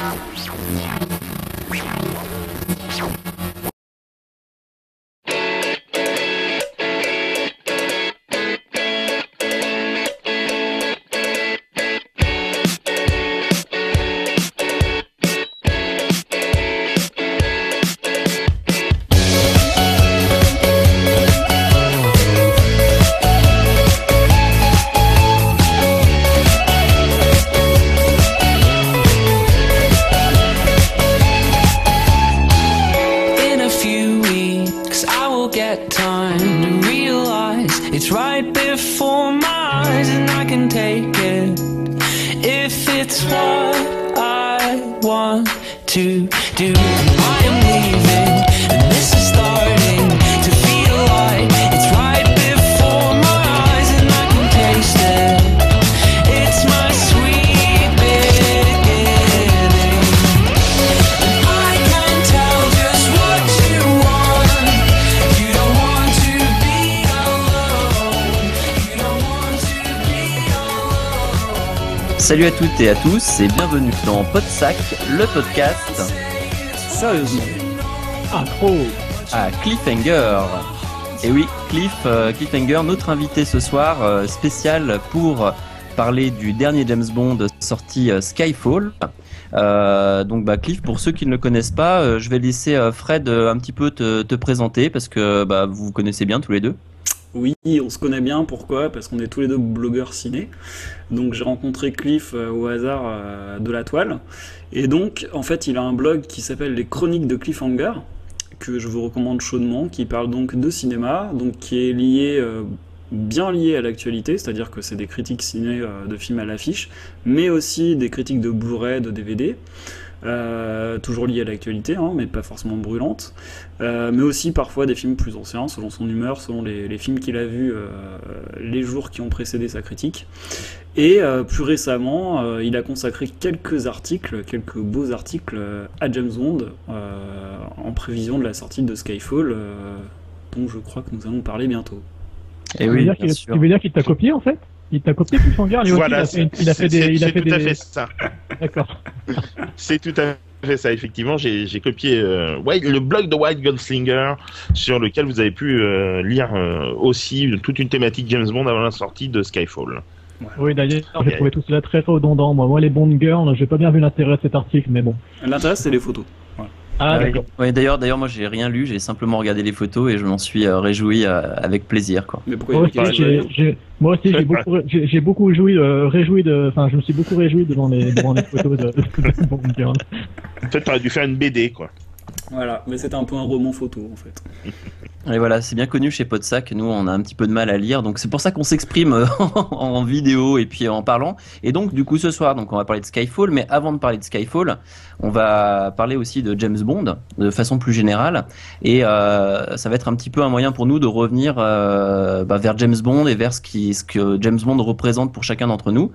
Yeah. Toutes et à tous et bienvenue dans Podsac, le podcast Sérieusement. Ah, trop. à Cliffhanger. Et oui, Cliff, euh, Cliffhanger, notre invité ce soir euh, spécial pour parler du dernier James Bond sorti euh, Skyfall. Euh, donc bah Cliff, pour ceux qui ne le connaissent pas, je vais laisser Fred un petit peu te, te présenter parce que bah, vous vous connaissez bien tous les deux. Oui, on se connaît bien. Pourquoi? Parce qu'on est tous les deux blogueurs ciné. Donc j'ai rencontré Cliff euh, au hasard euh, de la toile. Et donc, en fait, il a un blog qui s'appelle Les Chroniques de Cliffhanger, que je vous recommande chaudement, qui parle donc de cinéma, donc qui est lié, euh, bien lié à l'actualité, c'est-à-dire que c'est des critiques ciné de films à l'affiche, mais aussi des critiques de Blu-ray, de DVD. Euh, toujours liées à l'actualité, hein, mais pas forcément brûlantes. Euh, mais aussi parfois des films plus anciens, selon son humeur, selon les, les films qu'il a vus euh, les jours qui ont précédé sa critique. Et euh, plus récemment, euh, il a consacré quelques articles, quelques beaux articles à James Bond, euh, en prévision de la sortie de Skyfall, euh, dont je crois que nous allons parler bientôt. Et oui, dire bien qu'il- sûr. Tu veux dire qu'il t'a copié en fait? Il t'a copié Cliffhanger lui aussi, Voilà, il a fait, il a fait c'est- des. Tout à fait ça. D'accord. C'est tout à fait ça, effectivement. J'ai copié euh, White- le blog de White Gunslinger, sur lequel vous avez pu euh, lire euh, aussi toute une thématique James Bond avant la sortie de Skyfall. Oui, d'ailleurs, j'ai trouvé tout cela très redondant. Moi, moi les Bond Girls, j'ai pas bien vu l'intérêt de cet article, mais bon. L'intérêt, c'est les photos. Ah, Ouais. d'accord. Ouais, d'ailleurs, d'ailleurs, moi j'ai rien lu, j'ai simplement regardé les photos et je m'en suis euh, réjoui euh, avec plaisir quoi. Mais pourquoi Moi il y a aussi, j'ai, moi aussi, j'ai beaucoup, j'ai, j'ai beaucoup joui, euh, réjoui de, enfin, je me suis beaucoup réjoui devant les, devant les photos de, de Girls. En fait, t'aurais dû faire une BD, quoi. Voilà, mais c'est un peu un roman photo en fait. Et voilà, c'est bien connu chez Podsac. Nous, on a un petit peu de mal à lire, donc c'est pour ça qu'on s'exprime euh, en vidéo et puis en parlant. Et donc, du coup, ce soir, donc on va parler de Skyfall. Mais avant de parler de Skyfall, on va parler aussi de James Bond de façon plus générale. Et euh, ça va être un petit peu un moyen pour nous de revenir euh, bah, vers James Bond et vers ce, ce que James Bond représente pour chacun d'entre nous.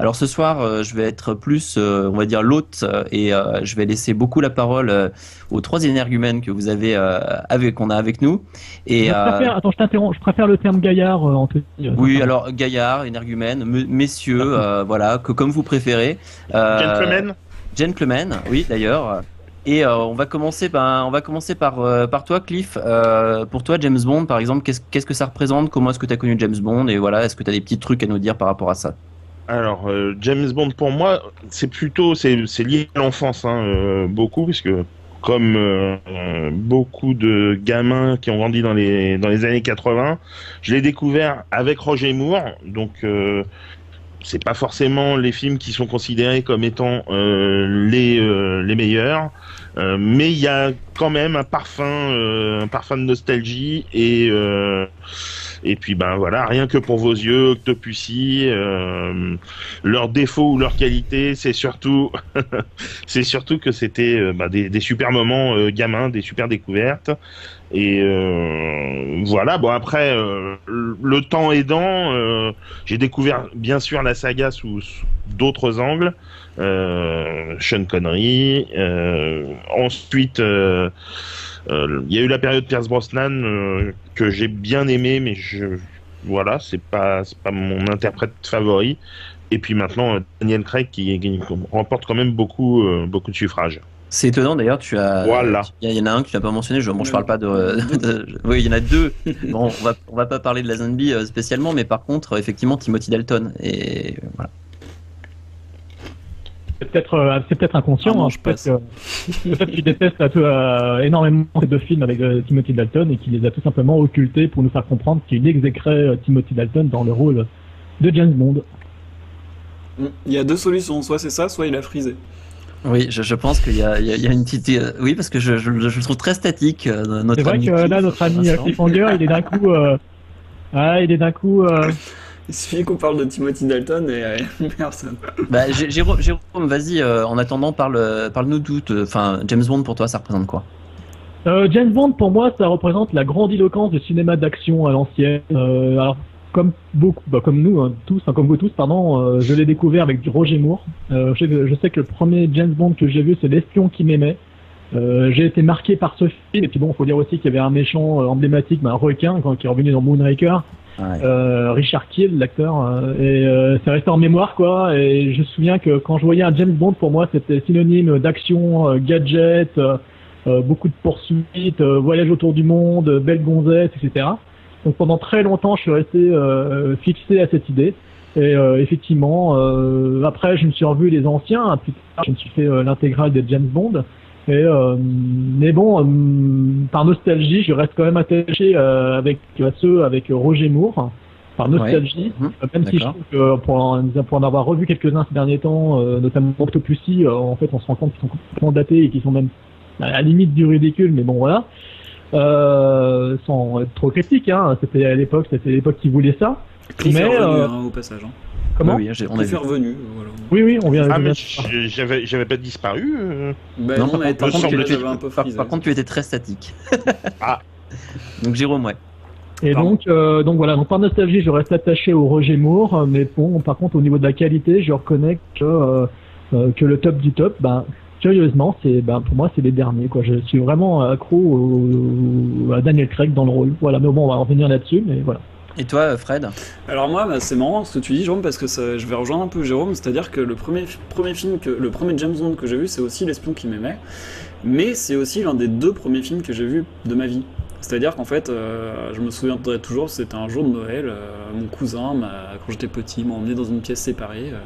Alors ce soir, je vais être plus, on va dire, l'hôte et je vais laisser beaucoup la parole euh, au troisième énergumène que vous avez, avec, qu'on a avec nous. Et je euh, préfère, attends, je t'interromps, je préfère le terme gaillard, euh, Anthony. oui, alors gaillard, énergumène, me- messieurs, euh, voilà, que comme vous préférez. Euh, Gentlemen Gentlemen, oui d'ailleurs. Et euh, on va commencer, ben, on va commencer par, euh, par toi, Cliff. Euh, pour toi, James Bond, par exemple, qu'est-ce qu'est-ce que ça représente? Comment est-ce que tu as connu James Bond? Et voilà, est-ce que tu as des petits trucs à nous dire par rapport à ça? Alors, euh, James Bond, pour moi, c'est plutôt, c'est c'est lié à l'enfance, hein, euh, beaucoup, puisque comme euh, beaucoup de gamins qui ont grandi dans les dans les années 80, je l'ai découvert avec Roger Moore, donc euh, c'est pas forcément les films qui sont considérés comme étant euh, les euh, les meilleurs, euh, mais il y a quand même un parfum euh, un parfum de nostalgie et et puis ben voilà, rien que pour vos yeux, Octopussy, euh, leurs défauts ou leurs qualités, c'est surtout, c'est surtout que c'était euh, bah, des, des super moments euh, gamins, des super découvertes. Et euh, voilà. Bon après, euh, le le temps aidant, euh, j'ai découvert bien sûr la saga sous, sous d'autres angles. Euh, Sean Connery. euh, ensuite. Euh, euh, Il y a eu la période Pierce Brosnan euh, que j'ai bien aimé, mais je voilà, c'est pas c'est pas mon interprète favori. Et puis maintenant, euh, Daniel Craig qui, qui remporte quand même beaucoup, euh, beaucoup de suffrages. C'est étonnant d'ailleurs, tu as. Voilà. Il y, en a un que tu n'as pas mentionné, je, bon, je parle pas de, de- Oui, il y en a deux. Bon, on va, on va pas parler de la zombie euh, spécialement, mais par contre, effectivement, Timothy Dalton. Et voilà. C'est peut-être euh, c'est peut-être inconscient. Ah non, hein, je passe. que- peut-être qu'il déteste un peu, euh, énormément ces deux films avec euh, Timothy Dalton et qu'il les a tout simplement occultés pour nous faire comprendre qu'il exécrait euh, Timothy Dalton dans le rôle de James Bond. Il y a deux solutions, soit c'est ça, soit il a frisé. Oui, je, je pense qu'il y, a- il y a- il y a une petite. euh, oui, parce que je, je, je le trouve très statique, euh, notre C'est vrai ami que euh, là, notre ami euh. Cliffhanger, il est d'un coup. Euh... Ah, il est d'un coup. Euh, Il suffit qu'on parle de Timothy Dalton et euh, personne. Bah, Jé- Jérôme, Jérôme, vas-y, euh, en attendant, parle, parle-nous d'où. te- Enfin, James Bond pour toi, ça représente quoi? Euh, James Bond, pour moi, ça représente la grandiloquence du cinéma d'action à l'ancienne. Euh, alors, comme beaucoup, bah, comme nous hein, tous, hein, comme vous tous, pardon, euh, je l'ai découvert avec du Roger Moore. Euh, je, sais que, je sais que le premier James Bond que j'ai vu, c'est L'espion qui m'aimait. Euh, j'ai été marqué par ce film, et puis bon, faut dire aussi qu'il y avait un méchant euh, emblématique, bah, un requin, quand, qui est revenu dans Moonraker, Euh, Richard Kill, l'acteur, euh, et euh, c'est resté en mémoire, quoi. Et je me souviens que quand je voyais un James Bond, pour moi, c'était synonyme d'action, euh, gadget, euh, euh, beaucoup de poursuites, voyage autour du monde, belle gonzesse, etc. Donc pendant très longtemps, je suis resté fixé à cette idée. Et effectivement, après, je me suis revu les anciens. hein, Plus tard, je me suis fait l'intégrale des James Bond. Et euh, mais bon, euh, par nostalgie, je reste quand même attaché euh, avec à ceux avec Roger Moore. Par nostalgie, Mhm. euh, même si je trouve que pour en, pour en avoir revu quelques-uns ces derniers temps, euh, notamment Octopussy, euh, en fait, on se rend compte qu'ils sont complètement datés et qu'ils sont même à la limite du ridicule, mais bon voilà. Euh, sans être trop critique, hein, c'était à l'époque, c'était l'époque qui voulait ça. Cliff Mais, est revenu, euh, hein, au passage. Hein. Comment Oui, oui, j'ai- on est revenu, voilà. Oui, oui, on vient. Ah, mais j'avais j'avais pas disparu. euh. Bah Non, mais contre- par contre, tu un peu par, contre, tu étais très statique. Ah. Donc Jérôme, ouais. Et Pardon. donc, euh, donc voilà, donc par nostalgie, je reste attaché au Roger Moore, euh, mais bon, par contre, au niveau de la qualité, je reconnais que euh, euh, que le top du top, ben curieusement, c'est ben pour moi c'est les derniers quoi. Je suis vraiment accro au- à Daniel Craig dans le rôle. Voilà, mais bon, on va revenir là-dessus, mais voilà. Et toi, Fred Alors moi, bah, c'est marrant ce que tu dis, Jérôme, parce que je vais rejoindre un peu Jérôme, c'est-à-dire que le premier, premier film, que, le premier James Bond que j'ai vu, c'est aussi L'espion qui m'aimait, mais c'est aussi l'un des deux premiers films que j'ai vu de ma vie. C'est-à-dire qu'en fait, euh, je me souviendrai toujours, c'était un jour de Noël, euh, mon cousin, m'a- quand j'étais petit, m'a emmené dans une pièce séparée euh,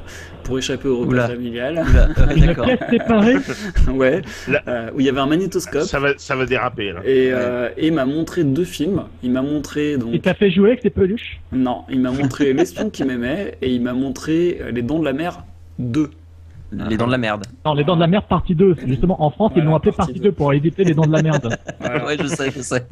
pour échapper au repas familial. D'accord. pièce séparée. ouais, euh, où il y avait un magnétoscope. Ça va, ça va déraper là. Et, euh, et il m'a montré deux films. Il m'a montré donc Il t'a fait jouer avec tes peluches? non, il m'a montré l'espion qui m'aimait et il m'a montré les dents de la mer 2. Les dents de la merde. Non, les dents de la merde partie 2. Justement, en France, ils l'ont appelé partie partie 2. 2 pour éviter les dents de la merde. Voilà. Ouais, je sais, je sais.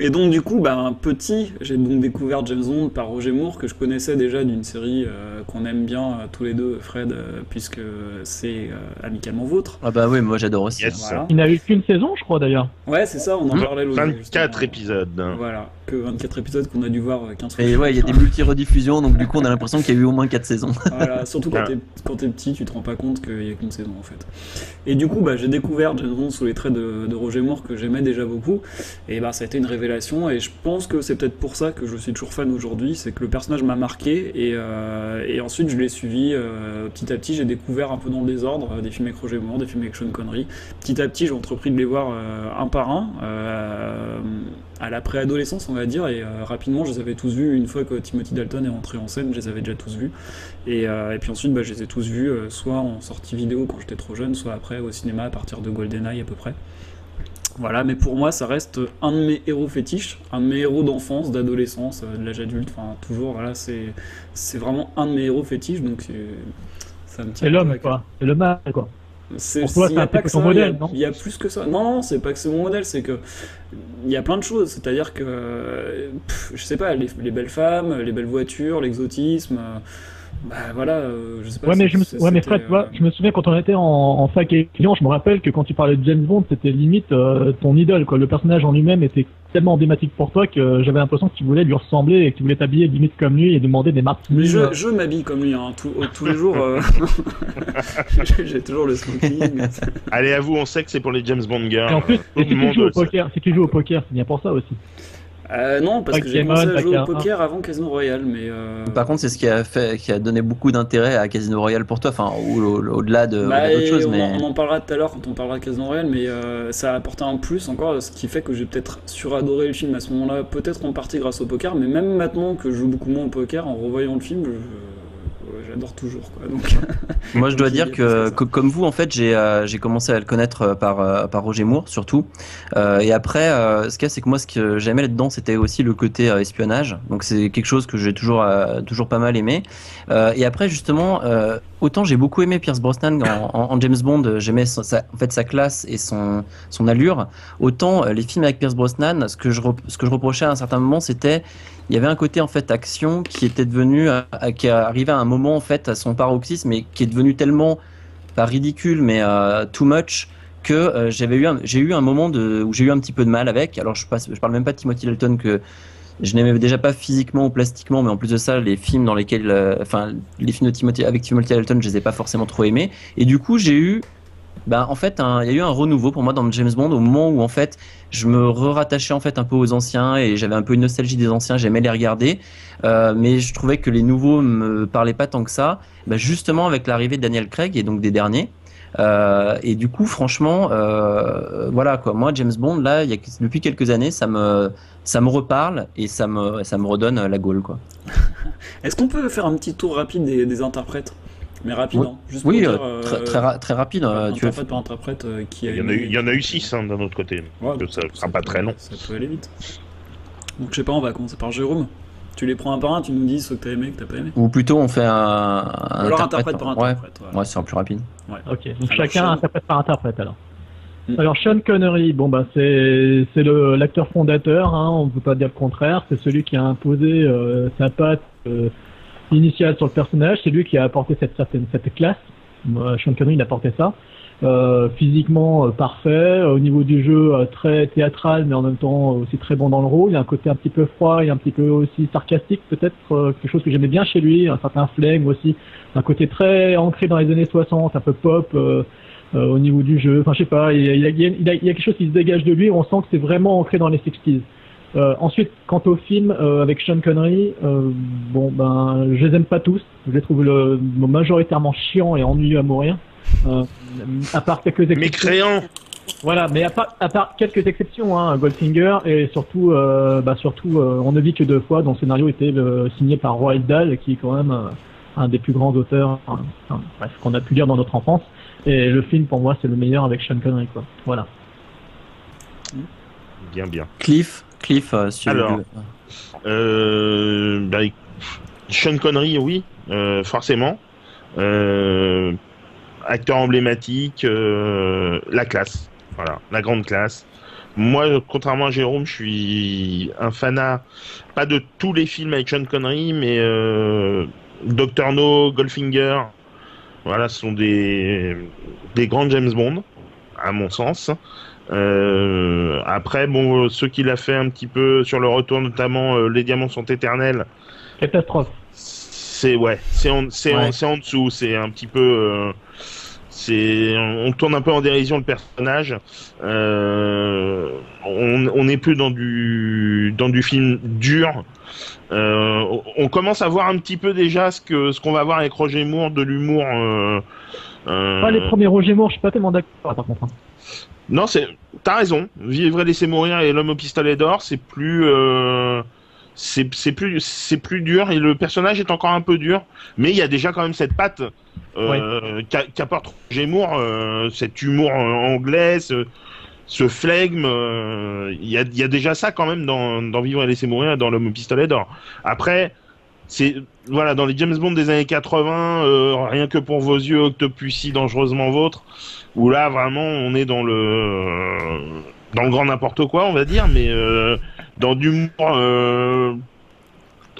Et donc du coup, bah, un petit, j'ai donc découvert James Bond par Roger Moore que je connaissais déjà d'une série euh, qu'on aime bien euh, tous les deux, Fred, euh, puisque c'est euh, amicalement vôtre. Ah bah oui, moi j'adore aussi. Yes. Voilà. Il n'a eu qu'une saison, je crois d'ailleurs. Ouais, c'est ça, on en Hmm. parlait l'autre jour, 24 justement. épisodes. Voilà, que 24 épisodes qu'on a dû voir euh, 15 fois. Et ouais, il y a des multi-rediffusions, donc du coup on a l'impression qu'il y a eu au moins 4 saisons. Voilà, surtout quand Ah. t'es quand t'es petit, tu te rends pas compte qu'il y a qu'une saison en fait. Et du coup, bah, j'ai découvert James Bond sous les traits de, de Roger Moore que j'aimais déjà beaucoup. Et bah, ça a été une révélation. Et je pense que c'est peut-être pour ça que je suis toujours fan aujourd'hui, c'est que le personnage m'a marqué. Et, euh, et ensuite, je l'ai suivi euh, petit à petit. J'ai découvert un peu dans le désordre euh, des films avec Roger Moore, des films avec Sean Connery. Petit à petit, j'ai entrepris de les voir euh, un par un. À la préadolescence, on va dire, et euh, rapidement, je les avais tous vus une fois que Timothy Dalton est entré en scène, je les avais déjà tous vus. Et, euh, et puis ensuite, bah, je les ai tous vus, euh, soit en sortie vidéo quand j'étais trop jeune, soit après au cinéma à partir de GoldenEye à peu près. Voilà, mais pour moi, ça reste un de mes héros fétiches, un de mes héros d'enfance, d'adolescence, de l'âge adulte, enfin toujours, voilà, c'est c'est vraiment un de mes héros fétiches, donc c'est- ça me tient C'est l'homme, quoi. C'est le mal, quoi. C'est, Pour toi, un pas peu que ton ça, modèle, non Il y a plus que ça. Non, non, c'est pas que c'est mon modèle, c'est que il y a plein de choses. C'est-à-dire que, euh, pff, je sais pas, les, les belles femmes, les belles voitures, l'exotisme. euh, bah voilà, euh, je sais pas. Ouais, mais, je me, ouais, mais Fred, tu vois, euh, je me souviens quand on était en, en fac étudiant, je me rappelle que quand tu parlais de James Bond, c'était limite euh, ton idole, quoi. Le personnage en lui-même était tellement emblématique pour toi que j'avais l'impression que tu voulais lui ressembler et que tu voulais t'habiller limite comme lui et demander des marques. Mais je, je m'habille comme lui, hein, tout- tous les jours. euh, j'ai- toujours le smoking. Allez, à vous, on sait que c'est pour les James Bond girls. Et en plus, si tu joues au poker, si tu joues au poker, c'est bien pour ça aussi. Euh, non, parce que j'ai commencé à jouer au poker avant Casino Royale, mais. euh, Par contre, c'est ce qui a fait, qui a donné beaucoup d'intérêt à Casino Royale pour toi, enfin, au- au-delà de bah, d'autres choses, on, mais. en, on en parlera tout à l'heure quand on parlera de Casino Royale, mais euh, ça a apporté un plus encore, ce qui fait que j'ai peut-être suradoré le film à ce moment-là, peut-être en partie grâce au poker, mais même maintenant que je joue beaucoup moins au poker, en revoyant le film, je- j'adore toujours. Quoi. Donc, Moi, je dois dire que, comme vous, en fait, j'ai euh, commencé à le connaître euh, par, euh, par Roger Moore, surtout. Euh, et après, euh, ce qu'il y a, c'est que moi, ce que j'aimais là-dedans, c'était aussi le côté euh, espionnage. Donc, c'est quelque chose que j'ai toujours, euh, toujours pas mal aimé. Euh, et après, justement, euh, autant j'ai beaucoup aimé Pierce Brosnan en, en- en James Bond, euh, j'aimais en fait, sa classe et son, son allure. Autant euh, les films avec Pierce Brosnan, ce que je, ce que je reprochais à un certain moment, c'était il y avait un côté en fait action qui était devenu qui arrivé à un moment en fait à son paroxysme et qui est devenu tellement pas ridicule mais euh, too much que euh, j'avais eu j'ai eu un moment où j'ai eu un petit peu de mal avec. Alors je passe je parle même pas de Timothy Dalton que je n'aimais déjà pas physiquement ou plastiquement mais en plus de ça les films dans lesquels euh, enfin les films de Timothy avec Timothy Dalton je les ai pas forcément trop aimés. Et du coup j'ai eu ben, en fait, il y a eu un renouveau pour moi dans James Bond au moment où en fait je me rattachais en fait un peu aux anciens et j'avais un peu une nostalgie des anciens, j'aimais les regarder, euh, mais je trouvais que les nouveaux me parlaient pas tant que ça. Ben, justement avec l'arrivée de Daniel Craig et donc des derniers. Euh, et du coup, franchement, euh, voilà quoi. Moi, James Bond, là, depuis quelques années, ça me, ça me reparle et ça me, ça me redonne la gaule quoi. Est-ce qu'on peut faire un petit tour rapide des interprètes? Mais rapide, Oui. juste pour Oui, dire, euh, très, euh, très, ra- très rapide. euh, tu interprète par interprète euh, qui a Il y en a eu, il y en a eu six hein, d'un autre côté. Ouais, Donc ça ça sera pas peut- très long. Ça peut aller vite. Donc je sais pas, on va commencer par Jérôme. Tu les prends un par un, tu nous dis ce que t'as aimé, que t'as pas aimé. Ou plutôt, on fait un, un alors interprète par Ouais, interprète. ouais. ouais, ce sera plus rapide. Ok, donc Alors, chacun Sean. interprète par interprète alors. Mm. Alors Sean Connery, bon bah c'est c'est le l'acteur fondateur, hein, on ne peut pas dire le contraire. C'est celui qui a imposé euh, sa patte euh, initiale sur le personnage. C'est lui qui a apporté cette certaine cette classe. Euh, Sean Connery, il a apporté ça. Euh, physiquement euh, parfait, au niveau du jeu euh, très théâtral, mais en même temps aussi très bon dans le rôle. Il y a un côté un petit peu froid et un petit peu aussi sarcastique, peut-être euh, quelque chose que j'aimais bien chez lui, un certain flegme aussi, un côté très ancré dans les années 60, un peu pop. euh, euh, au niveau du jeu. Enfin, je sais pas, il y a quelque chose qui se dégage de lui. On sent que c'est vraiment ancré dans les 60s. Euh, ensuite, quant au film euh, avec Sean Connery, euh, bon ben, je les aime pas tous. Je les trouve le, majoritairement chiants et ennuyeux à mourir. Euh, à part quelques exceptions. Mécréant Voilà, mais à part, à part quelques exceptions, hein, Goldfinger et surtout, euh, bah surtout, euh, on ne vit que deux fois, dont le scénario était euh, signé par Roald Dahl, qui est quand même euh, un des plus grands auteurs, enfin, enfin, bref, qu'on a pu lire dans notre enfance. Et le film, pour moi, c'est le meilleur avec Sean Connery, quoi. Voilà. Bien, bien. Cliff, Cliff, euh, sur Alors. le- Euh, bah, Sean Connery, oui, euh, forcément. Acteur emblématique, la classe. Voilà, la grande classe. Moi, contrairement à Jérôme, je suis un fanat, pas de tous les films avec Sean Connery, mais euh, Dr. No, Goldfinger, voilà, ce sont des, des grands James Bond, à mon sens. Euh, après, bon, ceux qu'il a fait un petit peu sur le retour, notamment euh, Les Diamants sont éternels, Catastrophe. c'est ouais, c'est en, c'est en, Ouais. c'est en dessous, c'est un petit peu, euh, c'est, on tourne un peu en dérision le personnage. On on n'est plus dans du dans du film dur. On- commence à voir un petit peu déjà ce que ce qu'on va voir avec Roger Moore, de l'humour. Pas les premiers Roger Moore, je suis pas tellement d'accord, par contre. Non, c'est, t'as raison. Vivre et laisser mourir et l'homme au pistolet d'or, c'est plus, euh, c'est, plus, c'est plus dur et le personnage est encore un peu dur, mais il y a déjà quand même cette patte euh, qu'a- qu'apporte Moore, euh, cet humour euh, anglais, ce, ce flegme. euh, Il y, a, y a déjà ça quand même dans, dans Vivre et laisser mourir et dans l'homme au pistolet d'or. Après. C'est voilà dans les James Bond des années 80, euh, rien que pour vos yeux, Octopussy, dangereusement vôtre où là vraiment on est dans le dans le grand n'importe quoi on va dire mais euh, dans d'humour euh,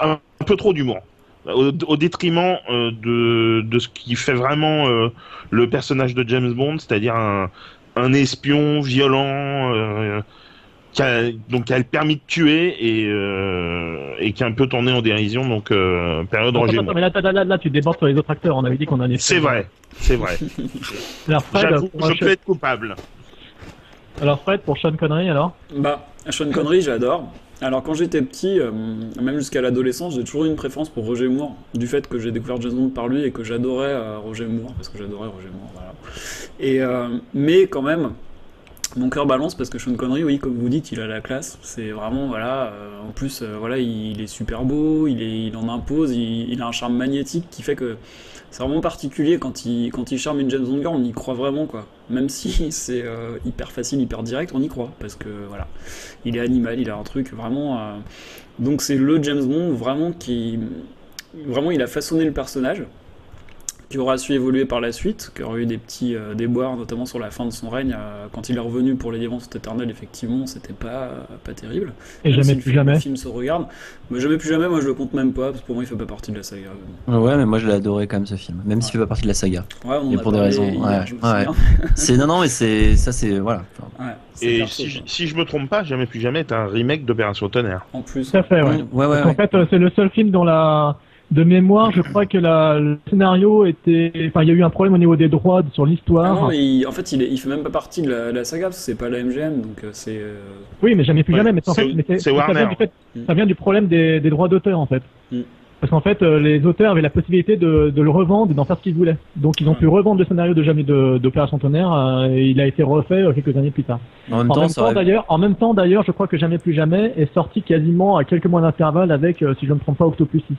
un, peu trop d'humour. Au, au détriment euh, de, de ce qui fait vraiment euh, le personnage de James Bond c'est-à-dire un, un espion violent euh, qui a, donc qui a le permis de tuer et, euh, et qui est un peu tourné en dérision donc euh, période Roger attends, Moore mais là, là, là, là, tu débordes sur les autres acteurs. On avait dit qu'on en est. c'est vrai c'est vrai Alors Fred, j'avoue je Sean- peux être coupable alors Fred, pour Sean Connery, alors Bah, Sean Connery, j'adore. Alors quand j'étais petit, euh, même jusqu'à l'adolescence, j'ai toujours eu une préférence pour Roger Moore, du fait que j'ai découvert Jason par lui et que j'adorais euh, Roger Moore, parce que j'adorais Roger Moore, voilà. Et, euh, mais quand même, mon cœur balance parce que Sean Connery, oui, comme vous dites, il a la classe. C'est vraiment, voilà, euh, en plus, euh, voilà, il, il est super beau, il, est, il en impose, il, il a un charme magnétique qui fait que c'est vraiment particulier quand il, quand il charme une James Bond girl, on y croit vraiment, quoi. Même si c'est euh, hyper facile, hyper direct, on y croit parce que, voilà, il est animal, il a un truc vraiment. Donc c'est le James Bond vraiment qui. Vraiment, il a façonné le personnage qui aura su évoluer par la suite, qui aura eu des petits euh, déboires, notamment sur la fin de son règne. euh, quand il est revenu pour les Défenses éternelles, effectivement, c'était pas, pas terrible. Et Même jamais si plus film- jamais. Le film se regarde. Mais jamais plus jamais, moi je le compte même pas, parce que pour moi il fait pas partie de la saga. Ouais, mais moi je l'ai adoré quand même ce film, même s'il fait pas partie de la saga. Ouais, on en Et a pour des raisons, hier, ouais, ouais. souviens. C'est non, non, mais c'est ça, c'est voilà. Ouais, Et si, je- si je me trompe pas, Jamais plus jamais est un remake d'Opération Tonnerre. En plus. Tout à fait, ouais. ouais, ouais, ouais. fait, euh, c'est le seul film dont la de mémoire, je crois que la, le scénario était, enfin, il y a eu un problème au niveau des droits sur Ah l'histoire. non, mais il- en fait, il, est, il fait même pas partie de la, la saga, parce que c'est pas la MGM, donc euh, c'est. euh, Oui, mais jamais plus Ouais, jamais. Mais en c'est- fait, mais c'est ça Warner. vient du fait- Mm. ça vient du problème des, des droits d'auteur en fait. Mm. Parce qu'en fait, euh, les auteurs avaient la possibilité de, de le revendre et d'en faire ce qu'ils voulaient. Donc, ils ont Ouais. pu revendre le scénario de jamais de- d'Opération Tonnerre euh, et il a été refait euh, quelques années plus tard. En même En temps, même d'ailleurs, en même temps, d'ailleurs, je crois que jamais plus jamais est sorti quasiment à quelques mois d'intervalle avec, euh, si je ne me trompe pas, Octopussy.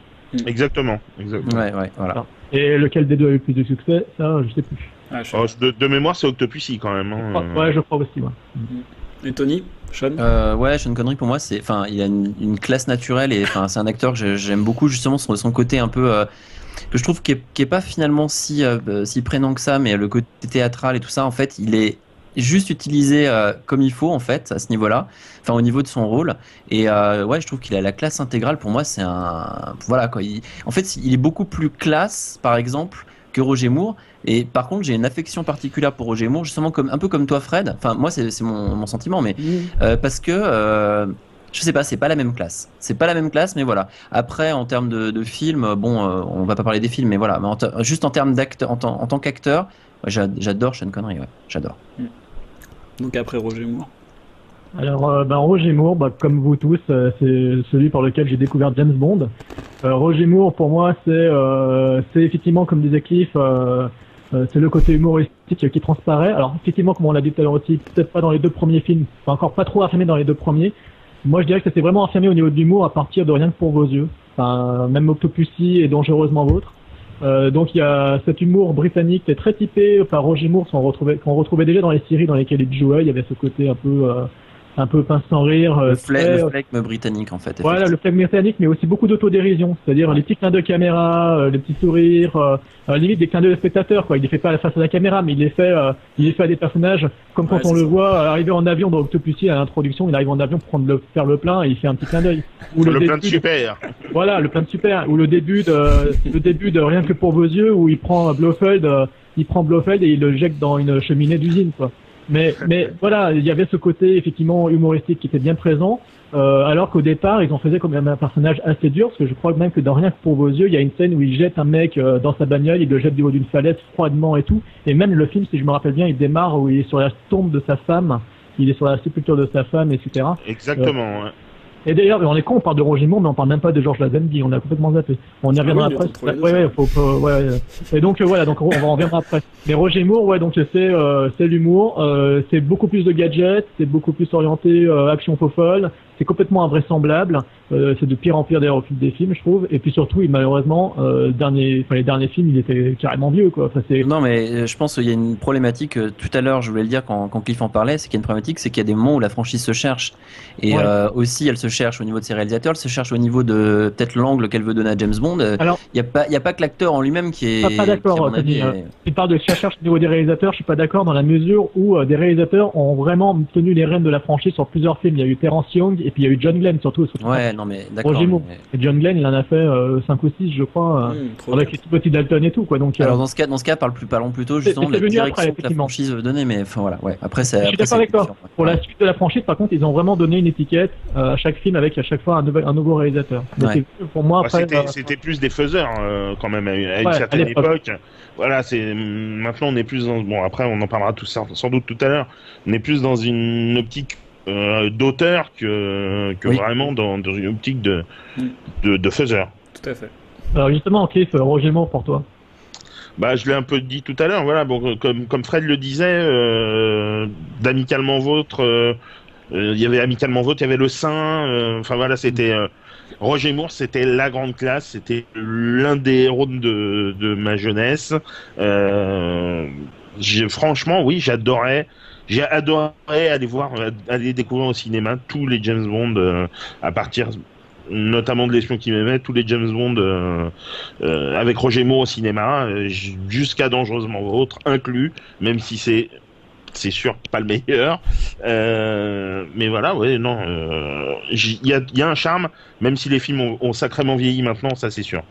Exactement. exactement. Ouais, ouais, voilà. Et lequel des deux a eu le plus de succès, ça, je sais plus. ah, je Oh, de, de mémoire, c'est Octopussy quand même. hein. Ah, ouais, je crois aussi. Ouais. pas. Et Tony? Sean? Euh, ouais, Sean Connery pour moi, c'est, enfin, il a une, une classe naturelle et enfin, c'est un acteur que j'ai- j'aime beaucoup justement son, son côté un peu euh, que je trouve qui est, qui est pas finalement si euh, euh, si prégnant que ça, mais le côté théâtral et tout ça, en fait, il est juste utilisé euh, comme il faut en fait à ce niveau-là, enfin au niveau de son rôle. Et euh, ouais, je trouve qu'il a la classe intégrale. Pour moi, c'est un voilà quoi. Il- en fait, il est beaucoup plus classe, par exemple, que Roger Moore. Et par contre, j'ai une affection particulière pour Roger Moore, justement comme un peu comme toi, Fred. Enfin, moi, c'est mon, mon sentiment, mais euh, parce que euh, je sais pas, c'est pas la même classe. C'est pas la même classe, mais voilà. Après, en termes de, de films, bon, euh, on va pas parler des films, mais voilà. Mais en te- juste en termes d'acteur, en, tant- en tant qu'acteur, j'adore Sean Connery, ouais, j'adore. Donc après Roger Moore. Alors, euh, ben, Roger Moore, bah, comme vous tous, euh, c'est celui par lequel j'ai découvert James Bond. Euh, Roger Moore, pour moi, c'est c'est effectivement, comme disait Cliff, c'est le côté humoristique qui transparaît. Alors, effectivement, comme on l'a dit tout à l'heure aussi, peut-être pas dans les deux premiers films, enfin, encore pas trop affirmé dans les deux premiers. Moi, je dirais que c'était vraiment affirmé au niveau de l'humour à partir de Rien que pour vos yeux. Enfin, même Octopussy et Dangereusement Vôtre. Euh, donc il y a cet humour britannique qui est très typé par Roger Moore qu'on retrouvait, qu'on retrouvait déjà dans les séries dans lesquelles il jouait. Il y avait ce côté un peu, euh, un peu pince sans rire. euh, Le, très- le flegme britannique, en fait. voilà, le flegme britannique, mais aussi beaucoup d'autodérision, c'est-à-dire les petits clins de caméra, euh, les petits sourires, euh, euh, limite des clins d'œil de spectateurs. Quoi. Il les fait pas à la face de la caméra, mais il les fait, euh, il les fait à des personnages, comme quand Ouais, on le ça. voit euh, arriver en avion dans Octopussy à l'introduction, il arrive en avion pour prendre le, faire le plein et il fait un petit clin d'œil. Ou Le, plein de super. voilà, le plein de super. Ou le début de, le début de Rien que pour vos yeux, où il prend Blofeld, euh, il prend Blofeld et il le jette dans une cheminée d'usine, quoi. Mais, mais voilà, il y avait ce côté effectivement humoristique qui était bien présent, euh, alors qu'au départ, ils en faisaient comme un personnage assez dur, parce que je crois même que dans Rien que pour vos yeux, il y a une scène où il jette un mec euh, dans sa bagnole, il le jette du haut d'une falaise froidement et tout. Et même le film, si je me rappelle bien, il démarre où il est sur la tombe de sa femme, il est sur la sépulture de sa femme, etc. Exactement. ouais. Et d'ailleurs, on est con, on parle de Roger Moore, mais on parle même pas de Georges Lazenby, on a complètement zappé. On y reviendra Ah oui, est après. ouais, ouais, faut, faut- ouais. Et donc euh, voilà, donc on va en reviendra après. Mais Roger Moore, ouais, donc c'est euh, c'est l'humour, euh, c'est beaucoup plus de gadgets, c'est beaucoup plus orienté euh, action faux folle, c'est complètement invraisemblable, euh, c'est de pire en pire d'ailleurs au fil des films, je trouve. Et puis surtout, il, malheureusement, euh, dernier, les derniers films, il était carrément vieux, quoi. Enfin, c'est Non, mais euh, je pense qu'il y a une problématique. Tout à l'heure, je voulais le dire quand, quand Cliff en parlait, c'est qu'il y a une problématique, c'est qu'il y a des moments où la franchise se cherche. Et Ouais. euh, aussi, elle se cherche au niveau de ses réalisateurs, elle se cherche au niveau de peut-être l'angle qu'elle veut donner à James Bond. Alors- il n'y a, pas- il y a pas que l'acteur en lui-même qui est. Pas- pas d'accord, est- Tu parles de chercheurs au niveau des réalisateurs, je suis pas d'accord dans la mesure où des réalisateurs ont vraiment tenu les rênes de la franchise sur plusieurs films. Il y a eu Terence Young et puis il y a eu John Glenn surtout. surtout. Ouais, non, mais d'accord. Mais- Et John Glenn, il en a fait 5 ou 6, je crois, euh, trop avec les petits Dalton et tout, quoi. Donc, euh, Alors dans ce cas, dans ce cas, parle plus, parlons plutôt justement de la direction après, que la franchise veut donner, mais enfin voilà, ouais. Après, c'est. Je suis d'accord avec toi. ouais. pour la suite de la franchise, par contre, ils ont vraiment donné une étiquette euh, à chaque film avec à chaque fois un, nouvel, un nouveau réalisateur. Ouais. pour moi, après, c'était, euh, c'était plus des faiseurs euh, quand même à une, à une Ouais, à certaine l'époque. époque. Voilà, c'est maintenant on est plus dans bon après on en parlera tout ça sans doute tout à l'heure. On est plus dans une optique euh, d'auteur que, que Oui. vraiment dans, dans une optique de, de, de faiseur. Tout à fait. Alors justement, Cliff, euh, Roger Moore pour toi. Bah, je l'ai un peu dit tout à l'heure, voilà, bon, comme, comme Fred le disait, euh, d'Amicalement Vôtre, euh, euh, il y avait Amicalement Vôtre, il y avait Le Saint, euh, enfin voilà, c'était... euh, Roger Moore, c'était la grande classe, c'était l'un des héros de, de ma jeunesse. Euh, franchement, oui, j'adorais... J'ai adoré aller voir, aller découvrir au cinéma tous les James Bond euh, à partir notamment de l'espion qui m'aimait, tous les James Bond euh, euh, avec Roger Moore au cinéma, jusqu'à Dangereusement Vôtre inclus, même si c'est c'est sûr pas le meilleur. Mais voilà, ouais, non, il y, a, un charme, même si les films ont, sacrément vieilli maintenant, ça c'est sûr.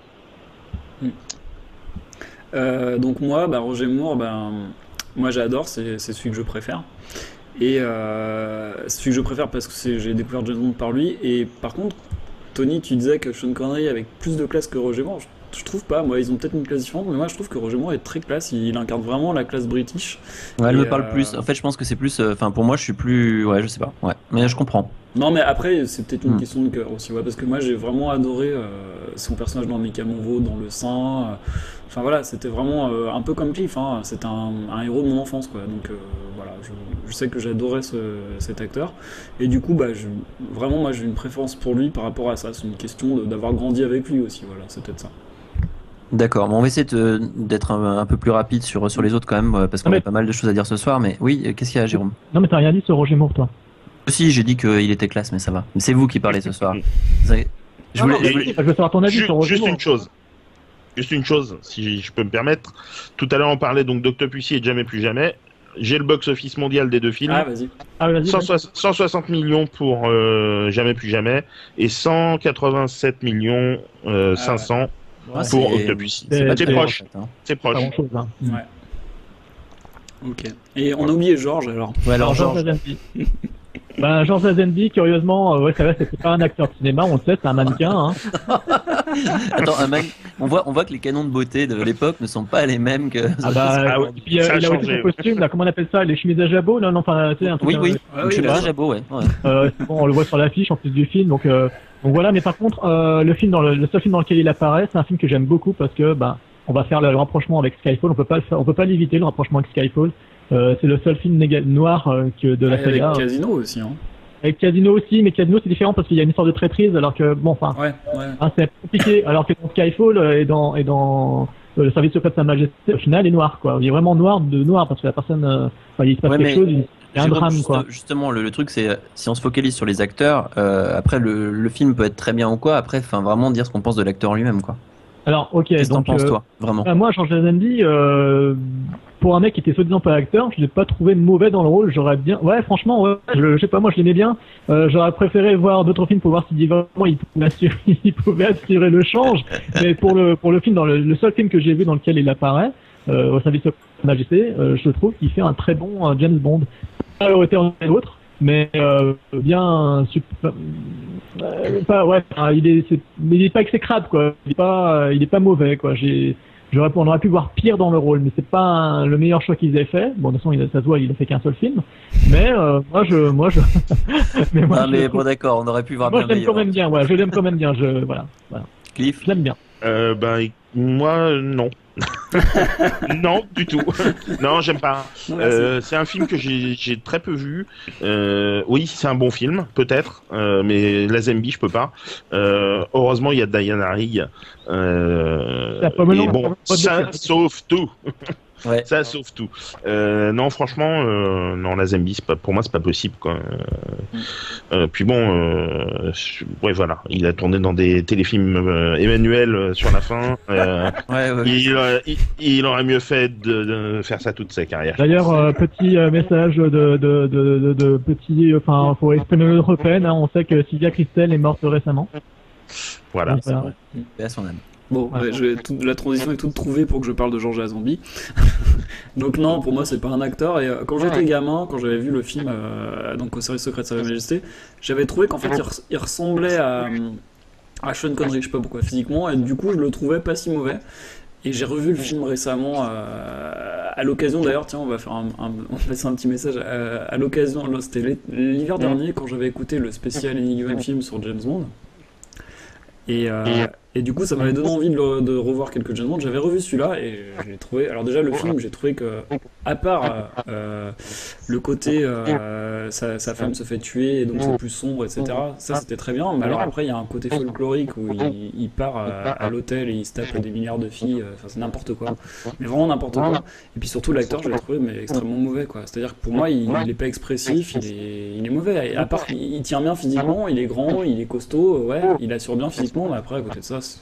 Euh, donc moi, bah, Roger Moore, ben, moi j'adore, c'est celui que je préfère. Et euh, celui que je préfère parce que j'ai découvert James Bond par lui. Et par contre, Tony, tu disais que Sean Connery avait plus de classe que Roger Moore. Je, je trouve pas, moi ils ont peut-être une classe différente, mais moi je trouve que Roger Moore est très classe. Il, incarne vraiment la classe british. Ouais, elle me parle euh, plus. En fait, je pense que c'est plus. euh, Enfin, pour moi, je suis plus. Ouais, je sais pas. Ouais, mais je comprends. Non, mais après, c'est peut-être une Hmm. question de cœur aussi, ouais, parce que moi j'ai vraiment adoré euh, son personnage dans Médicament Vaut, dans Le Saint. euh, Enfin voilà, c'était vraiment euh, un peu comme Cliff, hein, c'était un, un héros de mon enfance, quoi. Donc euh, voilà, je, je sais que j'adorais ce- cet acteur. Et du coup, bah, je- vraiment, moi j'ai une préférence pour lui par rapport à ça. C'est une question de- d'avoir grandi avec lui aussi, voilà, c'est peut-être ça. D'accord. Bon, on va essayer de- d'être un, un peu plus rapide sur, sur les autres quand même, parce qu'on mais- a pas mal de choses à dire ce soir. Mais oui, qu'est-ce qu'il y a, Jérôme? Non, mais t'as rien dit sur Roger Moore, toi. Si, j'ai dit qu'il était classe, mais ça va. C'est vous qui parlez ce soir. Avez- Je Non, voulais, non, je mais voulais- Je veux savoir ton avis Ju- sur Roger juste une chose. Juste une chose, si je peux me permettre. Tout à l'heure, on parlait donc d'Octopussy et de Jamais plus jamais. J'ai le box-office mondial des deux films. Ah, vas-y. Ah, vas-y. vas-y. 160 160 millions pour euh, Jamais plus jamais et 187 millions euh, Ah, 500 Ouais, pour Octopussy. c'est- pas C'est proche, en fait, hein. c'est Pas proche. grand-chose, hein. Ouais. Ok. Et on a oublié Georges alors. Ouais, alors, Alors, George Georges, Ben, George Lazenby, curieusement, euh, ouais, ça va, c'était pas un acteur de cinéma, on le sait, c'est un mannequin. Hein. attends, un mec- on voit, on voit que les canons de beauté de l'époque ne sont pas les mêmes que. Ah bah, Ah ouais, et puis, euh, a il a aussi son costume, là, comment on appelle ça, les chemises à jabot, là, non, enfin, tu sais, un truc. Oui, euh, oui. Donc, oui, ça- Jabot, ouais. ouais. Euh, c'est bon, on le voit sur l'affiche en plus du film, donc, euh, donc voilà. Mais par contre, euh, le film, dans le, le seul film dans lequel il apparaît, c'est un film que j'aime beaucoup parce que, bah, on va faire le rapprochement avec Skyfall. On peut pas le faire, on peut pas l'éviter le rapprochement avec Skyfall. Euh, c'est le seul film noir euh, que de la avec saga. Casino aussi. Hein. Avec Casino aussi, mais Casino c'est différent parce qu'il y a une histoire de traîtrise, alors que bon, enfin, Ouais, ouais. hein, c'est compliqué. Alors que dans Skyfall euh, et dans et dans le service secret de Sa Majesté, au final, est noir, quoi. Il est vraiment noir de noir parce que la personne, enfin, il se passe Ouais, quelque chose, il y a un drame, juste- quoi. Justement, le, le truc, c'est si on se focalise sur les acteurs, euh, après le, le film peut être très bien ou quoi. Après, enfin, vraiment dire ce qu'on pense de l'acteur lui-même, quoi. Alors, ok, Qu'est-ce que t'en penses, toi, vraiment? Bah, moi, George Lazenby, euh, pour un mec qui était soi-disant pas acteur, je l'ai pas trouvé mauvais dans le rôle. J'aurais bien, ouais, franchement, ouais, je, je sais pas, moi, je l'aimais bien. Euh, J'aurais préféré voir d'autres films pour voir si vraiment il pouvait assurer, il pouvait assurer le change. Mais pour le pour le film, dans le, le seul film que j'ai vu dans lequel il apparaît, euh, au service de Majesté, euh, je trouve qu'il fait un très bon James Bond. Pas des autres, mais euh, bien super, euh, pas ouais il est mais il est pas exécrable quoi il est pas il est pas mauvais quoi j'ai j'aurais on aurait pu voir pire dans le rôle mais c'est pas un- le meilleur choix qu'ils aient fait bon de toute façon il a, ça se voit il a fait qu'un seul film mais euh, moi je moi je mais moi je, mais bon, d'accord, on aurait pu voir moi bien je l'aime quand même bien ouais je l'aime quand même bien je voilà, voilà. Cliff, je l'aime bien Euh, ben, moi, non. non, du tout. non, j'aime pas. Euh, c'est un film que j'ai très peu vu. Euh, oui, c'est un bon film, peut-être, euh, mais la Zembi, je peux pas. Euh, heureusement, il y a Diana Rigg. Euh, pas ça bon, ça sauve tout. Ouais. Ça sauve tout. Euh, non, franchement, euh, non, la pas, pour moi, c'est pas possible. Quoi. Euh, puis bon, euh, ouais, voilà, il a tourné dans des téléfilms euh, Emmanuel sur la fin. Euh, Ouais, ouais. il, aurait- il, il aurait mieux fait de, de faire ça toute sa carrière. D'ailleurs, euh, petit message de, de, de, de, de petit, enfin, pour exprimer notre peine, hein, on sait que Sylvia Christel est morte récemment. Voilà. Voilà. à son âme. Bon, Ouais. ouais, je vais tout- la transition est toute trouvée pour que je parle de Georges Lazenby. donc non, pour moi, c'est pas un acteur. Et euh, quand j'étais gamin, quand j'avais vu le film euh, donc au service secret de Sa Majesté, j'avais trouvé qu'en fait, il, res- il ressemblait à, à Sean Connery, je sais pas pourquoi, physiquement, et du coup, je le trouvais pas si mauvais. Et j'ai revu le film récemment, euh, à l'occasion d'ailleurs, tiens, on va faire un, un- on va passer un petit message. euh, à l'occasion, c'était l'hi- l'hiver dernier quand j'avais écouté le spécial Any Given Film sur James Bond. Et, euh, et du coup, ça m'avait donné envie de, le- de revoir quelques James Bond. J'avais revu celui-là et j'ai trouvé. Alors, déjà, le film, j'ai trouvé que, à part euh, le côté euh, sa, sa femme se fait tuer et donc c'est plus sombre, etc., ça c'était très bien. Mais alors, après, il y a un côté folklorique où il, il part à, à l'hôtel et il se tape des milliards de filles. euh, Enfin, c'est n'importe quoi. Mais vraiment n'importe quoi. Et puis surtout, l'acteur, je l'ai trouvé mais extrêmement mauvais. quoi. C'est-à-dire que pour moi, il, il est pas expressif, il est, il est mauvais. Et à part, il, il tient bien physiquement, il est grand, il est costaud, ouais, il assure bien physiquement, mais après, à côté de ça, else.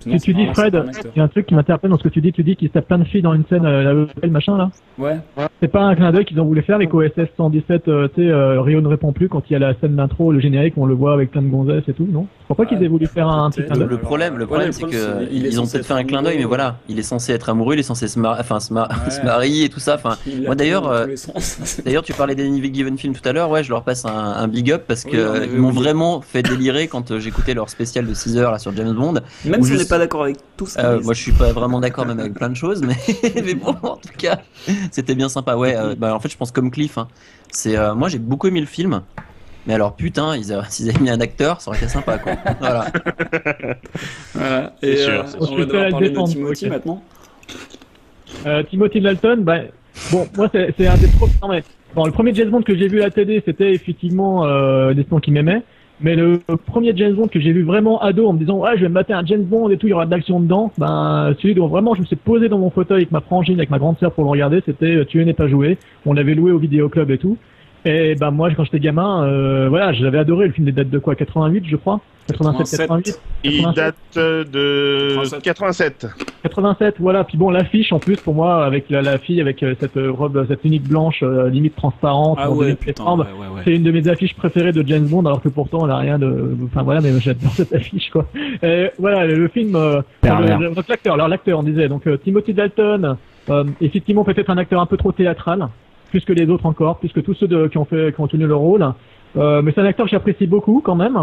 Tu dis Fred, il y a un truc qui m'interpelle dans ce que tu dis, tu dis qu'il se tape plein de filles dans une scène, euh, à l'hôtel, machin là. Ouais, C'est pas un clin d'œil qu'ils ont voulu faire avec OSS 117, euh, tu sais, euh, Rio ne répond plus quand il y a la scène d'intro, le générique, on le voit avec plein de gonzesses et tout, non? Je crois pas qu'ils aient voulu faire un, un petit clin Le, d'œil. le problème, le problème, le c'est problème, que c'est- il est ils ont peut-être fait un clin d'œil, mais voilà, il est censé être amoureux, il est censé se, mar- enfin, se, mar- Ouais. se marier et tout ça. Enfin, il moi, l'a d'ailleurs, euh. D'ailleurs, tu parlais d'Any Given Film tout à l'heure, ouais, je leur passe un, un big up parce Oui, que on avait ils m'ont vraiment fait délirer quand euh, j'écoutais leur spécial de 6 heures là sur James Bond. Même Pas d'accord avec tout qu'ils Euh, moi, je suis pas vraiment d'accord même avec plein de choses, mais, mais bon, en tout cas, c'était bien sympa. Ouais, euh, bah, en fait, je pense comme Cliff. hein. C'est, euh, moi, j'ai beaucoup aimé le film. Mais alors, putain, ils s'ils avaient mis un acteur, ça aurait été sympa, quoi. Voilà. Voilà. Et sûr, euh, on va devoir parler vais de défendre, Timothy ok. maintenant. Euh, Timothy Dalton, bah, bon, moi c'est un des premiers. non, mais, bon, le premier James Bond que j'ai vu à la télé, c'était effectivement euh, L'espion qui m'aimait. Mais le premier James Bond que j'ai vu vraiment ado en me disant ouais je vais me mater un James Bond et tout, il y aura de l'action dedans, ben celui dont vraiment je me suis posé dans mon fauteuil avec ma frangine, avec ma grande sœur pour le regarder, c'était euh, Tu n'es pas joué. On l'avait loué au vidéoclub et tout. Et ben moi quand j'étais gamin, euh, voilà, j'avais adoré le film des dates de quoi? 88 je crois? 87, 88 Il 87. date euh, de 87. 87. 87, voilà. Puis bon, l'affiche en plus pour moi avec la, la fille avec euh, cette euh, robe, cette unique blanche euh, limite transparente, Ah ouais, putain, ouais, ouais, ouais. C'est une de mes affiches préférées de James Bond, alors que pourtant elle a rien de. Enfin voilà, mais j'adore cette affiche quoi. Et voilà, le film. Euh, l'acteur, alors l'acteur, on disait donc euh, Timothy Dalton, euh, effectivement peut-être un acteur un peu trop théâtral, plus que les autres encore, plus que tous ceux de- qui ont fait, qui ont tenu le rôle. Euh, mais c'est un acteur que j'apprécie beaucoup quand même.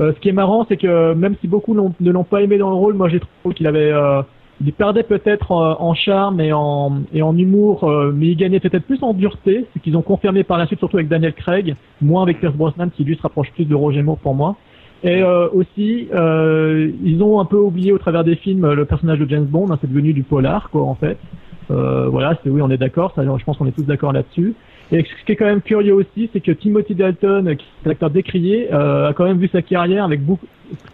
Euh, ce qui est marrant, c'est que même si beaucoup ne l'ont pas aimé dans le rôle, moi j'ai trouvé qu'il avait, euh, il perdait peut-être euh, en charme et en et en humour, euh, mais il gagnait peut-être plus en dureté, ce qu'ils ont confirmé par la suite, surtout avec Daniel Craig, moins avec Pierce Brosnan, qui lui se rapproche plus de Roger Moore pour moi. Et euh, aussi, euh, ils ont un peu oublié au travers des films le personnage de James Bond, hein, c'est devenu du polar, quoi, en fait. Euh, voilà, c'est oui, on est d'accord, ça, je pense qu'on est tous d'accord là-dessus. Et ce qui est quand même curieux aussi, c'est que Timothy Dalton, qui est l'acteur décrié, euh, a quand même vu sa carrière avec beaucoup,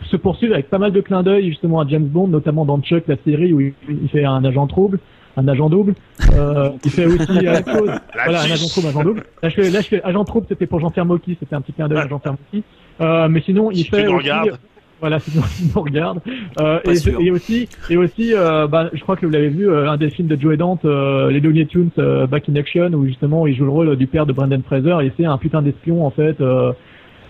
se poursuivre avec pas mal de clins d'œil justement à James Bond, notamment dans Chuck, la série où il, fait un agent trouble, un agent double. Euh, il fait aussi la même chose. Voilà, un agent trouble, agent double. Là, je fais, là, je fais agent trouble, c'était pour Jean-Pierre Mocky, c'était un petit clin d'œil à Jean-Pierre Mocky. Euh, mais sinon, il Si fait aussi, regardes. Voilà, sinon il nous regarde. Euh, et, et aussi, et aussi, euh, bah, je crois que vous l'avez vu, euh, un des films de Joe Dante, euh, les Looney Tunes, euh, Back in Action, où justement il joue le rôle du père de Brendan Fraser, et c'est un putain d'espion en fait. euh,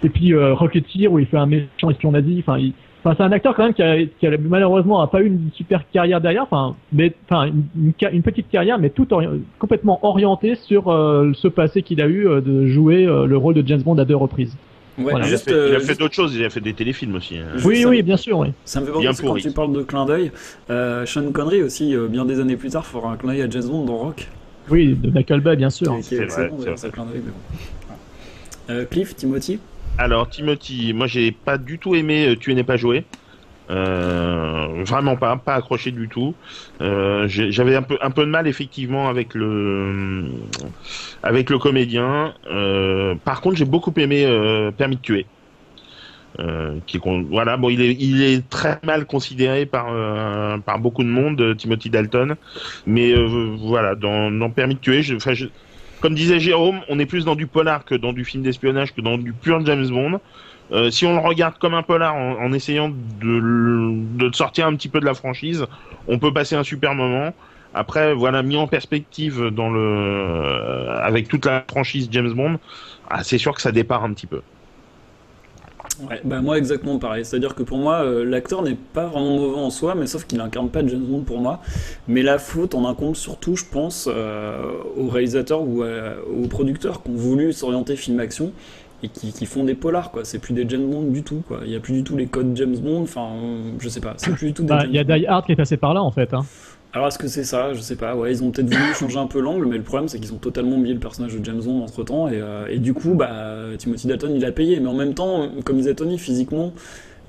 et puis euh, Rocketeer, où il fait un méchant espion nazi. Enfin, enfin, c'est un acteur quand même qui a, qui a malheureusement a pas eu une super carrière derrière. Enfin, mais enfin une, une, ca- une petite carrière, mais tout ori- complètement orientée sur euh, ce passé qu'il a eu euh, de jouer euh, le rôle de James Bond à deux reprises. Ouais, Voilà. Il a fait, euh, fait juste- d'autres choses, il a fait des téléfilms aussi. hein. Oui, ça- oui, bien sûr, oui. Ça me fait penser quand tu parles de clin d'œil. Euh, Sean Connery aussi, euh, bien des années plus tard, fera un clin d'œil à James Bond dans Rock. Oui, de Michael Bay, bien sûr. C'est vrai, clin mais bon. Cliff, Timothy Alors, Timothy, moi j'ai pas du tout aimé Tu n'es pas joué. Euh, vraiment pas, pas accroché du tout. Euh, J'avais un peu, un peu de mal effectivement avec le, avec le comédien. Euh, par contre, j'ai beaucoup aimé Permis de tuer. Qui voilà bon il est il est très mal considéré par par beaucoup de monde Timothy Dalton mais voilà dans, Permis de tuer comme disait Jérôme on est plus dans du polar que dans du film d'espionnage que dans du pur James Bond euh, si on le regarde comme un polar en, en essayant de, de sortir un petit peu de la franchise, on peut passer un super moment. Après, voilà, mis en perspective dans le, euh, avec toute la franchise James Bond, ah, c'est sûr que ça départ un petit peu. Ouais, bah moi exactement pareil. C'est-à-dire que pour moi, euh, l'acteur n'est pas vraiment mauvais en soi, mais sauf qu'il incarne pas James Bond pour moi. Mais la faute en incombe surtout, je pense, aux réalisateurs ou aux producteurs qui ont voulu s'orienter film action et qui, qui font des polars quoi. C'est plus des James Bond du tout quoi. Il y a plus du tout les codes James Bond. Enfin, je sais pas. C'est plus du tout des Bah, Il y a. Die Hard qui est passé par là en fait. Hein. Alors est-ce que c'est ça? Je sais pas. Ouais, ils ont peut-être voulu changer un peu l'angle, mais le problème c'est qu'ils ont totalement oublié le personnage de James Bond entre temps et, euh, et du coup, bah Timothy Dalton il a payé, mais en même temps, comme disait Tony, physiquement.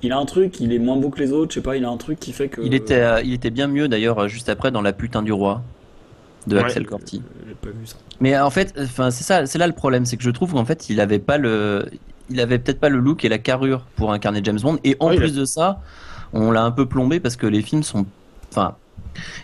Il a un truc, il est moins beau que les autres, je sais pas, il a un truc qui fait que. Il était, euh, il était bien mieux d'ailleurs euh, juste après dans La putain du roi de Ouais. Axel Corti. J'ai pas vu ça. Mais en fait, enfin c'est ça, c'est là le problème, c'est que je trouve qu'en fait il avait pas le, il avait peut-être pas le look et la carrure pour incarner James Bond. Et en plus de ça, on l'a un peu plombé parce que les films sont, enfin,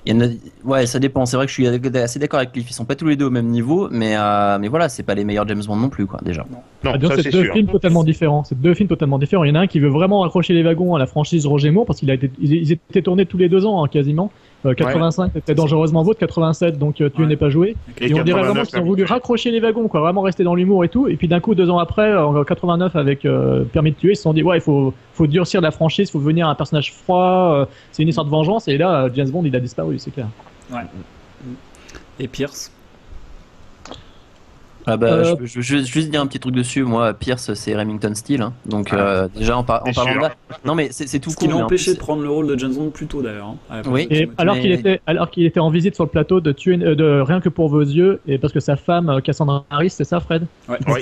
il y en a, ouais, ça dépend. C'est vrai que je suis assez d'accord avec Cliff. Ils sont pas tous les deux au même niveau, mais euh, mais voilà, c'est pas les meilleurs James Bond non plus quoi déjà. Non, Ah, disons, ça c'est c'est deux sûr. films totalement différents. C'est deux films totalement différents. Il y en a un qui veut vraiment accrocher les wagons à la franchise Roger Moore parce qu'il a été, étaient tournés tous les deux ans hein, quasiment. Euh, 85 c'était dangereusement vôtre, 87 donc euh, tu Ouais. n'es pas joué. Et Et, on dirait 89, vraiment qu'ils ont voulu raccrocher les wagons, quoi, vraiment rester dans l'humour et tout. Et puis d'un coup, deux ans après, en 89 avec euh, Permis de tuer, ils se sont dit ouais, il faut, faut durcir la franchise, il faut venir un personnage froid. euh, c'est une histoire de vengeance. Et là, euh, James Bond, il a disparu, c'est clair. Et Pierce? Ah bah, Euh, je, je- juste dire un petit truc dessus. Moi, Pierce, c'est Remington Steele. hein. Donc Ah. euh, déjà en, par- en Bien parlant sûr. de là, non mais c'est c'est tout Ce qui cool. l'a mais en empêché plus- de prendre le rôle de James Bond plus tôt d'ailleurs. hein, la Oui. de Et alors mais- qu'il était, alors qu'il était en visite sur le plateau de tuer, euh, de rien que pour vos yeux, et parce que sa femme Cassandra Harris, c'est ça, Fred? Ouais. Oui.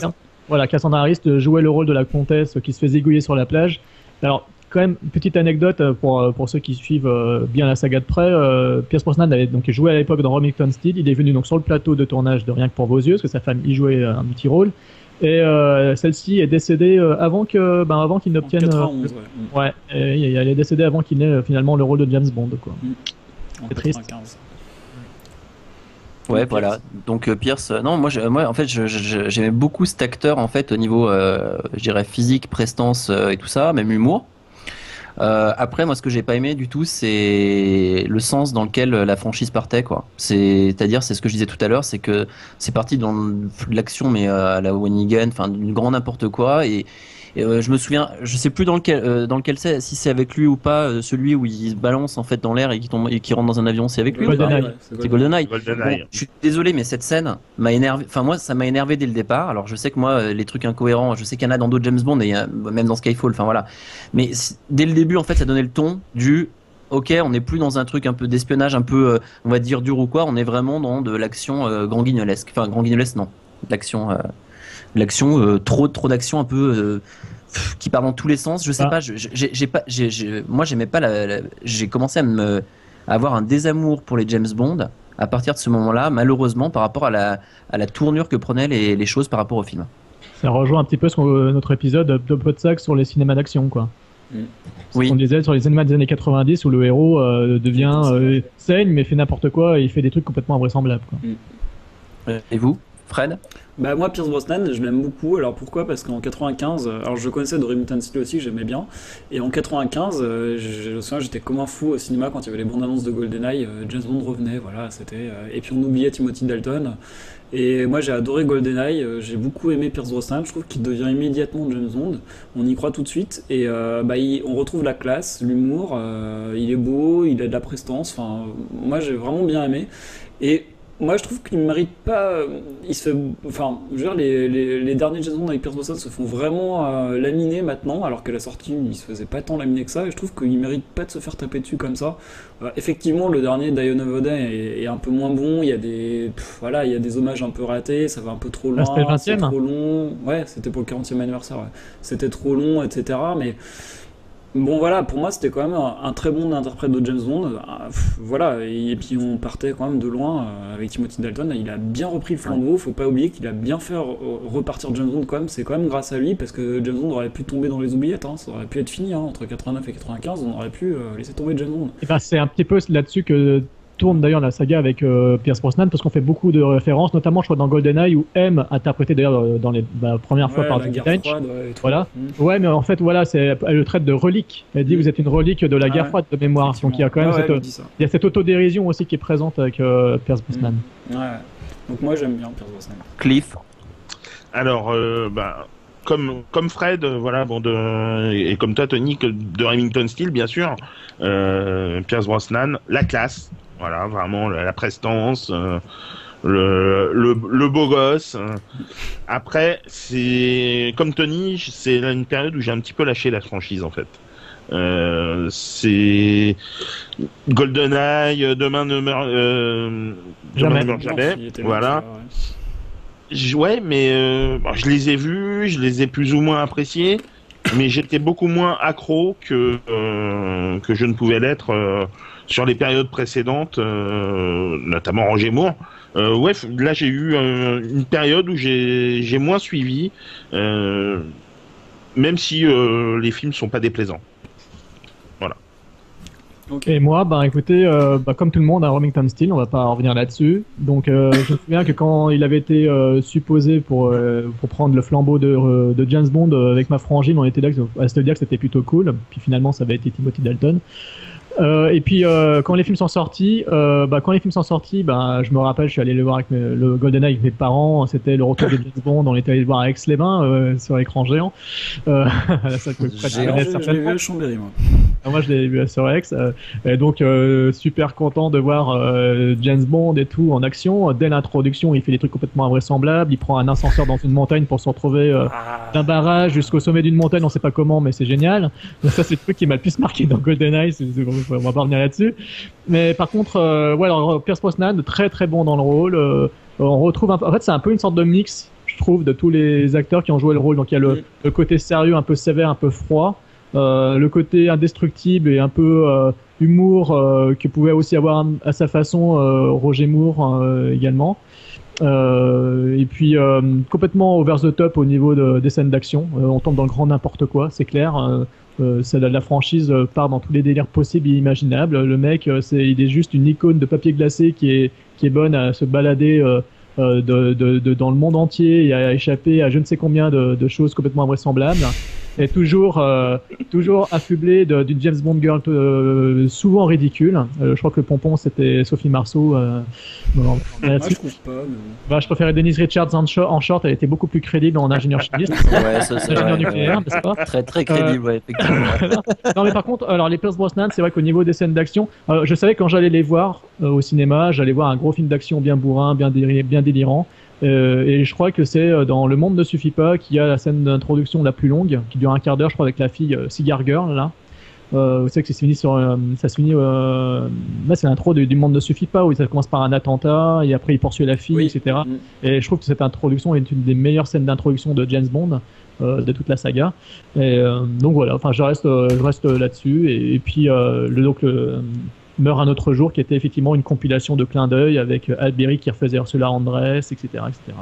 Voilà, Cassandra Harris jouait le rôle de la comtesse qui se fait zigouiller sur la plage. Alors, quand même, petite anecdote euh, pour, euh, pour ceux qui suivent euh, bien la saga de près. Pierce Brosnan avait donc joué à l'époque dans Remington Steele. Il est venu donc sur le plateau de tournage de Rien que pour vos yeux, parce que sa femme y jouait un petit rôle. Et euh, celle-ci est décédée avant que, ben, avant qu'il En n'obtienne. euh, 91, ouais. Mm. ouais, et elle est décédée avant qu'il n'ait finalement le rôle de James Bond, quoi. En C'est triste. 95. Ouais, Pierce. voilà. Donc Pierce, non, moi, je- moi, en fait, je- je- j'aimais beaucoup cet acteur, en fait, au niveau, euh, je dirais, physique, prestance euh, et tout ça, même humour. Euh, après, moi, ce que j'ai pas aimé du tout, c'est le sens dans lequel la franchise partait, quoi. C'est-à-dire, c'est ce que je disais tout à l'heure, c'est que c'est parti dans l'action, mais euh, à la Wanigan, enfin, du grand n'importe quoi. Et, et, euh, je me souviens, je sais plus dans lequel, euh, dans lequel c'est, si c'est avec lui ou pas, euh, celui où il se balance en fait dans l'air et qui tombe et qui rentre dans un avion, c'est avec lui. ou pas GoldenEye. C'est GoldenEye. Bon, je suis désolé, mais cette scène m'a énervé. Enfin, moi, ça m'a énervé dès le départ. Alors, je sais que moi, les trucs incohérents, je sais qu'il y en a dans d'autres James Bond et même dans Skyfall. Enfin, voilà. Mais dès le début, en fait, ça donnait le ton du. Ok, on n'est plus dans un truc un peu d'espionnage, un peu, euh, on va dire dur ou quoi. On est vraiment dans de l'action euh, grand guignolesque. Enfin, grand guignolesque, non. De L'action, euh, l'action, euh, trop, trop d'action, un peu. euh, qui part dans tous les sens, je sais Ah. pas, j'ai pas, moi j'aimais pas la, la- j'ai commencé à me, à avoir un désamour pour les James Bond à partir de ce moment-là, malheureusement, par rapport à la, à la tournure que prenaient les, les choses par rapport au film. Ça rejoint un petit peu ce euh, notre épisode de Podsac sur les cinémas d'action, quoi. Oui. On disait sur les cinémas des années 90 où le héros euh, devient euh, saigne mais fait n'importe quoi et il fait des trucs complètement invraisemblables. Quoi. Et vous, Fred? Bah moi Pierce Brosnan je l'aime beaucoup. Alors pourquoi? Parce qu'en 95 euh, alors je connaissais Remington Steele aussi j'aimais bien. Et en 95 euh, je, me j'étais comme un fou au cinéma quand il y avait les bandes annonces de GoldenEye euh, James Bond revenait voilà c'était et puis on oubliait Timothy Dalton. Et moi j'ai adoré GoldenEye j'ai beaucoup aimé Pierce Brosnan. Je trouve qu'il devient immédiatement James Bond. On y croit tout de suite. Et bah, on retrouve la classe l'humour euh, il est beau il a de la prestance. Enfin moi j'ai vraiment bien aimé. Et moi, je trouve qu'il ne mérite pas. euh, Il se fait, enfin, je veux dire, les, les, les derniers Jason avec Pierce Brosnan se font vraiment euh, laminer maintenant, alors que la sortie, il se faisait pas tant laminer que ça. Et je trouve qu'il mérite pas de se faire taper dessus comme ça. Euh, effectivement, le dernier Dion of est, est un peu moins bon. Il y a des, pff, voilà, il y a des hommages un peu ratés. Ça va un peu trop loin. Ah, c'était le c'est 20e? trop long. Ouais, c'était pour le 40e anniversaire. ouais. C'était trop long, etc. Mais Bon voilà, pour moi c'était quand même un, un très bon interprète de James Bond. Pff, voilà, et, puis on partait quand même de loin euh, avec Timothy Dalton. Il a bien repris le flambeau. Faut pas oublier qu'il a bien fait re- repartir James Bond quand même. C'est quand même grâce à lui parce que James Bond aurait pu tomber dans les oubliettes. hein. Ça aurait pu être fini hein. entre 89 et 95. On aurait pu euh, laisser tomber James Bond. Et ben, c'est un petit peu là-dessus que tourne d'ailleurs la saga avec euh, Pierce Brosnan parce qu'on fait beaucoup de références, notamment je crois dans GoldenEye où M interprété d'ailleurs euh, dans les bah, premières fois Ouais, par froide, ouais, et tout. Voilà. Mm. Ouais, mais en fait voilà, c'est elle le traite de relique. Elle dit Mm. vous êtes une relique de la Ah guerre ouais. froide de mémoire. Donc il y a quand même cette, il y a cette autodérision aussi qui est présente avec euh, Pierce Brosnan. Ouais. Donc moi j'aime bien Pierce Brosnan. Cliff Alors, euh, bah, comme, comme Fred, voilà, bon, de, et comme toi, Tony, que de Remington Steele, bien sûr, euh, Pierce Brosnan, la classe, voilà, vraiment la, la prestance, euh, le, le, le beau gosse. Après, c'est comme Tony, c'est une période où j'ai un petit peu lâché la franchise en fait. Euh, c'est GoldenEye, demain ne meurt, euh, demain Jamais. ne meurt jamais. Il était Voilà. là, ouais. Mais euh, bon, je les ai vus, je les ai plus ou moins appréciés, mais j'étais beaucoup moins accro que euh, que je ne pouvais l'être euh, sur les périodes précédentes, euh, notamment Roger Moore. Euh, ouais, là j'ai eu euh, une période où j'ai moins suivi, euh, même si euh, les films sont pas déplaisants. Ok. Et moi, bah écoutez, euh, bah, comme tout le monde, à Remington Steel, on va pas revenir là-dessus. Donc, euh, je me souviens que quand il avait été euh, supposé pour euh, pour prendre le flambeau de, de James Bond avec ma frangine, on était là à se dire que c'était plutôt cool. Puis finalement, ça avait été Timothy Dalton. Euh, et puis euh, quand les films sont sortis, euh, bah, quand les films sont sortis, bah, je me rappelle, je suis allé le voir avec mes- le GoldenEye avec mes parents. C'était le retour de James Bond. On était allé le voir à Aix-les-Bains euh, sur écran géant. Euh, de Géant. Alors, connaître je- je l'ai certainement. vu à Chambéry, moi. Ah, Moi, je l'ai vu à Sorex. euh, et donc, euh, super content de voir euh, James Bond et tout en action. Dès l'introduction, il fait des trucs complètement invraisemblables. Il prend un ascenseur dans une montagne pour se retrouver euh, Ah. d'un barrage jusqu'au sommet d'une montagne. On sait pas comment, mais c'est génial. Donc ça, c'est le truc qui m'a le plus marqué dans GoldenEye. On va pas revenir là-dessus. Mais par contre, euh, ouais, alors, Pierce Brosnan, très très bon dans le rôle. Euh, on retrouve un peu... En fait, c'est un peu une sorte de mix, je trouve, de tous les acteurs qui ont joué le rôle. Donc il y a le, le côté sérieux, un peu sévère, un peu froid. Euh, le côté indestructible et un peu euh, humour euh, que pouvait aussi avoir à sa façon Roger Moore euh, également. Euh, et puis euh, complètement over the top au niveau de- des scènes d'action. Euh, on tombe dans le grand n'importe quoi, c'est clair. Euh, ça, la, franchise part dans tous les délires possibles et imaginables. Le mec, c'est, il est juste une icône de papier glacé qui est, qui est bonne à se balader de, de, de- dans le monde entier et à échapper à je ne sais combien de, de choses complètement invraisemblables. Et toujours, euh, toujours affublé de- d'une James Bond girl euh, souvent ridicule. Euh, je crois que le pompon c'était Sophie Marceau. Euh, bon, Moi, je trouve pas. mais bon. Bah, je préférais Denise Richards en, short- en short, elle était beaucoup plus crédible en ingénieur chimiste, Ouais, ça, c'est ingénieur vrai, nucléaire, ouais. n'est-ce pas Très très crédible, ouais, effectivement. Non mais par contre, alors les Pierce Brosnan, c'est vrai qu'au niveau des scènes d'action, euh, je savais que quand j'allais les voir euh, au cinéma, j'allais voir un gros film d'action bien bourrin, bien, déli- bien délirant. Euh, et je crois que c'est euh, dans Le Monde ne suffit pas qu'il y a la scène d'introduction la plus longue, qui dure un quart d'heure, je crois, avec la fille euh, Cigar Girl là. Euh, vous savez que ça se finit sur, euh, ça se finit, euh, là c'est l'intro du, du Monde ne suffit pas où ça commence par un attentat et après il poursuit la fille, Oui. etc. Mm. Et je trouve que cette introduction est une des meilleures scènes d'introduction de James Bond de toute la saga. Et donc voilà, enfin je reste, je reste là-dessus. Et, et puis le donc le, meurt un autre jour, qui était effectivement une compilation de clins d'œil avec euh, Alberi qui refaisait Ursula Andress, etc., etc.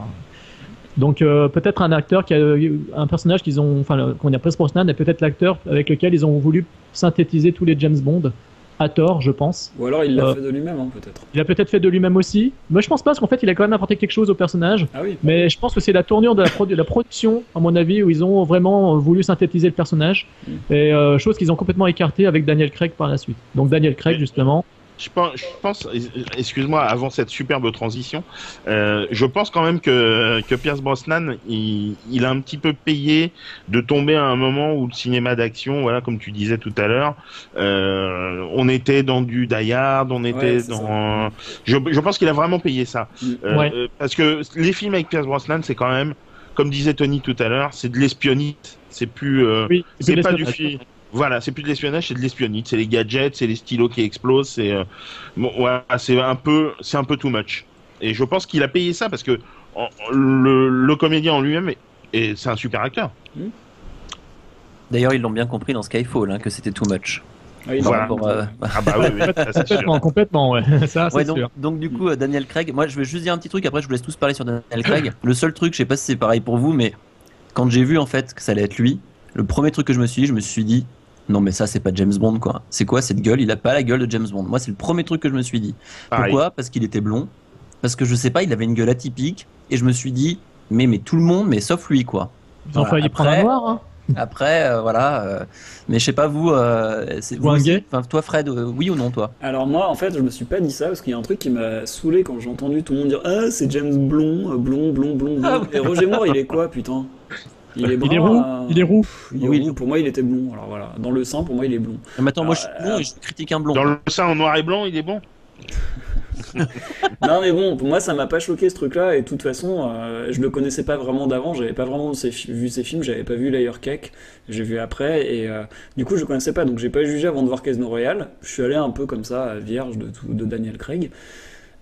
Donc euh, peut-être un acteur qui a un personnage qu'ils ont, enfin comment dire, Pierce Brosnan est peut-être l'acteur avec lequel ils ont voulu synthétiser tous les James Bond à tort, je pense. Ou alors il l'a Euh. fait de lui-même, hein, peut-être. Il a peut-être fait de lui-même aussi. Mais je pense pas, parce qu'en fait, il a quand même apporté quelque chose au personnage. Ah oui. Mais je pense que c'est la tournure de la, produ- de la production, à mon avis, où ils ont vraiment voulu synthétiser le personnage. Mm. Et euh, chose qu'ils ont complètement écarté avec Daniel Craig par la suite. Donc Daniel Craig, justement. Je pense, je pense excuse-moi, avant cette superbe transition, euh, je pense quand même que, que Pierce Brosnan, il, il a un petit peu payé de tomber à un moment où le cinéma d'action, voilà, comme tu disais tout à l'heure, euh, on était dans du Die Hard, on était Ouais, dans... Je, je pense qu'il a vraiment payé ça. Euh, Ouais. parce que les films avec Pierce Brosnan, c'est quand même, comme disait Tony tout à l'heure, c'est de l'espionnite. C'est plus... euh, Oui, c'est pas du film. Voilà, c'est plus de l'espionnage, c'est de l'espionnite, c'est les gadgets, c'est les stylos qui explosent, c'est euh, bon, voilà, c'est un peu, c'est un peu too much. Et je pense qu'il a payé ça parce que en- le, le comédien en lui-même, est- et c'est un super acteur. D'ailleurs, ils l'ont bien compris dans Skyfall, hein, que c'était too much. Ah, Voilà. Ah bah oui, oui, ça, c'est sûr. Complètement, complètement, ouais. Ça, Ouais, donc, sûr. donc du coup, euh, Daniel Craig, moi je vais juste dire un petit truc, après je vous laisse tous parler sur Daniel Craig. Le seul truc, je sais pas si c'est pareil pour vous, mais quand j'ai vu en fait que ça allait être lui, le premier truc que je me suis dit, je me suis dit, non mais ça c'est pas James Bond quoi. C'est quoi cette gueule? Il a pas la gueule de James Bond. Moi c'est le premier truc que je me suis dit. Pareil. Pourquoi? Parce qu'il était blond. Parce que je sais pas, il avait une gueule atypique. Et je me suis dit, mais, mais tout le monde, mais sauf lui quoi. Ils ont Voilà, failli prendre un après- noir, hein. Après, euh, voilà. euh, mais je sais pas vous, euh, c'est- Ou vous un aussi gay Enfin, toi Fred, euh, oui ou non toi? Alors moi, en fait, je me suis pas dit ça parce qu'il y a un truc qui m'a saoulé quand j'ai entendu tout le monde dire Ah, c'est James Blond, blond, blond, blond, blond. Ah ouais. Et Roger Moore, il est quoi, putain? Il est Il est brun, roux, euh, il est roux. il est Oui. roux. Pour moi, il était blond. Alors voilà, dans le sang, pour moi, il est blond. Mais attends, moi je Ah, suis blond et je critique un blond. Dans le sein en noir et blanc, il est bon? non mais bon, pour moi ça m'a pas choqué ce truc-là et de toute façon euh, je le connaissais pas vraiment d'avant, j'avais pas vraiment vu ces films, j'avais pas vu Layer Cake, j'ai vu après et euh, du coup je connaissais pas donc j'ai pas jugé avant de voir Casino Royale. Je suis allé un peu comme ça vierge de tout de Daniel Craig.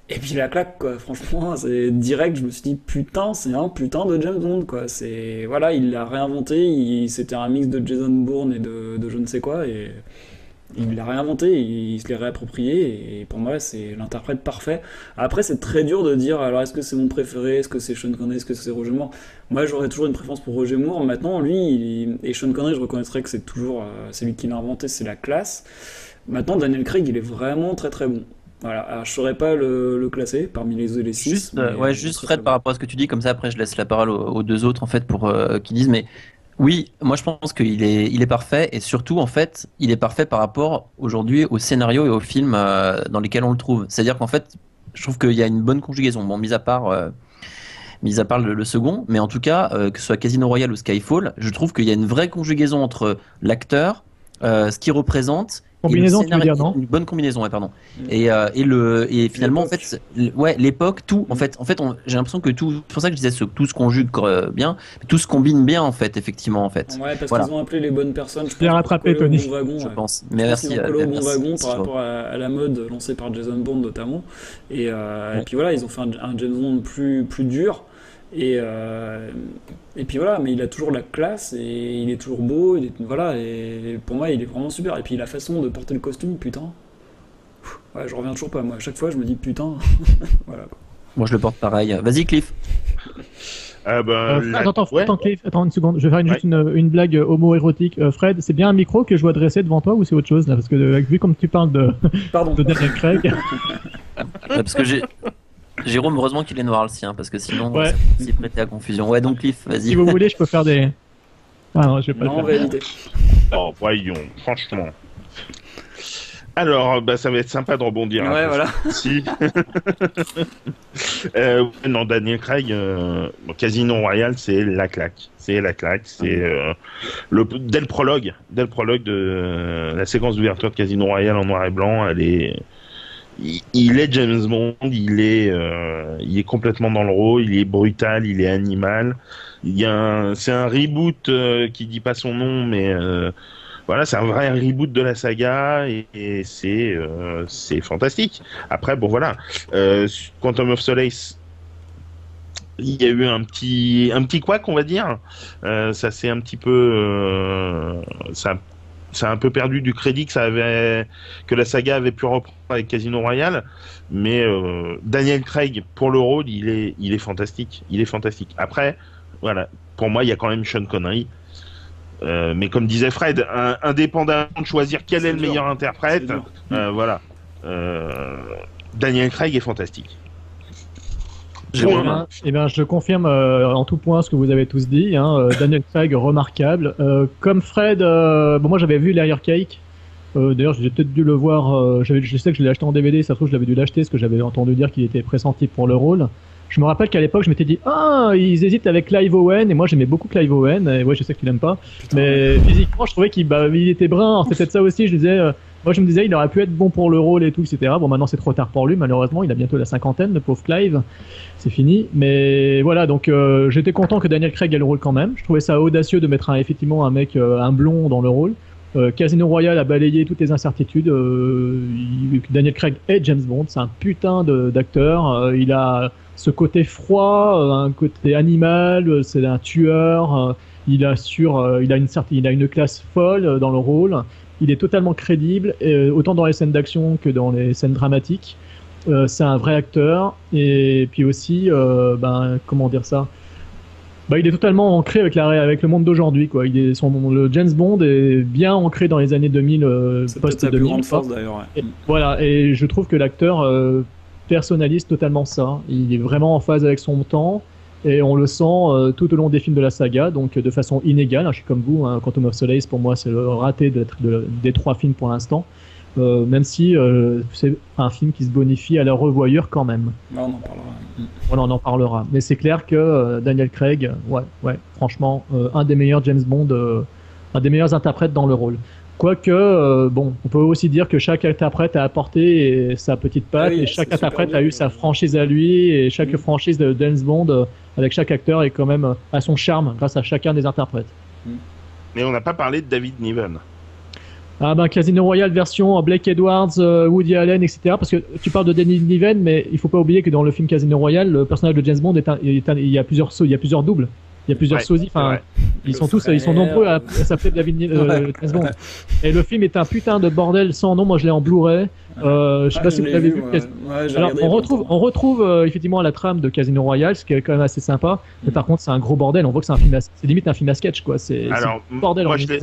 Et puis la claque quoi, franchement c'est direct, je me suis dit putain c'est un putain de James Bond quoi, c'est voilà il l'a réinventé, il- c'était un mix de Jason Bourne et de, de je ne sais quoi et il l'a réinventé, il se l'est réapproprié, et pour moi, c'est l'interprète parfait. Après, c'est très dur de dire, alors est-ce que c'est mon préféré, est-ce que c'est Sean Connery, est-ce que c'est Roger Moore? Moi, j'aurais toujours une préférence pour Roger Moore. Maintenant, lui, il- et Sean Connery, je reconnaîtrais que c'est toujours, euh, c'est lui qui l'a inventé, c'est la classe. Maintenant, Daniel Craig, il est vraiment très très bon. Voilà, alors je saurais pas le, le classer parmi les, les six. Juste, euh, mais ouais, est juste Fred, par rapport à ce que tu dis, comme ça après je laisse la parole aux, aux deux autres en fait pour euh, qu'ils disent. Mais oui, moi je pense qu'il est, il est parfait et surtout en fait, il est parfait par rapport aujourd'hui au scénario et au film euh, dans lesquels on le trouve. C'est-à-dire qu'en fait, je trouve qu'il y a une bonne conjugaison. Bon, mis à part. euh, Mis à part le, le second, mais en tout cas, euh, que ce soit Casino Royale ou Skyfall, je trouve qu'il y a une vraie conjugaison entre l'acteur, euh, ce qu'il représente, Combinaison, tu veux dire, non Une bonne combinaison, ouais, pardon. Et, euh, et le et finalement en L'époque. fait ouais l'époque tout en fait en fait on- j'ai l'impression que tout c'est pour ça que je disais ce- tout se conjugue euh, bien tout se combine bien en fait effectivement en fait Ouais, parce Voilà. qu'ils ont appelé les bonnes personnes. Je Bien pense, rattrapé, Tony. bon wagon, je ouais. pense Je mais pense merci ont collé au bon merci, wagon par rapport à, à la mode lancée par Jason Bourne notamment. Et, euh, et Ouais. puis voilà, ils ont fait un, un James Bond plus, plus dur. Et, euh, et puis voilà, mais il a toujours la classe et il est toujours beau. Il est, voilà, et pour moi, il est vraiment super. Et puis la façon de porter le costume, putain. Ouais, je reviens toujours pas. Moi, à chaque fois, je me dis putain. voilà. moi je le porte pareil vas-y Cliff Ah ben, Euh, attends, attends, ouais. attends, Cliff, attends une seconde. Je vais faire une, Ouais. juste une, une blague euh, homo-érotique. Euh, Fred, c'est bien un micro que je dois dresser devant toi ou c'est autre chose là? Parce que euh, vu comme tu parles de, Pardon. de Daniel Craig, Ouais, parce que j'ai Jérôme heureusement qu'il est noir le sien parce que sinon Ouais. s'y prêter à confusion ouais donc Cliff si vas-y vous voulez, je peux faire des. Ah non, je vais pas Non, le faire. Oh, voyons, franchement. Alors, bah, ça va être sympa de rebondir. Ouais, hein, voilà. Si. euh, ouais, non, Daniel Craig, euh, Casino Royale, c'est la claque. C'est la claque. C'est euh, le dès le prologue, dès le prologue de euh, la séquence d'ouverture de Casino Royale en noir et blanc, elle est. Il, est James Bond, il est, euh, il est complètement dans le rôle, il est brutal, il est animal. C'est un reboot euh, qui dit pas son nom, mais euh, voilà, c'est un vrai reboot de la saga et, c'est euh, c'est fantastique. Après, bon voilà, Quantum of Solace, il y a eu un petit un petit couac, on va dire. Ça s'est un petit peu ça ça a un peu perdu du crédit que ça avait que la saga avait pu reprendre avec Casino Royale, mais euh, Daniel Craig pour le rôle, il est il est fantastique, il est fantastique. Après, voilà, pour moi, il y a quand même Sean Connery. Euh, mais comme disait Fred, un- indépendamment de choisir quel est le meilleur interprète, euh, voilà. Daniel Craig est fantastique. Jérôme Point. Eh bien, je confirme euh, en tout point ce que vous avez tous dit. Hein, euh, Daniel Craig, remarquable. Euh, comme Fred, euh, bon, moi j'avais vu Layer Cake. Euh, D'ailleurs, j'ai peut-être dû le voir. euh, j'avais- je sais que je l'ai acheté en DVD. Ça se trouve, je l'avais dû l'acheter parce que j'avais entendu dire qu'il était pressenti pour le rôle. Je me rappelle qu'à l'époque, je m'étais dit Ah, ils hésitent avec Clive Owen. Et moi, j'aimais beaucoup Clive Owen. Et ouais, je sais que tu l'aimes pas. Putain, Mais physiquement, je trouvais qu'il bah, il était brun. C'est peut-être ça aussi. Je disais, euh, moi, je me disais, il aurait pu être bon pour le rôle et tout, etc. Bon, maintenant, c'est trop tard pour lui, malheureusement. Il a bientôt la cinquantaine, le pauvre Clive. C'est fini. Mais voilà, donc euh, j'étais content que Daniel Craig ait le rôle quand même. Je trouvais ça audacieux de mettre un, effectivement un mec, euh, un blond dans le rôle. Euh, Casino Royale a balayé toutes les incertitudes. Daniel Craig est James Bond. C'est un putain d'acteur. Il a ce côté froid, un côté animal. C'est un tueur. il il a une il a une classe folle dans le rôle. Il est totalement crédible, euh, autant dans les scènes d'action que dans les scènes dramatiques. Euh, c'est un vrai acteur. Et puis aussi, euh, ben, comment dire ça? Bah, il est totalement ancré avec, la, avec le monde d'aujourd'hui. Quoi. Il est, son, le James Bond est bien ancré dans les années 2000, euh, c'est peut-être sa post-2000. plus grande quoi. force d'ailleurs. ouais. Et voilà, et je trouve que l'acteur personnalise totalement ça. Il est vraiment en phase avec son temps, et on le sent euh, tout au long des films de la saga, donc de façon inégale. Je suis comme vous, hein, Quantum of Solace, pour moi, c'est le raté de- des trois films pour l'instant, euh, même si euh, c'est un film qui se bonifie à la revoyure quand même. On en parlera. Voilà, on en parlera. Mais c'est clair que euh, Daniel Craig, ouais, ouais, franchement, un des meilleurs James Bond, un des meilleurs interprètes dans le rôle. Quoique, euh, bon, on peut aussi dire que chaque interprète a apporté sa petite patte Ah oui, et chaque interprète a eu sa franchise à lui et chaque Mm. franchise de James Bond euh, avec chaque acteur est quand même euh, à son charme grâce à chacun des interprètes. Mais on n'a pas parlé de David Niven. Ah ben Casino Royale version Blake Edwards, Woody Allen, etc. Parce que tu parles de Danny Niven, mais il faut pas oublier que dans le film Casino Royale, le personnage de James Bond est un, est un- il y a plusieurs sauts, il y a plusieurs doubles, il y a plusieurs Ouais, sosies. Enfin, ils Le sont tous, ils sont nombreux à, à s'appeler euh, James Bond. Et le film est un putain de bordel sans nom. Moi, je l'ai en Blu-ray. Euh, je sais Ah, pas si vous l'avez vu, Ouais, Alors, on a retrouve, on retrouve euh, effectivement la trame de Casino Royale, ce qui est quand même assez sympa. Mais par contre, c'est un gros bordel. On voit que c'est un film, à- c'est limite un film à sketch, quoi. C'est bordel. moi, je l'ai-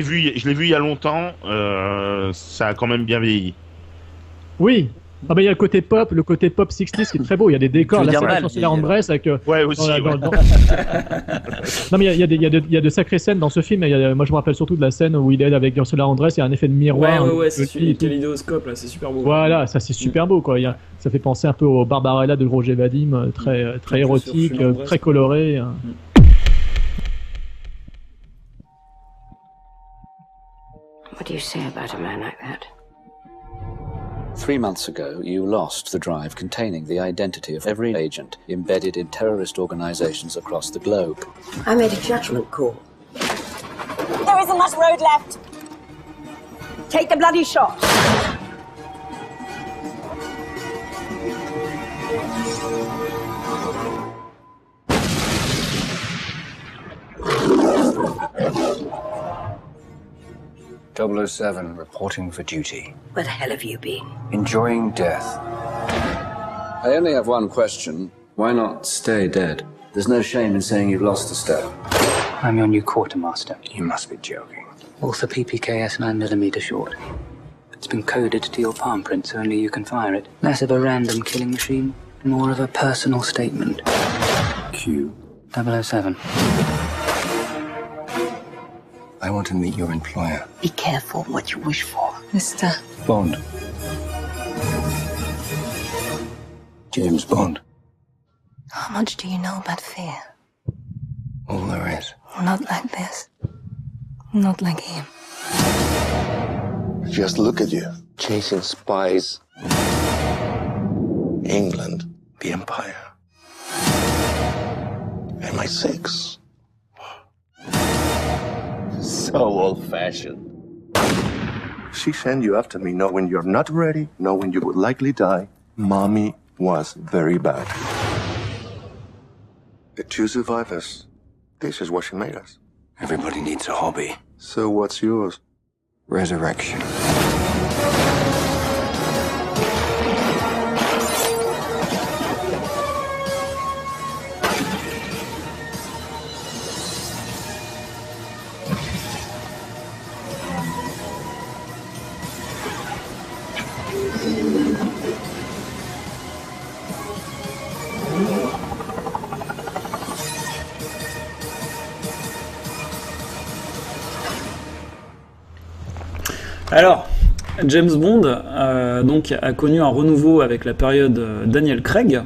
vu, je l'ai vu il y a longtemps. euh, ça a quand même bien vieilli. Oui. Ah bah il y a le côté pop, le côté pop 60 qui est très beau. Il y a des décors, la scène vieillir. Brest avec. euh, Ouais, aussi. dans la- ouais. dans- dans- non mais il y a, il y a des- il y a de, il y a de sacrées scènes dans ce film. Il y a- moi je me rappelle surtout de la scène où il est avec Ursula Andress. Il y a un effet de Ouais, miroir. ouais, ouais, c'est et celui tout. le vidéoscope là, c'est super beau. Voilà, ça c'est super beau quoi. Il y a- ça fait penser un peu au Barbarella de Roger Vadim, euh, très euh, très érotique, euh, très coloré. What do you say about a man like that? Three months ago, you lost the drive containing the identity of every agent embedded in terrorist organizations across the globe. I made a judgment call. There isn't much road left. Take the bloody shot. 007 reporting for duty. Where the hell have you been? Enjoying death. I only have one question. Why not stay dead? There's no shame in saying you've lost a step. I'm your new quartermaster. You must be joking. Author PPKS 9mm short. It's been coded to your palm print so only you can fire it. Less of a random killing machine, more of a personal statement. Q. 007. I want to meet your employer. Be careful what you wish for. Mister. Bond. James Bond. How much do you know about fear? All there is. Not like this. Not like him. Just look at you, chasing spies. England, the Empire. MI6. So old fashioned. She sent you after me knowing you're not ready, knowing you would likely die. Mommy was very bad. The two survivors. This is what she made us. Everybody needs a hobby. So what's yours? Resurrection. James Bond euh, donc, a connu un renouveau avec la période euh, Daniel Craig.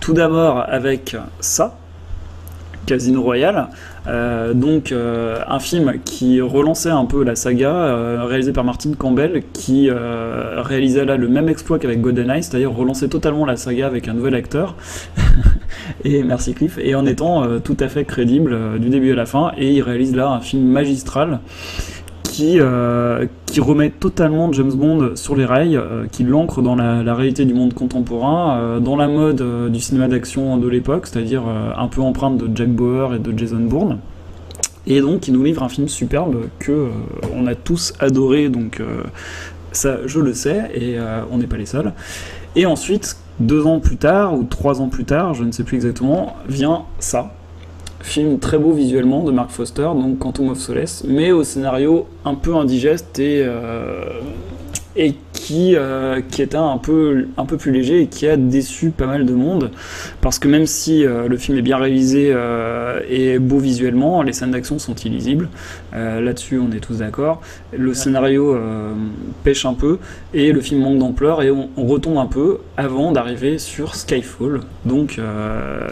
Tout d'abord avec ça, Casino Royale, euh, donc un film qui relançait un peu la saga, réalisé par Martin Campbell, qui réalisait là le même exploit qu'avec GoldenEye, c'est-à-dire relancer totalement la saga avec un nouvel acteur. et merci Cliff, et en étant tout à fait crédible du début à la fin, et il réalise là un film magistral qui, euh, qui remet totalement James Bond sur les rails, euh, qui l'ancre dans la, réalité du monde contemporain, euh, dans la mode du cinéma d'action de l'époque, c'est-à-dire un peu empreinte de Jack Bauer et de Jason Bourne. Et donc, il nous livre un film superbe que on a tous adoré, donc ça, je le sais, et on n'est pas les seuls. Et ensuite, deux ans plus tard, ou trois ans plus tard, je ne sais plus exactement, vient ça, film très beau visuellement de Mark Foster, donc Quantum of Solace, mais au scénario un peu indigeste et, euh, et qui, euh, qui était un peu, un peu plus léger et qui a déçu pas mal de monde. Parce que même si euh, le film est bien réalisé euh, et beau visuellement, les scènes d'action sont illisibles. Euh, Là-dessus, on est tous d'accord. Le scénario pêche un peu et le film manque d'ampleur et on, on retombe un peu avant d'arriver sur Skyfall. Donc,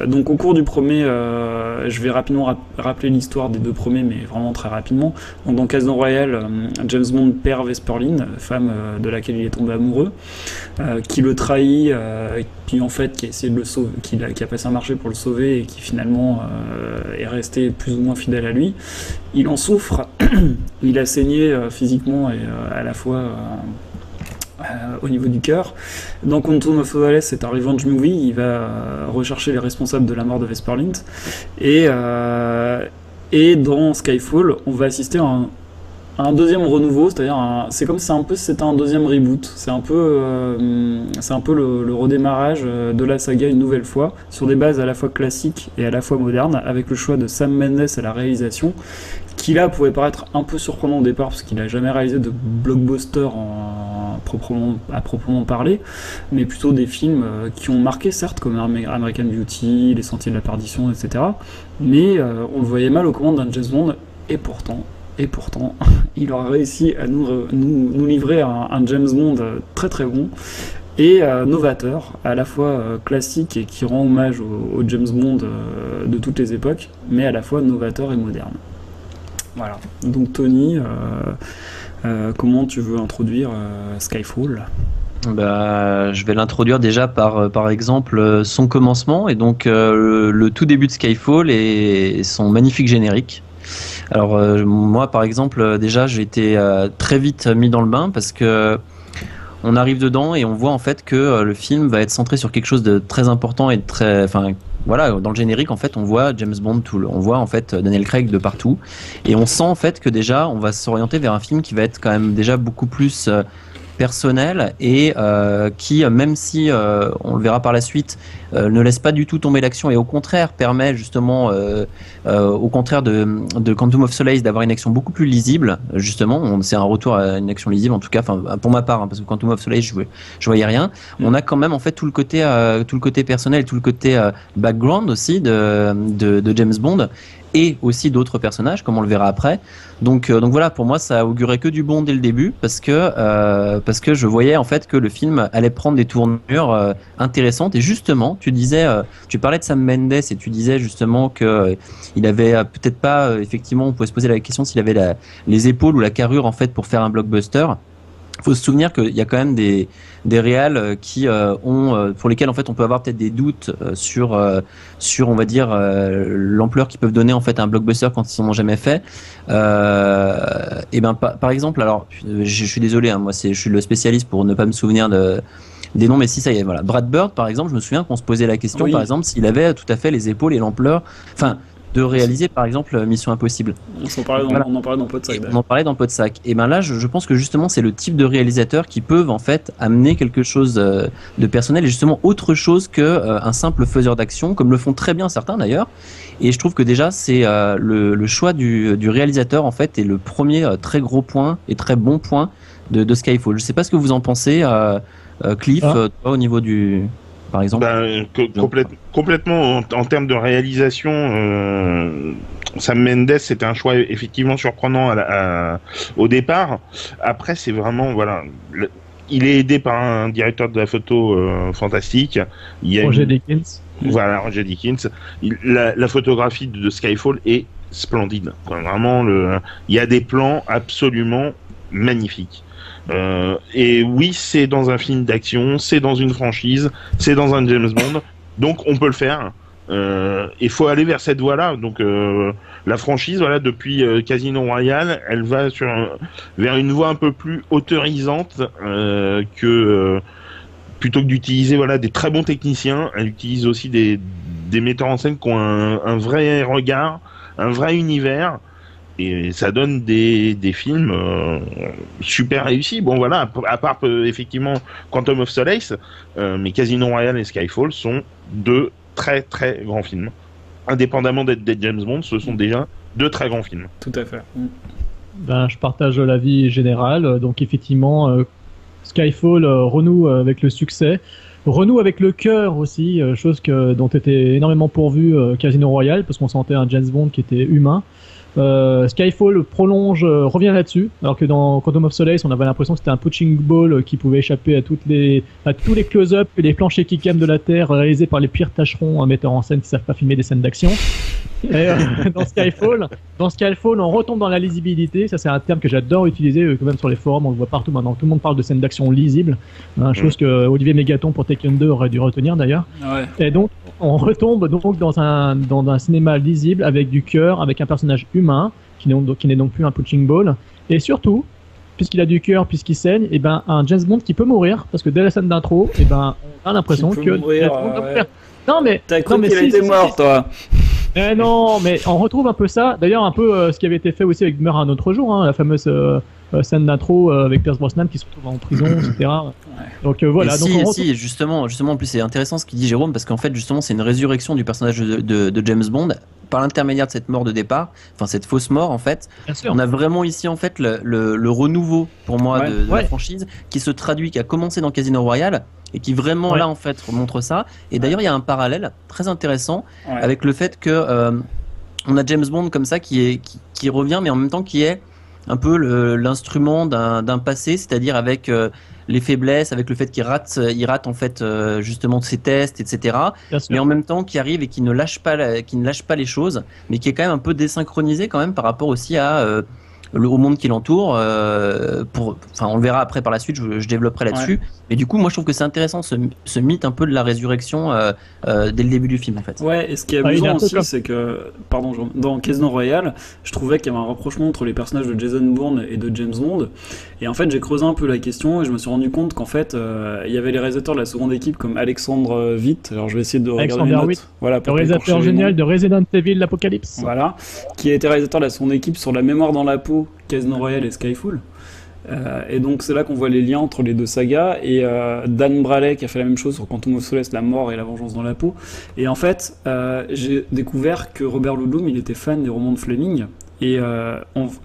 donc au cours du premier, je vais rapidement rap- rappeler l'histoire des deux premiers, mais vraiment très rapidement. Donc dans Casino Royale, James Bond perd Vesperline, femme de laquelle il est tombé amoureux, euh, qui le trahit, euh, qui en fait qui a de le sauver, qui a, passé un marché pour le sauver et qui finalement euh, est resté plus ou moins fidèle à lui. Il en souffre, il a saigné euh, physiquement et à la fois au niveau du cœur. Dans Quantum of Solace, c'est un revenge movie. Il va rechercher les responsables de la mort de Vesperlint. Et, et dans Skyfall, on va assister à un, un deuxième renouveau, c'est-à-dire c'est comme c'est un peu c'était un deuxième reboot. C'est un peu euh, c'est un peu le, redémarrage euh, de la saga une nouvelle fois sur des bases à la fois classiques et à la fois modernes, avec le choix de Sam Mendes à la réalisation qui là pouvait paraître un peu surprenant au départ parce qu'il n'a jamais réalisé de blockbuster en proprement, à proprement parler, mais plutôt des films euh, qui ont marqué certes comme Am- American Beauty, Les Sentiers de la Perdition, etc. Mais on le voyait mal aux commandes d'un James Bond et pourtant, et pourtant, il aura réussi à nous, re- nous, nous livrer un, James Bond euh, très très bon et euh, novateur, à la fois euh, classique et qui rend hommage au, James Bond de toutes les époques, mais à la fois novateur et moderne. Voilà. Donc Tony, comment tu veux introduire Skyfall? Bah, je vais l'introduire déjà par, exemple son commencement et donc le tout début de Skyfall et son magnifique générique. Alors euh, moi par exemple euh, déjà j'ai été euh, très vite mis dans le bain parce que on arrive dedans et on voit en fait que le film va être centré sur quelque chose de très important et de très enfin voilà dans le générique en fait on voit James Bond tout le- on voit en fait Daniel Craig de partout et on sent en fait que déjà on va s'orienter vers un film qui va être quand même déjà beaucoup plus personnel et euh, qui, euh, même si euh, on le verra par la suite, euh, ne laisse pas du tout tomber l'action et au contraire permet justement, au contraire de, de Quantum of Solace, d'avoir une action beaucoup plus lisible. Justement, c'est un retour à une action lisible en tout cas, enfin pour ma part, hein, parce que Quantum of Solace, je, voyais- je voyais rien. On a quand même en fait tout le côté, tout le côté personnel, tout le côté background aussi de, de, de James Bond et aussi d'autres personnages, comme on le verra après. Donc, euh, donc voilà, pour moi, ça augurait que du bon dès le début, parce que euh, parce que je voyais en fait que le film allait prendre des tournures euh, intéressantes. Et justement, tu disais, tu parlais de Sam Mendes et tu disais justement que il avait peut-être pas, effectivement, on pouvait se poser la question s'il avait les épaules ou la carrure en fait pour faire un blockbuster. Faut se souvenir qu'il y a quand même des des réals euh, qui euh, ont euh, pour lesquels en fait on peut avoir peut-être des doutes sur sur on va dire l'ampleur qu'ils peuvent donner en fait à un blockbuster quand ils en ont jamais fait euh, et ben par, par exemple alors je, je suis désolé hein, moi c'est je suis le spécialiste pour ne pas me souvenir de des noms mais si ça y est voilà Brad Bird par exemple je me souviens qu'on se posait la question Oui. par exemple s'il avait tout à fait les épaules et l'ampleur enfin de réaliser par exemple Mission Impossible on, s'en parlait dans, Voilà. on en parlait dans Podsac. on en parlait dans Podsac. Et ben là, je, je pense que justement, c'est le type de réalisateurs qui peuvent en fait amener quelque chose euh, de personnel et justement autre chose que euh, un simple faiseur d'action, comme le font très bien certains d'ailleurs. Et je trouve que déjà, c'est euh, le, le choix du, du réalisateur en fait est le premier euh, très gros point et très bon point de, de Skyfall. Je sais pas ce que vous en pensez, euh, euh, Cliff, Ah. euh, toi, au niveau du, par exemple. Ben, que- complète- complètement en, en termes de réalisation, euh, Sam Mendes c'était un choix effectivement surprenant à la- à- au départ. Après, c'est vraiment voilà. le- il est aidé par un directeur de la photo euh, fantastique. Il y a Roger une- Dickens. Voilà, Roger Dickens. Il- la, la photographie de, de Skyfall est splendide. Vraiment, le, il y a des plans absolument magnifiques. Euh, et oui, c'est dans un film d'action, c'est dans une franchise, c'est dans un James Bond, donc on peut le faire. Euh, Il faut aller vers cette voie-là. Donc euh, la franchise, voilà, depuis euh, Casino Royale, elle va sur vers une voie un peu plus autorisante que plutôt que d'utiliser voilà des très bons techniciens, elle utilise aussi des, metteurs en scène qui ont un vrai regard, un vrai univers. Et ça donne des, des films euh, super réussis. Bon voilà, à part euh, effectivement Quantum of Solace, euh, mais Casino Royale et Skyfall sont deux très très grands films. Indépendamment d'être des James Bond, ce sont déjà deux très grands films. Tout à fait. Mm. Ben, je partage l'avis général. Donc effectivement, euh, Skyfall euh, renoue avec le succès, renoue avec le cœur aussi, chose que, dont était énormément pourvu euh, Casino Royale, parce qu'on sentait un James Bond qui était humain. Euh, Skyfall prolonge, euh, revient là-dessus, alors que dans Quantum of Solace, on avait l'impression que c'était un punching ball euh, qui pouvait échapper à toutes les, à tous les close-up et les planchers qui cam de la Terre réalisés par les pires tâcherons, un metteur en scène qui savent pas filmer des scènes d'action. Et, euh, dans Skyfall, dans Skyfall, on retombe dans la lisibilité. Ça, c'est un terme que j'adore utiliser, quand même sur les forums. On le voit partout maintenant. Tout le monde parle de scènes d'action lisibles, hein, chose que Olivier Mégaton pour Tekken 2 aurait dû retenir d'ailleurs. Ouais. Et donc, on retombe donc dans un, dans un cinéma lisible avec du cœur, avec un personnage humain qui n'est donc, qui n'est donc plus un punching ball. Et surtout, puisqu'il a du cœur, puisqu'il saigne, et ben un James Bond qui peut mourir parce que dès la scène d'intro, et ben on a l'impression que mourir, va ouais. Non mais T'as non cru mais qu'il si, était si, mort, si. toi Eh non, mais on retrouve un peu ça. D'ailleurs, un peu euh, ce qui avait été fait aussi avec Meurt un autre jour, hein, la fameuse euh, euh, scène d'intro euh, avec Pierce Brosnan qui se retrouve en prison, etc. Donc euh, voilà. Et Donc si, si, justement, justement, en plus c'est intéressant ce qu'il dit Jérôme parce qu'en fait justement c'est une résurrection du personnage de, de- de James Bond par l'intermédiaire de cette mort de départ, enfin cette fausse mort en fait. Bien sûr. On a vraiment ici en fait le, le- le renouveau pour moi Ouais. de, de Ouais. la franchise qui se traduit, qui a commencé dans Casino Royale et qui vraiment Ouais. là en fait montre ça. Et d'ailleurs il y a un parallèle très intéressant avec le fait que euh, on a James Bond comme ça qui est qui, qui revient mais en même temps qui est un peu l'instrument d'un passé, c'est-à-dire avec euh, les faiblesses, avec le fait qu'il rate, il rate en fait euh, justement ses tests, etc. Mais en même temps qui arrive et qui ne lâche pas, qui ne lâche pas les choses, mais qui est quand même un peu désynchronisé quand même par rapport aussi à euh, le, au monde qui l'entoure. euh, pour, enfin, on le verra après par la suite. Je, je développerai là-dessus. Mais du coup, moi, je trouve que c'est intéressant ce, ce mythe un peu de la résurrection euh, euh, dès le début du film en fait. Ouais, et ce qui est Ah, amusant aussi, c'est que, pardon, dans Casino Royale, je trouvais qu'il y avait un rapprochement entre les personnages de Jason Bourne et de James Bond. Et en fait, j'ai creusé un peu la question et je me suis rendu compte qu'en fait, euh, il y avait les réalisateurs de la seconde équipe comme Alexandre Witt. Alors, je vais essayer de regarder les notes. Witt, Voilà, Le pour pas réalisateur génial de Resident Evil l'Apocalypse. Voilà, qui a été réalisateur de la seconde équipe sur La mémoire dans la peau, Casino Royale et Skyfall. Euh, et donc c'est là qu'on voit les liens entre les deux sagas et euh, Dan Braley qui a fait la même chose sur Quantum of Solace, La mort et la vengeance dans la peau. Et en fait, euh, j'ai découvert que Robert Ludlum il était fan des romans de Fleming. Et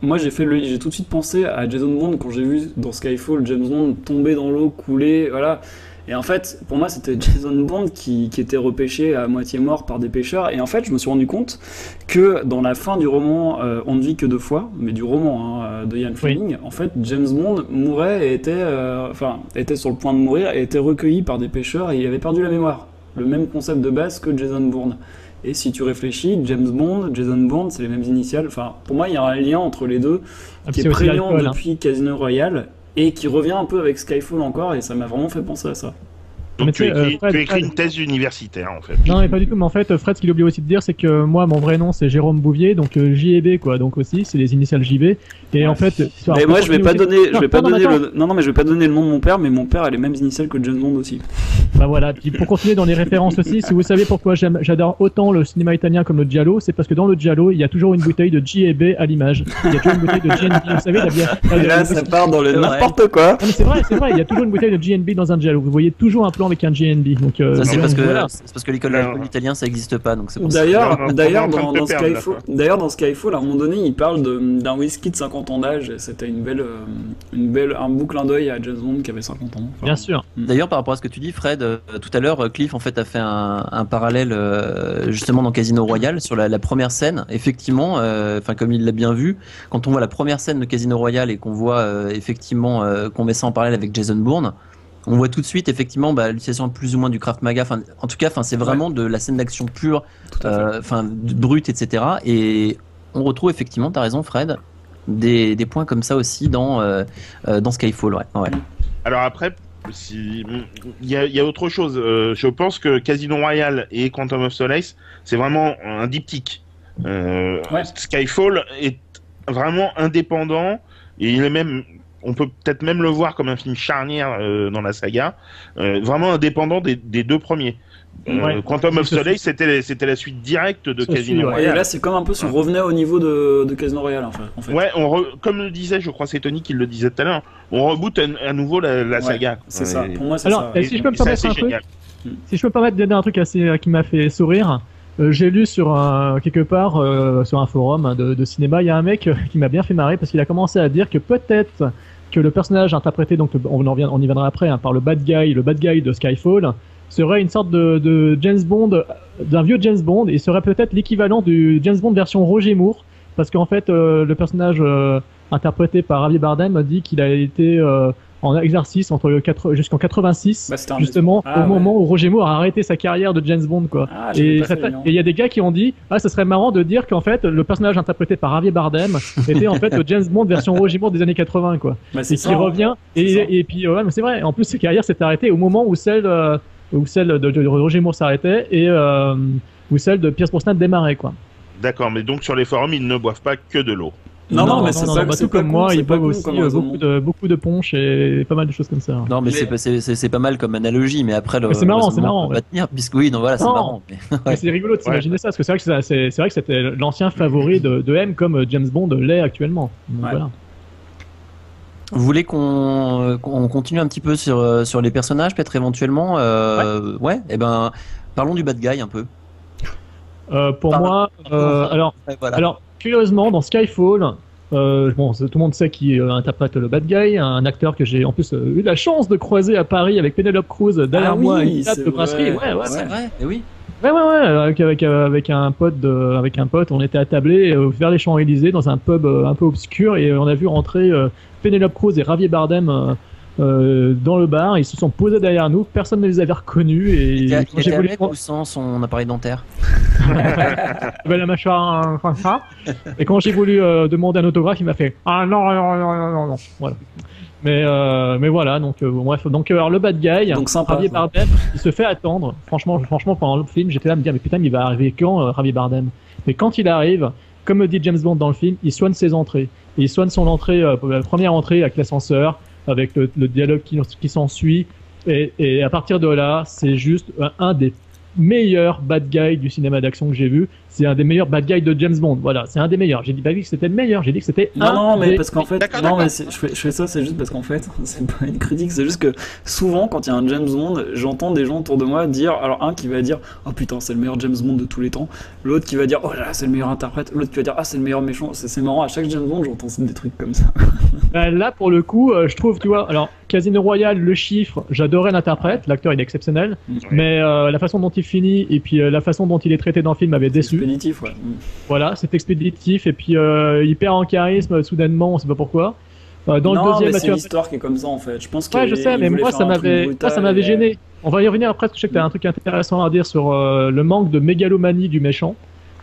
moi j'ai j'ai tout de suite pensé à Jason Bond quand j'ai vu dans Skyfall James Bond tomber dans l'eau, couler, voilà. Et en fait, pour moi, c'était Jason Bond qui, qui était repêché à moitié mort par des pêcheurs. Et en fait, je me suis rendu compte que dans la fin du roman euh, On ne vit que deux fois, mais du roman hein, de Ian Fleming, en fait, James Bond mourait et était, euh, enfin, était sur le point de mourir et était recueilli par des pêcheurs et il avait perdu la mémoire. Le même concept de base que Jason Bourne. Et si tu réfléchis, James Bond, Jason Bourne, c'est les mêmes initiales. Enfin, pour moi, il y a un lien entre les deux Ah, qui est prégnant hein. depuis Casino Royale et qui revient un peu avec Skyfall encore et ça m'a vraiment fait penser à ça. Donc Mais tu tu sais, écris, euh, Fred, tu écris Fred- une thèse universitaire en fait. Non, mais pas du tout. Mais en fait, Fred, ce qu'il oublie aussi de dire, c'est que moi, mon vrai nom, c'est Jérôme Bouvier, donc euh, JB, quoi. Donc aussi, c'est les initiales JB. Et en fait, Mais moi, je vais pas donner, je vais pas donner attends. le, non, non, mais je vais pas donner le nom de mon père, mais mon père a les mêmes initiales que James Bond aussi. Bah voilà. Puis pour continuer dans les références aussi, si vous savez pourquoi j'adore autant le cinéma italien comme le giallo, c'est parce que dans le giallo, il y a toujours une bouteille de JB à l'image. Il y a toujours une bouteille de GNB. Vous savez, la bière. Et là, ça part dans le n'importe quoi. Non, mais c'est vrai, c'est vrai. Il y a toujours une bouteille de GNB dans un giallo. Vous voyez toujours un plan avec un GNB. Donc euh, Ça c'est parce que voilà. c'est parce que l'école d'alcool italien ça existe pas donc. D'ailleurs, dans, dans Skyfall, quoi. d'ailleurs, dans Skyfall, à un moment donné, il parle d'un whisky de 50 ans d'âge. C'était une belle, euh, une belle, un beau clin d'œil à James Bond qui avait 50 ans. Enfin, Bien sûr. D'ailleurs, par rapport à ce que tu dis, Fred, euh, tout à l'heure, Cliff en fait a fait un, un parallèle euh, justement dans Casino Royale sur la, la première scène. Effectivement, euh, enfin comme il l'a bien vu, quand on voit la première scène de Casino Royale et qu'on voit euh, effectivement euh, qu'on met ça en parallèle avec Jason Bourne, on voit tout de suite effectivement bah, l'utilisation plus ou moins du Kraft Maga. Enfin, en tout cas, enfin c'est vraiment de la scène d'action pure, euh, enfin brute, etc. Et on retrouve effectivement, t'as raison, Fred, des, des points comme ça aussi dans euh, euh, dans Skyfall. Ouais. ouais. Alors après, si- il y, a, il y a autre chose. Euh, je pense que Casino Royale et Quantum of Solace, c'est vraiment un diptyque. Euh, Ouais. Skyfall est vraiment indépendant et il est même, on peut peut-être même le voir comme un film charnière euh, dans la saga, euh, vraiment indépendant des, des deux premiers. Euh, Ouais. Quantum of Solace, c'était c'était la suite directe de Casino suit, ouais. Et Royale. là, c'est comme un peu si on revenait au niveau de, de Casino Royale, en fait. En fait. Ouais, on re- comme le disait, je crois que c'est Tony qui le disait tout à l'heure, on reboot à, à nouveau la, la Ouais, saga. C'est ça. Pour moi, c'est Alors, ça. et si je peux me permettre un truc, génial. Si je peux me permettre de dire un truc assez qui m'a fait sourire, euh, j'ai lu sur un, quelque part euh, sur un forum hein, de, de cinéma, il y a un mec qui m'a bien fait marrer parce qu'il a commencé à dire que peut-être que le personnage interprété, donc on, y viendra après, hein, par le bad guy, le bad guy de Skyfall, serait une sorte de, James Bond, d'un vieux James Bond, et serait peut-être l'équivalent du James Bond version Roger Moore, parce qu'en fait, euh, le personnage euh, interprété par Javier Bardem dit qu'il a été euh, en exercice entre le jusqu'en 86, Bah, justement Ah, au ouais. moment où Roger Moore a arrêté sa carrière de James Bond, quoi. Ah, et il y a des gars qui ont dit, ah, ça serait marrant de dire qu'en fait, le personnage interprété par Javier Bardem était en fait le James Bond version Roger Moore des années 80, quoi. Bah, c'est et qui revient. Et, et puis, ouais, mais c'est vrai. En plus, sa carrière s'est arrêtée au moment où celle, euh, où celle de, de Roger Moore s'arrêtait et euh, où celle de Pierce Brosnan démarrait, quoi. D'accord, mais donc sur les forums, ils ne boivent pas que de l'eau. Non, non, mais c'est pas, bah, tout comme con, moi, ils con aussi comme euh, beaucoup de, beaucoup de punch et pas mal de choses comme ça. Non, mais, c'est pas- c'est mal comme analogie, mais après le. Mais c'est marrant, c'est marrant, va ouais. tenir, puisque oui, non, voilà, c'est marrant. mais- c'est rigolo de s'imaginer ça, parce que c'est vrai que ça- c'est c'est vrai que c'était l'ancien favori de, de M comme James Bond l'est actuellement. Donc, Ouais. voilà. Vous voulez qu'on euh, continue un petit peu sur, euh, sur les personnages, peut-être éventuellement euh, Ouais, et ben, parlons du bad guy un peu. Euh, pour Pardon. moi, euh, alors, Ouais, voilà. alors curieusement, dans Skyfall, euh, bon, tout le monde sait qui euh, interprète le bad guy, un acteur que j'ai en plus euh, eu la chance de croiser à Paris avec Penelope Cruz derrière Ah moi à oui, une table c'est de brasserie. vrai. Ouais, ouais, c'est ouais. vrai, et oui. Ouais, ouais, ouais, avec, avec, euh, avec un pote, de, avec un pote, on était attablés euh, vers les Champs-Élysées dans un pub euh, un peu obscur et on a vu rentrer euh, Penelope Cruz et Javier Bardem euh, dans le bar. Ils se sont posés derrière nous, personne ne les avait reconnus et Il y a, quand j'ai voulu avec ou sans son appareil dentaire avait la mâchoire euh, comme ça. Et quand j'ai voulu euh, demander un autographe, il m'a fait ah non non non non non, non. voilà. Mais euh, mais voilà donc euh, bref donc alors le bad guy Donc sympa, Javier ça. Bardem il se fait attendre franchement franchement pendant le film j'étais là à me dire mais putain il va arriver quand euh, Javier Bardem? Mais quand il arrive comme le dit James Bond dans le film il soigne ses entrées et il soigne son entrée euh, la première entrée avec l'ascenseur avec le, dialogue qui, s'ensuit. Et, à partir de là c'est juste un des meilleurs bad guys du cinéma d'action que j'ai vu c'est un des meilleurs bad guys de James Bond. Voilà c'est un des meilleurs. J'ai dit pas dit que c'était le meilleur. J'ai dit que c'était Non, un non, mais des- parce qu'en fait, D'accord, non, d'accord. mais je fais, je fais ça, c'est juste parce qu'en fait, c'est pas une critique, c'est juste que souvent, quand il y a un James Bond, j'entends des gens autour de moi dire, alors un qui va dire, oh putain, c'est le meilleur James Bond de tous les temps, l'autre qui va dire, oh là là, c'est le meilleur interprète, l'autre qui va dire, ah, c'est le meilleur méchant, c'est c'est marrant, à chaque James Bond, j'entends des trucs comme ça. Bah, là, pour le coup, euh, je trouve, tu vois, alors Casino Royale, le chiffre, j'adorais l'interprète, l'acteur il est exceptionnel, mais euh, la façon dont il finit et puis euh, la façon dont il est traité dans le film m'avait déçu. Expéditif, ouais. Mm. Voilà, c'est expéditif et puis euh, il perd en charisme euh, soudainement, on sait pas pourquoi. Euh, dans non, le deuxième, mais c'est l'histoire qui est comme ça en fait. Je pense que Ouais, je sais, mais moi ça m'avait, moi, ça m'avait gêné. On va y revenir après parce que je sais que t'as un truc intéressant à dire sur euh, le manque de mégalomanie du méchant.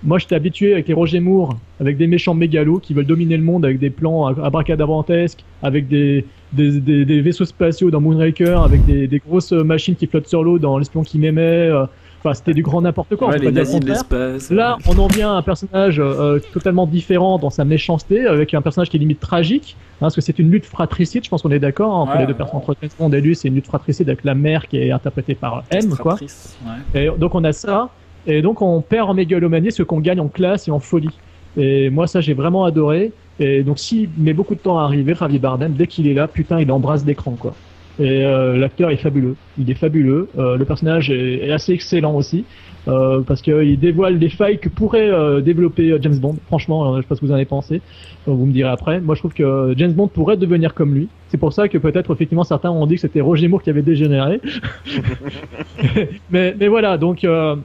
Moi, j'étais habitué avec les Roger Moore, avec des méchants mégalos qui veulent dominer le monde avec des plans abracadabrantesques, avec des, des, des, des vaisseaux spatiaux dans Moonraker, avec des, des grosses machines qui flottent sur l'eau dans L'espion qui m'aimait. Euh, Enfin, c'était du grand n'importe quoi. on Ouais, les nazis de l'espace. Là, on en vient à un personnage euh, totalement différent dans sa méchanceté, avec un personnage qui est limite tragique, hein, parce que c'est une lutte fratricide, je pense qu'on est d'accord, hein, entre Ouais, les deux personnes, entre Bond et lui, c'est une lutte fratricide avec la mère qui est interprétée par M, quoi. Et donc on a ça, et donc on perd en mégalomanie ce qu'on gagne en classe et en folie. Et moi, ça, j'ai vraiment adoré. Et donc, s'il met beaucoup de temps à arriver, Javier Bardem, dès qu'il est là, putain, il embrasse d'écran, quoi. Et euh, l'acteur est fabuleux. Il est fabuleux. Euh, le personnage est, est assez excellent aussi. Euh, parce qu'il dévoile des failles que pourrait euh, développer euh, James Bond. Franchement, euh, je sais pas ce que vous en avez pensé. Euh, vous me direz après. Moi, je trouve que James Bond pourrait devenir comme lui. C'est pour ça que peut-être effectivement certains ont dit que c'était Roger Moore qui avait dégénéré. mais, mais voilà, donc euh,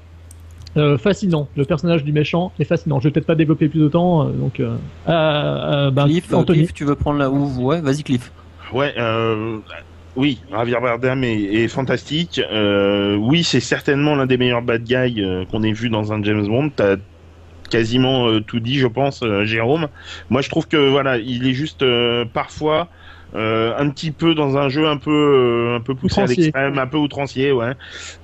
euh, fascinant. Le personnage du méchant est fascinant. Je vais peut-être pas développer plus de temps. euh, donc, euh, ben, Cliff, Anthony. Cliff, tu veux prendre la ou Ouais, vas-y, Cliff. Ouais, euh, oui, Javier Bardem est, est fantastique. Euh, oui, c'est certainement l'un des meilleurs bad guys euh, qu'on ait vu dans un James Bond. T'as quasiment euh, tout dit, je pense, euh, Jérôme. Moi, je trouve que voilà, il est juste euh, parfois euh, un petit peu dans un jeu un peu euh, un peu poussé à l'extrême, un peu outrancier, ouais.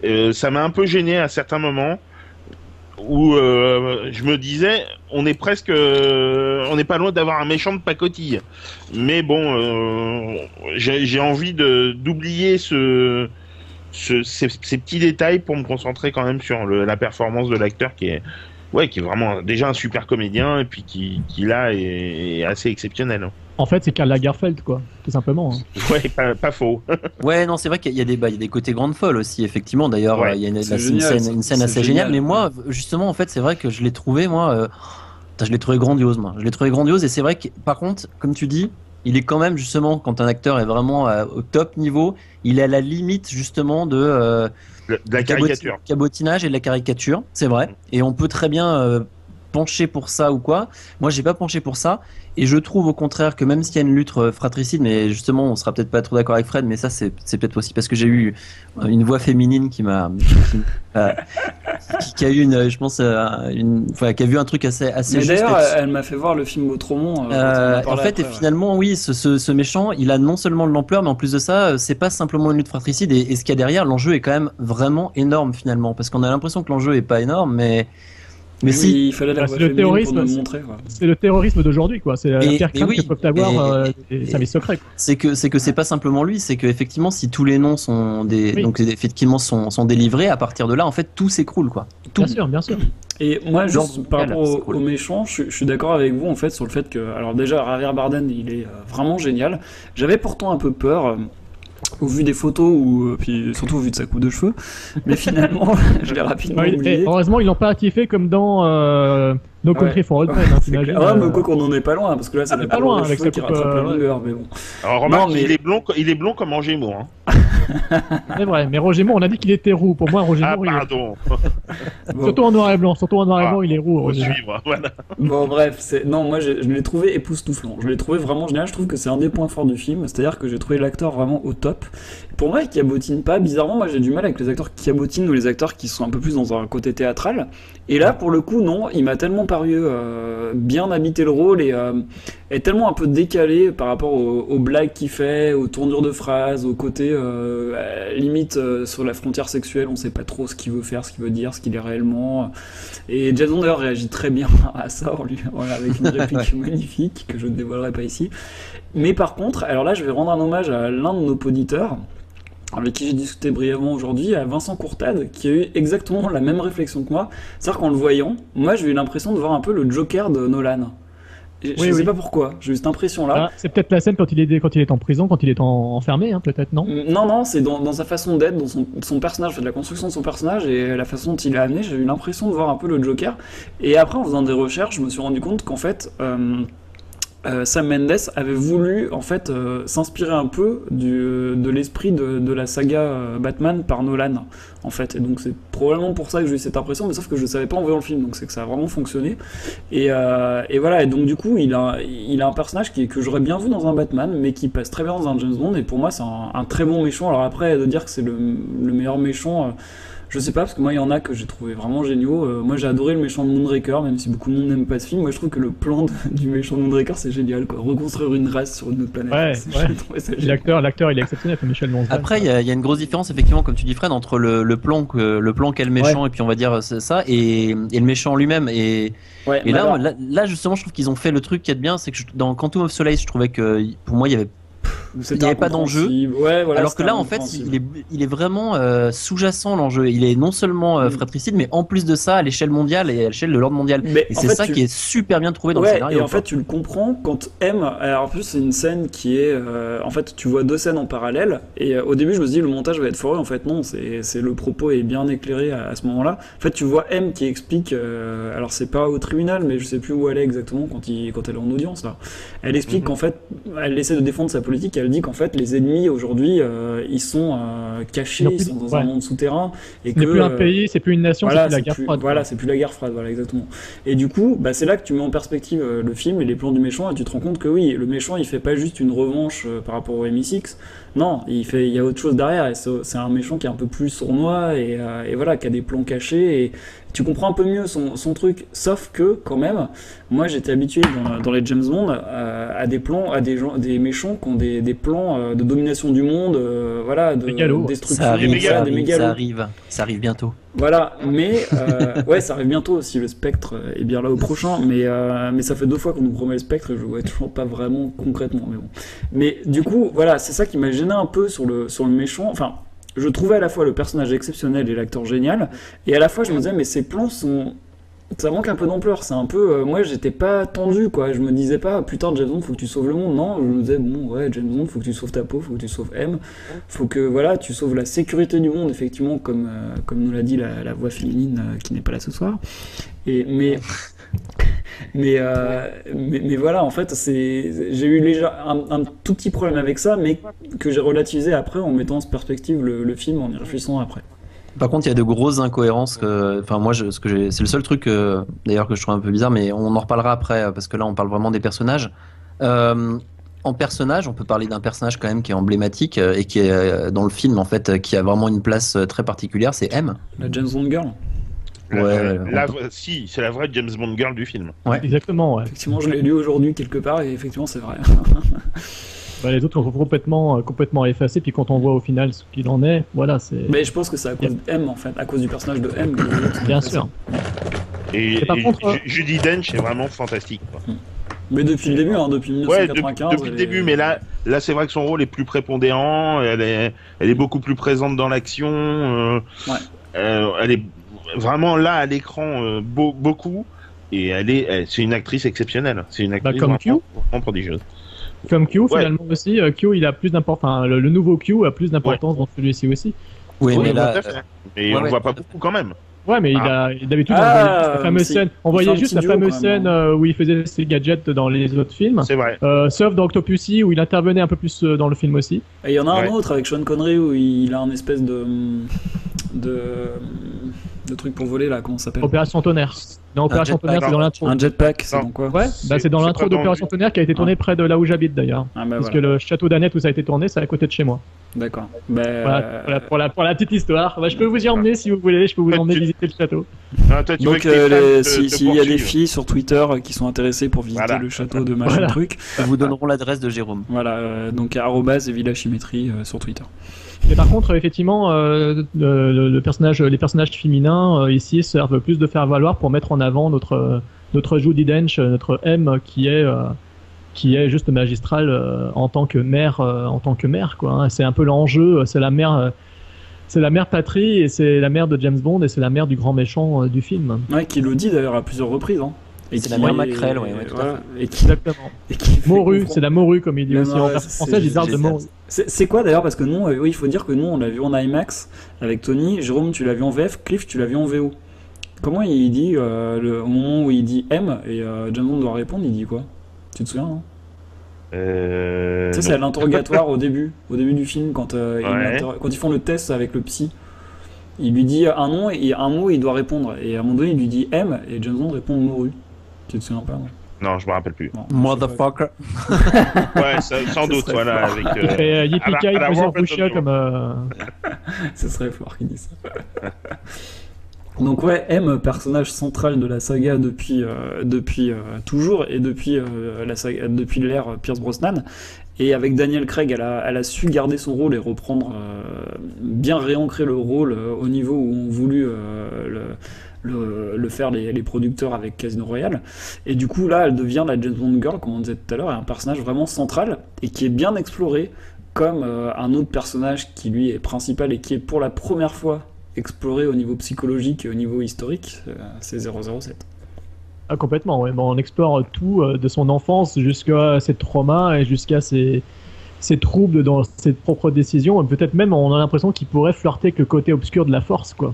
Euh, ça m'a un peu gêné à certains moments où euh, je me disais, on est presque, euh, on n'est pas loin d'avoir un méchant de pacotille. Mais bon, euh, j'ai envie d'oublier ce, ce ces, petits détails pour me concentrer quand même sur la performance de l'acteur qui est, ouais, qui est vraiment déjà un super comédien et puis qui, qui là est, est assez exceptionnel. En fait, c'est Karl Lagerfeld, quoi, tout simplement. hein. Ouais, pas, pas faux. Ouais, non, c'est vrai qu'il y a des, bah, il y a des côtés grande folle aussi, effectivement. D'ailleurs, Ouais, il y a une, scène, une assez géniale. génial. Mais moi, justement, en fait, c'est vrai que je l'ai trouvé, moi, euh, putain, je l'ai trouvé grandiose, moi. Je l'ai trouvé grandiose, et c'est vrai que, par contre, comme tu dis, il est quand même justement quand un acteur est vraiment euh, au top niveau, il est à la limite justement de, euh, Le- de la caricature. cabotinage et de la caricature, c'est vrai. Et on peut très bien euh, pencher pour ça ou quoi. Moi, j'ai pas penché pour ça. Et je trouve au contraire que même s'il y a une lutte euh, fratricide, mais justement, on sera peut-être pas trop d'accord avec Fred, mais ça, c'est peut-être aussi parce que j'ai eu euh, une voix féminine qui m'a. qui, euh, qui- qui a eu une, je pense, une, enfin, qui a vu un truc assez, assez Mais juste d'ailleurs, elle m'a fait voir le film Autrement. euh, en fait, après, et ouais. finalement, oui, ce, ce, ce méchant, il a non seulement de l'ampleur, mais en plus de ça, c'est pas simplement une lutte fratricide. Et, et ce qu'il y a derrière, l'enjeu est quand même vraiment énorme finalement, parce qu'on a l'impression que l'enjeu est pas énorme, mais mais Oui, si. il fallait la Ah, voix c'est le terrorisme, nous le c'est- montrer. quoi. C'est le terrorisme d'aujourd'hui, quoi. C'est la pire crainte oui, que peuvent avoir euh, les services secrets. C'est que c'est que c'est pas simplement lui, c'est que effectivement, si tous les noms sont des Oui. donc effectivement sont, sont délivrés, à partir de là, en fait, tout s'écroule quoi. Tout. Bien sûr, bien sûr. Et moi, Genre juste par rapport c'est au, cool. au méchant, je, suis- je suis d'accord avec vous en fait sur le fait que, alors déjà, Javier Bardem, il est euh, vraiment génial. J'avais pourtant un peu peur. Au vu des photos ou euh, puis surtout au vu de sa coupe de cheveux, mais finalement je l'ai rapidement oublié. heureusement, ils l'ont pas kiffé comme dans euh, No Country for Old Men. Ouais, hein, t'imagines. Ah, mais euh, quoi qu'on en est pas loin, parce que là c'est Ah, la mais pas loin, avec sa qui coupe, rattrape la euh, longueur, mais bon. Alors remarque, Non, mais- il, est blond, il est blond comme en Gémeaux. Hein. C'est vrai, mais Roger Moore, on a dit qu'il était roux. Pour moi, Roger Ah Moore, il est- pardon, surtout en noir et blanc. Surtout en noir et Ah. blanc, il est roux. faut Roger Moore. suivre. Voilà. Bon bref, c'est non moi je, je l'ai trouvé époustouflant. Je l'ai trouvé vraiment génial. Je trouve que c'est un des points forts du film, c'est-à-dire que j'ai trouvé l'acteur vraiment au top. Pour moi, il cabotine pas. Bizarrement, moi j'ai du mal avec les acteurs qui cabotinent ou les acteurs qui sont un peu plus dans un côté théâtral. Et là, pour le coup, non, il m'a tellement paru euh, bien habiter le rôle et euh, est tellement un peu décalé par rapport aux, aux blagues qu'il fait, aux tournures de phrases, au côté euh, euh, limite sur la frontière sexuelle. On sait pas trop ce qu'il veut faire, ce qu'il veut dire, ce qu'il est réellement. Et Jason d'ailleurs réagit très bien à ça, en lui, voilà, avec une réplique magnifique que je ne dévoilerai pas ici. Mais par contre, alors là, je vais rendre un hommage à l'un de nos auditeurs, avec qui j'ai discuté brièvement aujourd'hui, à Vincent Courtade, qui a eu exactement la même réflexion que moi. C'est-à-dire qu'en le voyant, moi j'ai eu l'impression de voir un peu le Joker de Nolan. Je, je Oui, sais oui. pas pourquoi, j'ai eu cette impression-là. Ah, c'est peut-être la scène quand il est quand il est en prison, quand il est en- enfermé, hein, peut-être non? Non, non, c'est dans, dans sa façon d'être, dans son, son personnage, fait, la construction de son personnage et la façon dont il est amené, j'ai eu l'impression de voir un peu le Joker. Et après, en faisant des recherches, je me suis rendu compte qu'en fait, euh, euh, Sam Mendes avait voulu en fait euh, s'inspirer un peu du, de l'esprit de, de la saga euh, Batman par Nolan en fait. Et donc c'est probablement pour ça que j'ai eu cette impression mais sauf que je ne savais pas en voyant le film donc c'est que ça a vraiment fonctionné. Et, euh, et voilà et donc du coup il a, il a un personnage qui, que j'aurais bien vu dans un Batman mais qui passe très bien dans un James Bond et pour moi c'est un, un très bon méchant. Alors après de dire que c'est le, le meilleur méchant euh, je sais pas, parce que moi, il y en a que j'ai trouvé vraiment géniaux. Euh, moi, j'ai adoré le méchant de Moonraker, même si beaucoup de monde n'aime pas ce film. Moi, je trouve que le plan de- du méchant de Moonraker, c'est génial, quoi. Reconstruire une race sur une autre planète. Ouais, ouais. L'acteur, l'acteur, il est exceptionnel, Michel Monzon. Après, il y, a il y a une grosse différence, effectivement, comme tu dis, Fred, entre le, le plan que le plan qu'est le méchant et puis on va dire c'est ça et, et le méchant lui-même. Et, Ouais, et mais là, alors- là, là, justement, je trouve qu'ils ont fait le truc qui est bien, c'est que je- dans Quantum of Solace, je trouvais que pour moi, il y avait il n'y avait pas d'enjeu. incompréhensible. Ouais, voilà, alors que là, en fait, il est, il est vraiment euh, sous-jacent l'enjeu. Il est non seulement Mm. euh, fratricide, mais en plus de ça, à l'échelle mondiale et à l'échelle de l'ordre mondial. Mais et c'est ça tu- qui est super bien trouvé dans le ouais, scénario. et en fait, tu le comprends quand M. Alors, en plus, c'est une scène qui est. euh, en fait, tu vois deux scènes en parallèle. Et au début, je me suis dit, le montage va être foiré. En fait, non, c'est c'est- le propos est bien éclairé à, à ce moment-là. En fait, tu vois M qui explique. alors, c'est pas au tribunal, mais je sais plus où elle est exactement quand, il, quand elle est en audience. Là. Elle explique qu'en fait, elle essaie de défendre sa politique. Elle dit qu'en fait, les ennemis aujourd'hui, euh, ils sont euh, cachés, Ils sont dans ouais. un monde souterrain. Et que, plus un euh, pays, c'est plus une nation, voilà, c'est plus la guerre plus- froide. Voilà, c'est plus la guerre froide, voilà, exactement. Et du coup, bah, c'est là que tu mets en perspective le film et les plans du méchant, et tu te rends compte que oui, le méchant, il fait pas juste une revanche par rapport au MI6. Non, il fait, il y a autre chose derrière. Et c'est c'est un méchant qui est un peu plus sournois et, euh, et voilà, qui a des plans cachés. Et tu comprends un peu mieux son, son truc. Sauf que, quand même, moi, j'étais habitué dans, dans les James Bond euh, à des plans, à des gens, des méchants qui ont des, des plans euh, de domination du monde, euh, voilà, de destruction, ça ça des arrive, mégalos. ça arrive, ça arrive bientôt. Voilà, mais euh, ouais, ça arrive bientôt si le spectre est bien là au prochain, mais, euh, mais ça fait deux fois qu'on nous promet le spectre et je vois toujours pas vraiment concrètement. Mais bon. Mais du coup, voilà, c'est ça qui m'a gêné un peu sur le, sur le méchant. Enfin, je trouvais à la fois le personnage exceptionnel et l'acteur génial, et à la fois je me disais, mais ces plans sont. Ça manque un peu d'ampleur, c'est un peu. euh, moi j'étais pas tendu quoi, je me disais pas putain James Bond faut que tu sauves le monde, non, je me disais bon ouais James Bond faut que tu sauves ta peau, faut que tu sauves M, faut que voilà tu sauves la sécurité du monde effectivement comme, euh, comme nous l'a dit la, la voix féminine euh, qui n'est pas là ce soir. Et, mais Mais, euh, mais, mais voilà, en fait, j'ai eu déjà un, un tout petit problème avec ça, mais que j'ai relativisé après en mettant en perspective le, le film, en y réfléchissant après. Par contre, il y a de grosses incohérences. que- Enfin, moi, je, ce que j'ai- c'est le seul truc, euh, d'ailleurs, que je trouve un peu bizarre, mais on en reparlera après, euh, parce que là, on parle vraiment des personnages. Euh, en personnage, on peut parler d'un personnage quand même qui est emblématique et qui est dans le film, en fait, qui a vraiment une place très particulière, c'est M. La James Bond Girl. La, Ouais, la si, c'est la vraie James Bond girl du film. Ouais. Exactement, ouais. Effectivement, je l'ai lu aujourd'hui quelque part, et effectivement, c'est vrai. Bah, les autres sont complètement, euh, complètement effacés, puis quand on voit au final ce qu'il en est, voilà, c'est. Mais je pense que c'est à cause de M, en fait, à cause du personnage de M. Bien sûr. Et, Et par et contre, euh, Ju- Judi Dench est vraiment fantastique. quoi. Mais depuis le début, hein, depuis Ouais, de- 1995. depuis le début, est- mais là, là c'est vrai que son rôle est plus prépondérant, elle est, elle est beaucoup plus présente dans l'action, euh, Ouais. euh, elle est vraiment là à l'écran euh, beau- beaucoup, et elle est, c'est une actrice exceptionnelle, c'est une actrice Bah, comme vraiment, vraiment prodigieuse. Comme Q, finalement aussi, euh, Q, il a plus d'importance. Enfin, le, le nouveau Q a plus d'importance dans celui-ci aussi. Oui, mais là. Mais on ouais, voit pas beaucoup quand même. Ouais, mais il Ah. a d'habitude on Ah, voyait juste la fameuse si. scène. On voyait juste la fameuse scène euh, où il faisait ses gadgets dans les autres films. C'est vrai. Euh, sauf dans Octopussy où il intervenait un peu plus dans le film aussi. Et il y en a un autre avec Sean Connery où il a un espèce de. de. De truc pour voler là, comment ça s'appelle Opération Tonnerre. Dans Opération. Tonnerre, c'est dans l'intro. Un jetpack, c'est Non. dans quoi Ouais, bah c'est dans l'intro d'Opération. Tonnerre qui a été tourné près de là où j'habite d'ailleurs. Ah bah Parce voilà, que le château d'Annette où ça a été tourné, c'est à côté de chez moi. d'accord. Bah, Voilà, pour, la, pour la petite histoire. Bah, je peux vous y emmener si vous voulez, je peux vous emmener tu- visiter le château. Ah, toi, tu veux Donc, euh, les- si- s'il y a des filles sur Twitter euh, qui sont intéressées pour visiter Voilà. le château de machin truc, ils vous donneront l'adresse de Jérôme. voilà, euh, donc arrobase et Villa Chimétrie euh, sur Twitter. Mais par contre, effectivement, euh, les personnages féminins euh, ici servent plus de faire valoir pour mettre en avant notre euh, notre Judy Dench, notre M qui est qui est juste magistrale en tant que mère, en tant que mère hein. C'est un peu l'enjeu. C'est la mère, c'est la mère patrie et c'est la mère de James Bond et c'est la mère du grand méchant du film. Ouais, qui le dit d'ailleurs à plusieurs reprises. Hein. Et C'est la mère Mackerel, ouais, ouais, voilà, Et qui, Exactement. et qui fait Morue, c'est la morue comme il dit aussi non, en. Il parle de morue. C'est quoi d'ailleurs Parce que nous, euh, oui, il faut dire que nous, on l'a vu en IMAX avec Tony. Jérôme, tu l'as vu en VF. Cliff, tu l'as vu en VO. Comment il dit, euh, le, au moment où il dit M et euh, James Bond doit répondre, il dit quoi? Tu te souviens hein? Euh, Tu sais, c'est à l'interrogatoire au début, au début du film, quand, euh, Ouais. quand ils font le test avec le psy. Il lui dit un nom et un mot, il doit répondre. Et à un moment donné, il lui dit M et James Bond répond Moru. Tu te souviens pas non Non, je me rappelle plus. Bon, Motherfucker. Ouais, ça- sans doute, voilà. fort. Avec, euh, Et euh, à Yippee la- Ki, à la Fraser Robert Fuchsia Downey. comme euh, Ce serait fort qu'il dise ça. Donc ouais, M, personnage central de la saga depuis, euh, depuis euh, toujours et depuis euh, la saga, depuis l'ère Pierce Brosnan. Et avec Daniel Craig, elle a, elle a su garder son rôle et reprendre, euh, bien réancrer le rôle euh, au niveau où ont voulu euh, le, le, faire les, les producteurs avec Casino Royale. Et du coup, là, elle devient la James Bond Girl, comme on disait tout à l'heure, et un personnage vraiment central et qui est bien exploré comme euh, un autre personnage qui lui est principal et qui est pour la première fois exploré au niveau psychologique et au niveau historique, euh, c'est 007. Ah, complètement, ouais. Bon, on explore tout euh, de son enfance jusqu'à ses traumas et jusqu'à ses, ses troubles dans ses propres décisions. Et Peut-être même, on a l'impression qu'il pourrait flirter avec le côté obscur de la force, quoi.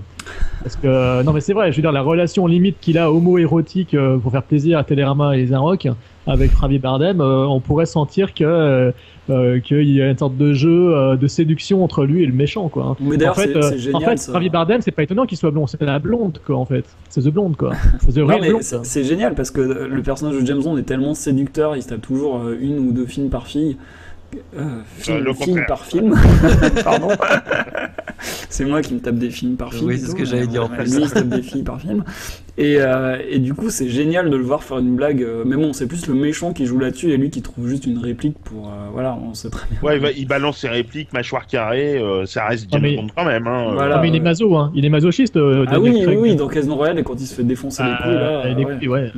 Parce que, euh, non, mais c'est vrai, je veux dire, la relation limite qu'il a homo-érotique euh, pour faire plaisir à Télérama et les Inrocks avec Javier Bardem, euh, on pourrait sentir que euh, qu'il y a une sorte de jeu de séduction entre lui et le méchant, quoi. Mais d'ailleurs, en fait, c'est- génial, en fait ça. Javier Bardem, c'est pas étonnant qu'il soit blond, c'est la blonde, quoi, en fait. C'est The Blonde, quoi. C'est The Non, Real mais Blonde. c'est c'est génial parce que le personnage de James Bond est tellement séducteur, il se tape toujours une ou deux films par fille. Euh, film, le film contraire. par film. Pardon. c'est moi qui me tape des films par film. Oui, c'est ce que j'allais dire, en euh, plus. Lui, il se tape des filles par film. Et, euh, et du coup, c'est génial de le voir faire une blague. euh, mais bon, c'est plus le méchant qui joue là-dessus et lui qui trouve juste une réplique pour. euh, voilà, on sait très bien. Ouais, il, va- il balance ses répliques, mâchoire carrée, euh, ça reste James Ah, mais- Bond quand même. Hein, euh. Voilà. Ah, mais il est maso, hein. Il est masochiste. euh, Ah oui, oui, oui, dans Casino Royale, et quand il se fait défoncer les Ah, couilles, là. les ouais. couilles, ouais.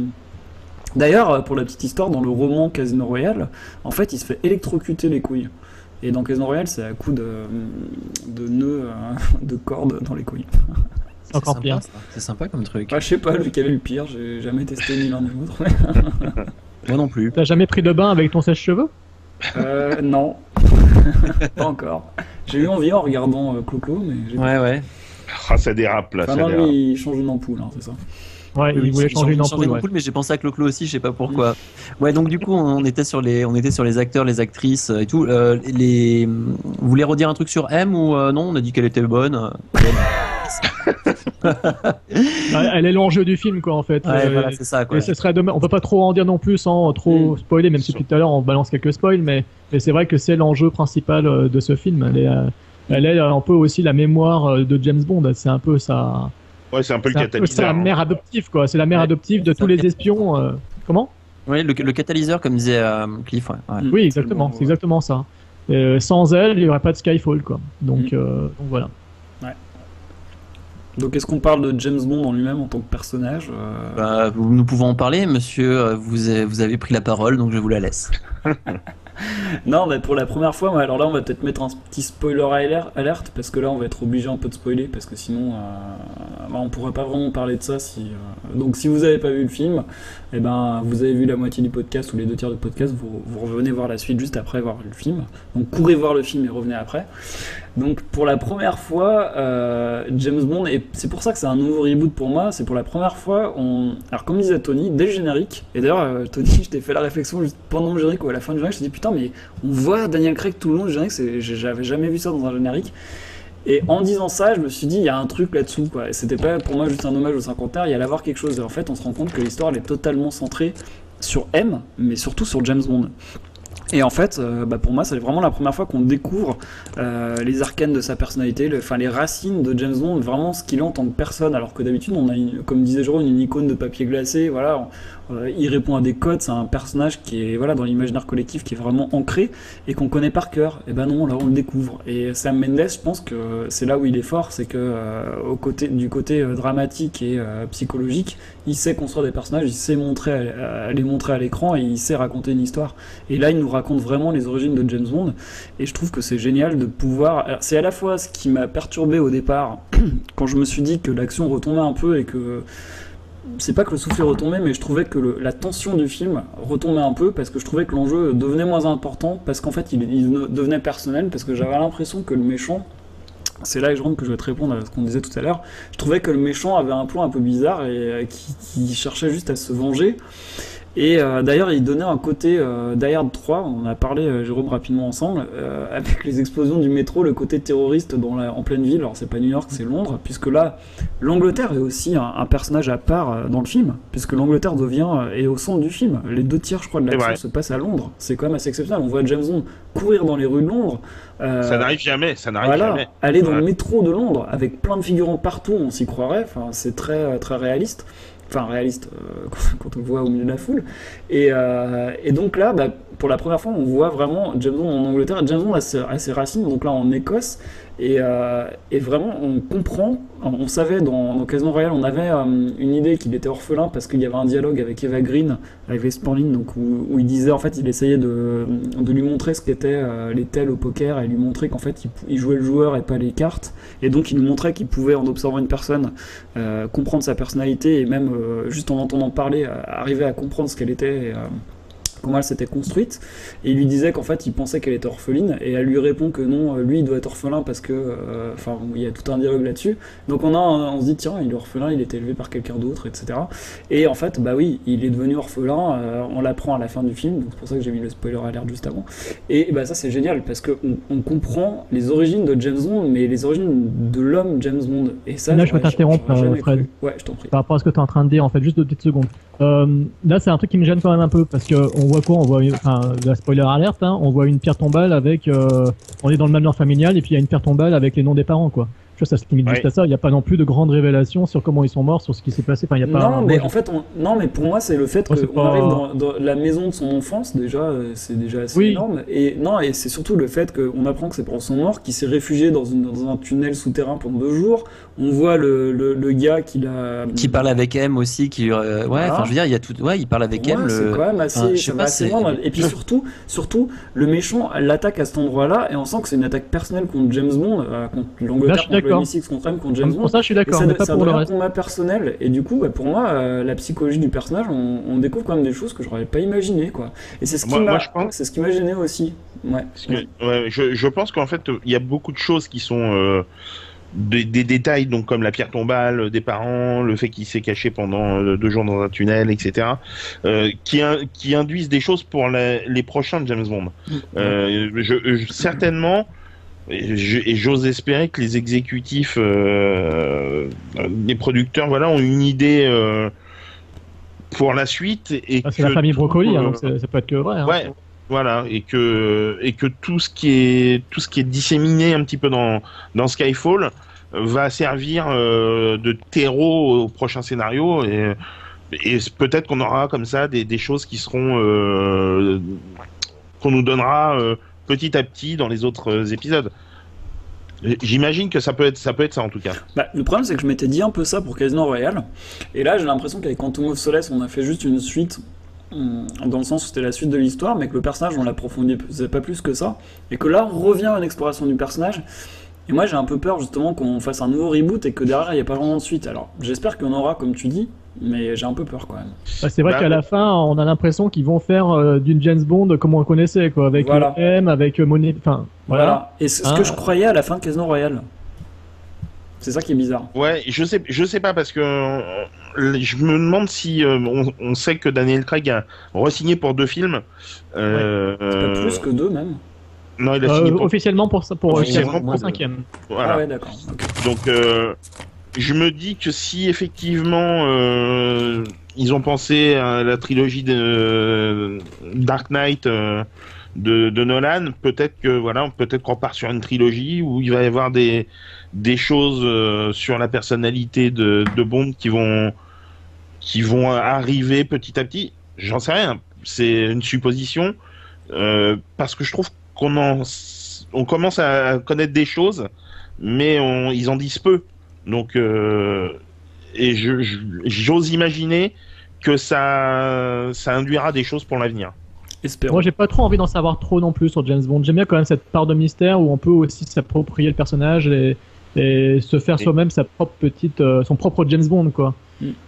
D'ailleurs, euh, pour la petite histoire, dans le roman Casino Royale, en fait, il se fait électrocuter les couilles. Et dans Casino Royale, c'est à coup de, de nœuds, euh, de cordes dans les couilles. C'est encore sympa, pire. C'est sympa comme truc. Ah, je sais pas lequel est le pire, j'ai jamais testé ni l'un ni l'autre. Moi non plus. T'as jamais pris de bain avec ton sèche-cheveux? Euh, non, pas encore. J'ai eu envie en regardant euh, Clo-Clo, mais j'ai Ouais, ouais. Ah, ça dérape là. Enfin, ça non, dérape. lui, il change une ampoule, hein, c'est ça. Ouais, Oui, il voulait changer une ampoule. ouais. mais j'ai pensé à Clo-Clo aussi, je sais pas pourquoi. Ouais, donc du coup, on était sur les, on était sur les acteurs, les actrices euh, et tout. Euh, les, vous voulez redire un truc sur M ou euh, non? On a dit qu'elle était bonne. Elle est l'enjeu du film, quoi, en fait. Ouais, Euh, voilà, c'est ça, quoi. Et ce serait dommage. On peut pas trop en dire non plus sans trop Mm. spoiler, même si tout à l'heure on balance quelques spoils, mais, mais c'est vrai que c'est l'enjeu principal de ce film. Elle est, elle est un peu aussi la mémoire de James Bond. C'est un peu sa, Ouais, c'est un peu le c'est un peu catalyseur. sa mère adoptive, quoi. C'est la mère Ouais, adoptive de c'est tous les espions. euh, Comment? Oui, le, le catalyseur, comme disait euh, Cliff. Ouais, ouais. Oui, c'est exactement. C'est exactement ça. Euh, sans elle, il n'y aurait pas de Skyfall, quoi. Donc, Mm. euh, donc voilà. Donc, est-ce qu'on parle de James Bond en lui-même en tant que personnage euh, Bah, nous pouvons en parler, monsieur. vous avez pris la parole, donc je vous la laisse. Non, pour la première fois, alors là, on va peut-être mettre un petit spoiler aler- alerte parce que là, on va être obligé un peu de spoiler parce que sinon, euh, bah, on pourra pas vraiment parler de ça. Si, euh, Donc, si vous avez pas vu le film, eh ben, vous avez vu la moitié du podcast ou les deux tiers du podcast, vous, vous revenez voir la suite juste après avoir vu le film. Donc, courez voir le film et revenez après. Donc, pour la première fois, euh, James Bond, et c'est pour ça que c'est un nouveau reboot pour moi, c'est pour la première fois, alors comme disait Tony, dès le générique, et d'ailleurs, euh, Tony, je t'ai fait la réflexion juste pendant le générique ou à la fin du générique, je t'ai dit putain, mais on voit Daniel Craig tout le long du générique, j'avais jamais vu ça dans un générique. Et en disant ça, je me suis dit, il y a un truc là-dessous, quoi. C'était pas pour moi juste un hommage au cinquantenaire, il y allait avoir quelque chose. Et en fait, on se rend compte que l'histoire, elle est totalement centrée sur M, mais surtout sur James Bond. Et en fait, euh, bah pour moi, c'est vraiment la première fois qu'on découvre euh, les arcanes de sa personnalité, les racines de James Bond, vraiment ce qu'il est en tant que personne. Alors que d'habitude, on a, comme disait Jérôme, une icône de papier glacé. Voilà, euh, il répond à des codes. C'est un personnage qui est voilà dans l'imaginaire collectif, qui est vraiment ancré et qu'on connaît par cœur. Et ben non, là on le découvre. Et Sam Mendes, je pense que c'est là où il est fort, c'est que euh, au côté du côté euh, dramatique et euh, psychologique, il sait construire des personnages, il sait montrer, à- à les montrer à l'écran et il sait raconter une histoire. Et là, il nous raconte vraiment les origines de James Bond. Et je trouve que c'est génial de pouvoir. C'est à la fois ce qui m'a perturbé au départ, quand je me suis dit que l'action retombait un peu et que. C'est pas que le soufflet retombait, mais je trouvais que la tension du film retombait un peu parce que je trouvais que l'enjeu devenait moins important parce qu'en fait il, devenait personnel parce que j'avais l'impression que le méchant c'est là, Jérôme, que je vais te répondre à ce qu'on disait tout à l'heure. Je trouvais que le méchant avait un plan un peu bizarre et euh, qui cherchait juste à se venger. Et euh, d'ailleurs, il donnait un côté euh, Die Hard 3, on en a parlé, euh, Jérôme, rapidement ensemble, euh, avec les explosions du métro, le côté terroriste dans la- en pleine ville. Alors, c'est pas New York, c'est Londres, puisque là, l'Angleterre est aussi un, un personnage à part dans le film, puisque l'Angleterre devient est au centre du film. Les deux tiers, je crois, de C'est l'action se passent à Londres. C'est quand même assez exceptionnel. On voit James Bond courir dans les rues de Londres. Ça n'arrive jamais, ça n'arrive voilà, jamais. aller dans Ouais. le métro de Londres avec plein de figurants partout, on s'y croirait. Enfin, c'est très très réaliste. Enfin, réaliste euh, quand, on le voit au milieu de la foule. Et, euh, donc là, bah, pour la première fois, on voit vraiment James Bond en Angleterre. James Bond a ses racines, donc là en Écosse. Et, euh, et vraiment, on comprend. On savait dans, dans Casino Royale, on avait euh, une idée qu'il était orphelin parce qu'il y avait un dialogue avec Eva Green, avec West Sporling, donc où, il disait en fait, il essayait de, lui montrer ce qu'étaient euh, les tels au poker et lui montrer qu'en fait, il, jouait le joueur et pas les cartes. Et donc, il nous montrait qu'il pouvait, en observant une personne, comprendre sa personnalité et même juste en entendant parler, arriver à comprendre ce qu'elle était. Comment elle s'était construite. Et il lui disait qu'en fait il pensait qu'elle était orpheline. Et elle lui répond que non euh, lui il doit être orphelin parce que euh, enfin il y a tout un dialogue là-dessus. Donc on a un- on se dit tiens il est orphelin il est élevé par quelqu'un d'autre etc et en fait bah oui il est devenu orphelin euh, on l'apprend à la fin du film. Donc c'est pour ça que j'ai mis le spoiler alert juste avant. Et bah ça c'est génial parce que on, comprend les origines de James Bond mais les origines de l'homme James Bond. Et ça Là, je peux j'aurais- t'interrompre, euh, jamais Fred. ouais je t'en prie. Par rapport à ce que tu es en train de dire, en fait, juste deux petites secondes. Euh, là, c'est un truc qui me gêne quand même un peu parce que on voit quoi On voit, enfin, la spoiler alerte, hein, on voit une pierre tombale avec, euh, on est dans le manoir familial et puis il y a une pierre tombale avec les noms des parents, quoi. Je vois, ça se limite juste à ça. Il n'y a pas non plus de grandes révélations sur comment ils sont morts, sur ce qui s'est passé. Enfin, il y a pas. non, mais en fait, on- non, mais pour moi, c'est le fait c'est qu'on pas- arrive dans, dans la maison de son enfance, déjà, euh, c'est déjà assez Oui. énorme. Et non, et c'est surtout le fait qu'on apprend que ses parents sont morts, qu'il s'est réfugié dans, une- dans un tunnel souterrain pendant deux jours. On voit le, le, le gars qui l'a. Qui parle avec M aussi, qui euh, ouais, Voilà. enfin je veux dire, il y a tout, ouais, il parle avec Ouais, M. c'est Le... quand même assez, enfin, je sais pas, assez. Et puis surtout, surtout, le méchant l'attaque à cet endroit-là, et on sent que c'est une attaque personnelle contre James Bond, euh, contre l'Angleterre, je suis contre le d'accord. MI6, contre M, contre James Bond. Pour ça, je suis d'accord, ça, mais de- pas pour le reste. combat personnel. Et du coup, bah, pour moi, euh, la psychologie du personnage, on, on découvre quand même des choses que j'aurais pas imaginé, quoi. Et c'est ce qui m'a, moi, je pense- c'est ce qui m'a gêné aussi. Ouais. Parce que, ouais, je, je pense qu'en fait, il y a beaucoup de choses qui sont euh, des, des détails, donc comme la pierre tombale des parents, le fait qu'il s'est caché pendant euh, deux jours dans un tunnel, etc., euh, qui, in- qui induisent des choses pour la- les prochains James Bond. Euh, je, je- certainement, et j'ose espérer que les exécutifs, euh, les producteurs, voilà, ont une idée euh, pour la suite et Ah, c'est que la famille Brocoli, hein, euh, donc c'est- ça peut être que vrai. hein. Ouais, voilà, et que et que tout ce qui est tout ce qui est disséminé un petit peu dans dans Skyfall euh, va servir euh, de terreau au prochain scénario et et peut-être qu'on aura comme ça des, des choses qui seront euh, qu'on nous donnera euh, petit à petit dans les autres euh, épisodes. J'imagine que ça peut être ça peut être ça en tout cas. Bah, le problème, c'est que je m'étais dit un peu ça pour Casino Royale. Et là, j'ai l'impression qu'avec Quantum of Solace, on a fait juste une suite. hum, Dans le sens où c'était la suite de l'histoire, mais que le personnage, on l'approfondissait pas plus que ça. Et que là, on revient à une exploration du personnage. Et moi, j'ai un peu peur justement qu'on fasse un nouveau reboot et que derrière, il n'y a pas vraiment de suite. Alors, j'espère qu'on aura, comme tu dis, mais j'ai un peu peur quand même. Bah, c'est vrai Bah, qu'à la fin, on a l'impression qu'ils vont faire euh, d'une James Bond comme on connaissait, quoi, avec Voilà. le M, avec euh, Monet. Enfin, Voilà. voilà. Et c'est ce Hein que je croyais à la fin de Casino Royale. C'est ça qui est bizarre. Ouais, je sais, je sais pas parce que euh, je me demande si euh, on, on sait que Daniel Craig a re-signé pour deux films. Euh, pas plus que deux, même. Non, il a Euh, signé pour. Officiellement pour, pour, Officiellement pour, pour le deux. cinquième. Voilà. Ah ouais, d'accord. Donc, euh, je me dis que si effectivement euh, ils ont pensé à la trilogie de Dark Knight euh, de, Nolan, peut-être que voilà, peut-être qu'on part sur une trilogie où il va y avoir des choses euh, sur la personnalité de, de Bond qui vont arriver petit à petit. J'en sais rien. C'est une supposition euh, parce que je trouve qu'on en on commence à connaître des choses mais on, ils en disent peu. Donc, euh, et j'ose imaginer que ça, ça induira des choses pour l'avenir. Espérons. Moi, j'ai pas trop envie d'en savoir trop non plus sur James Bond. J'aime bien quand même cette part de mystère où on peut aussi s'approprier le personnage et, et se faire Et- soi-même sa propre petite, euh, son propre James Bond, quoi.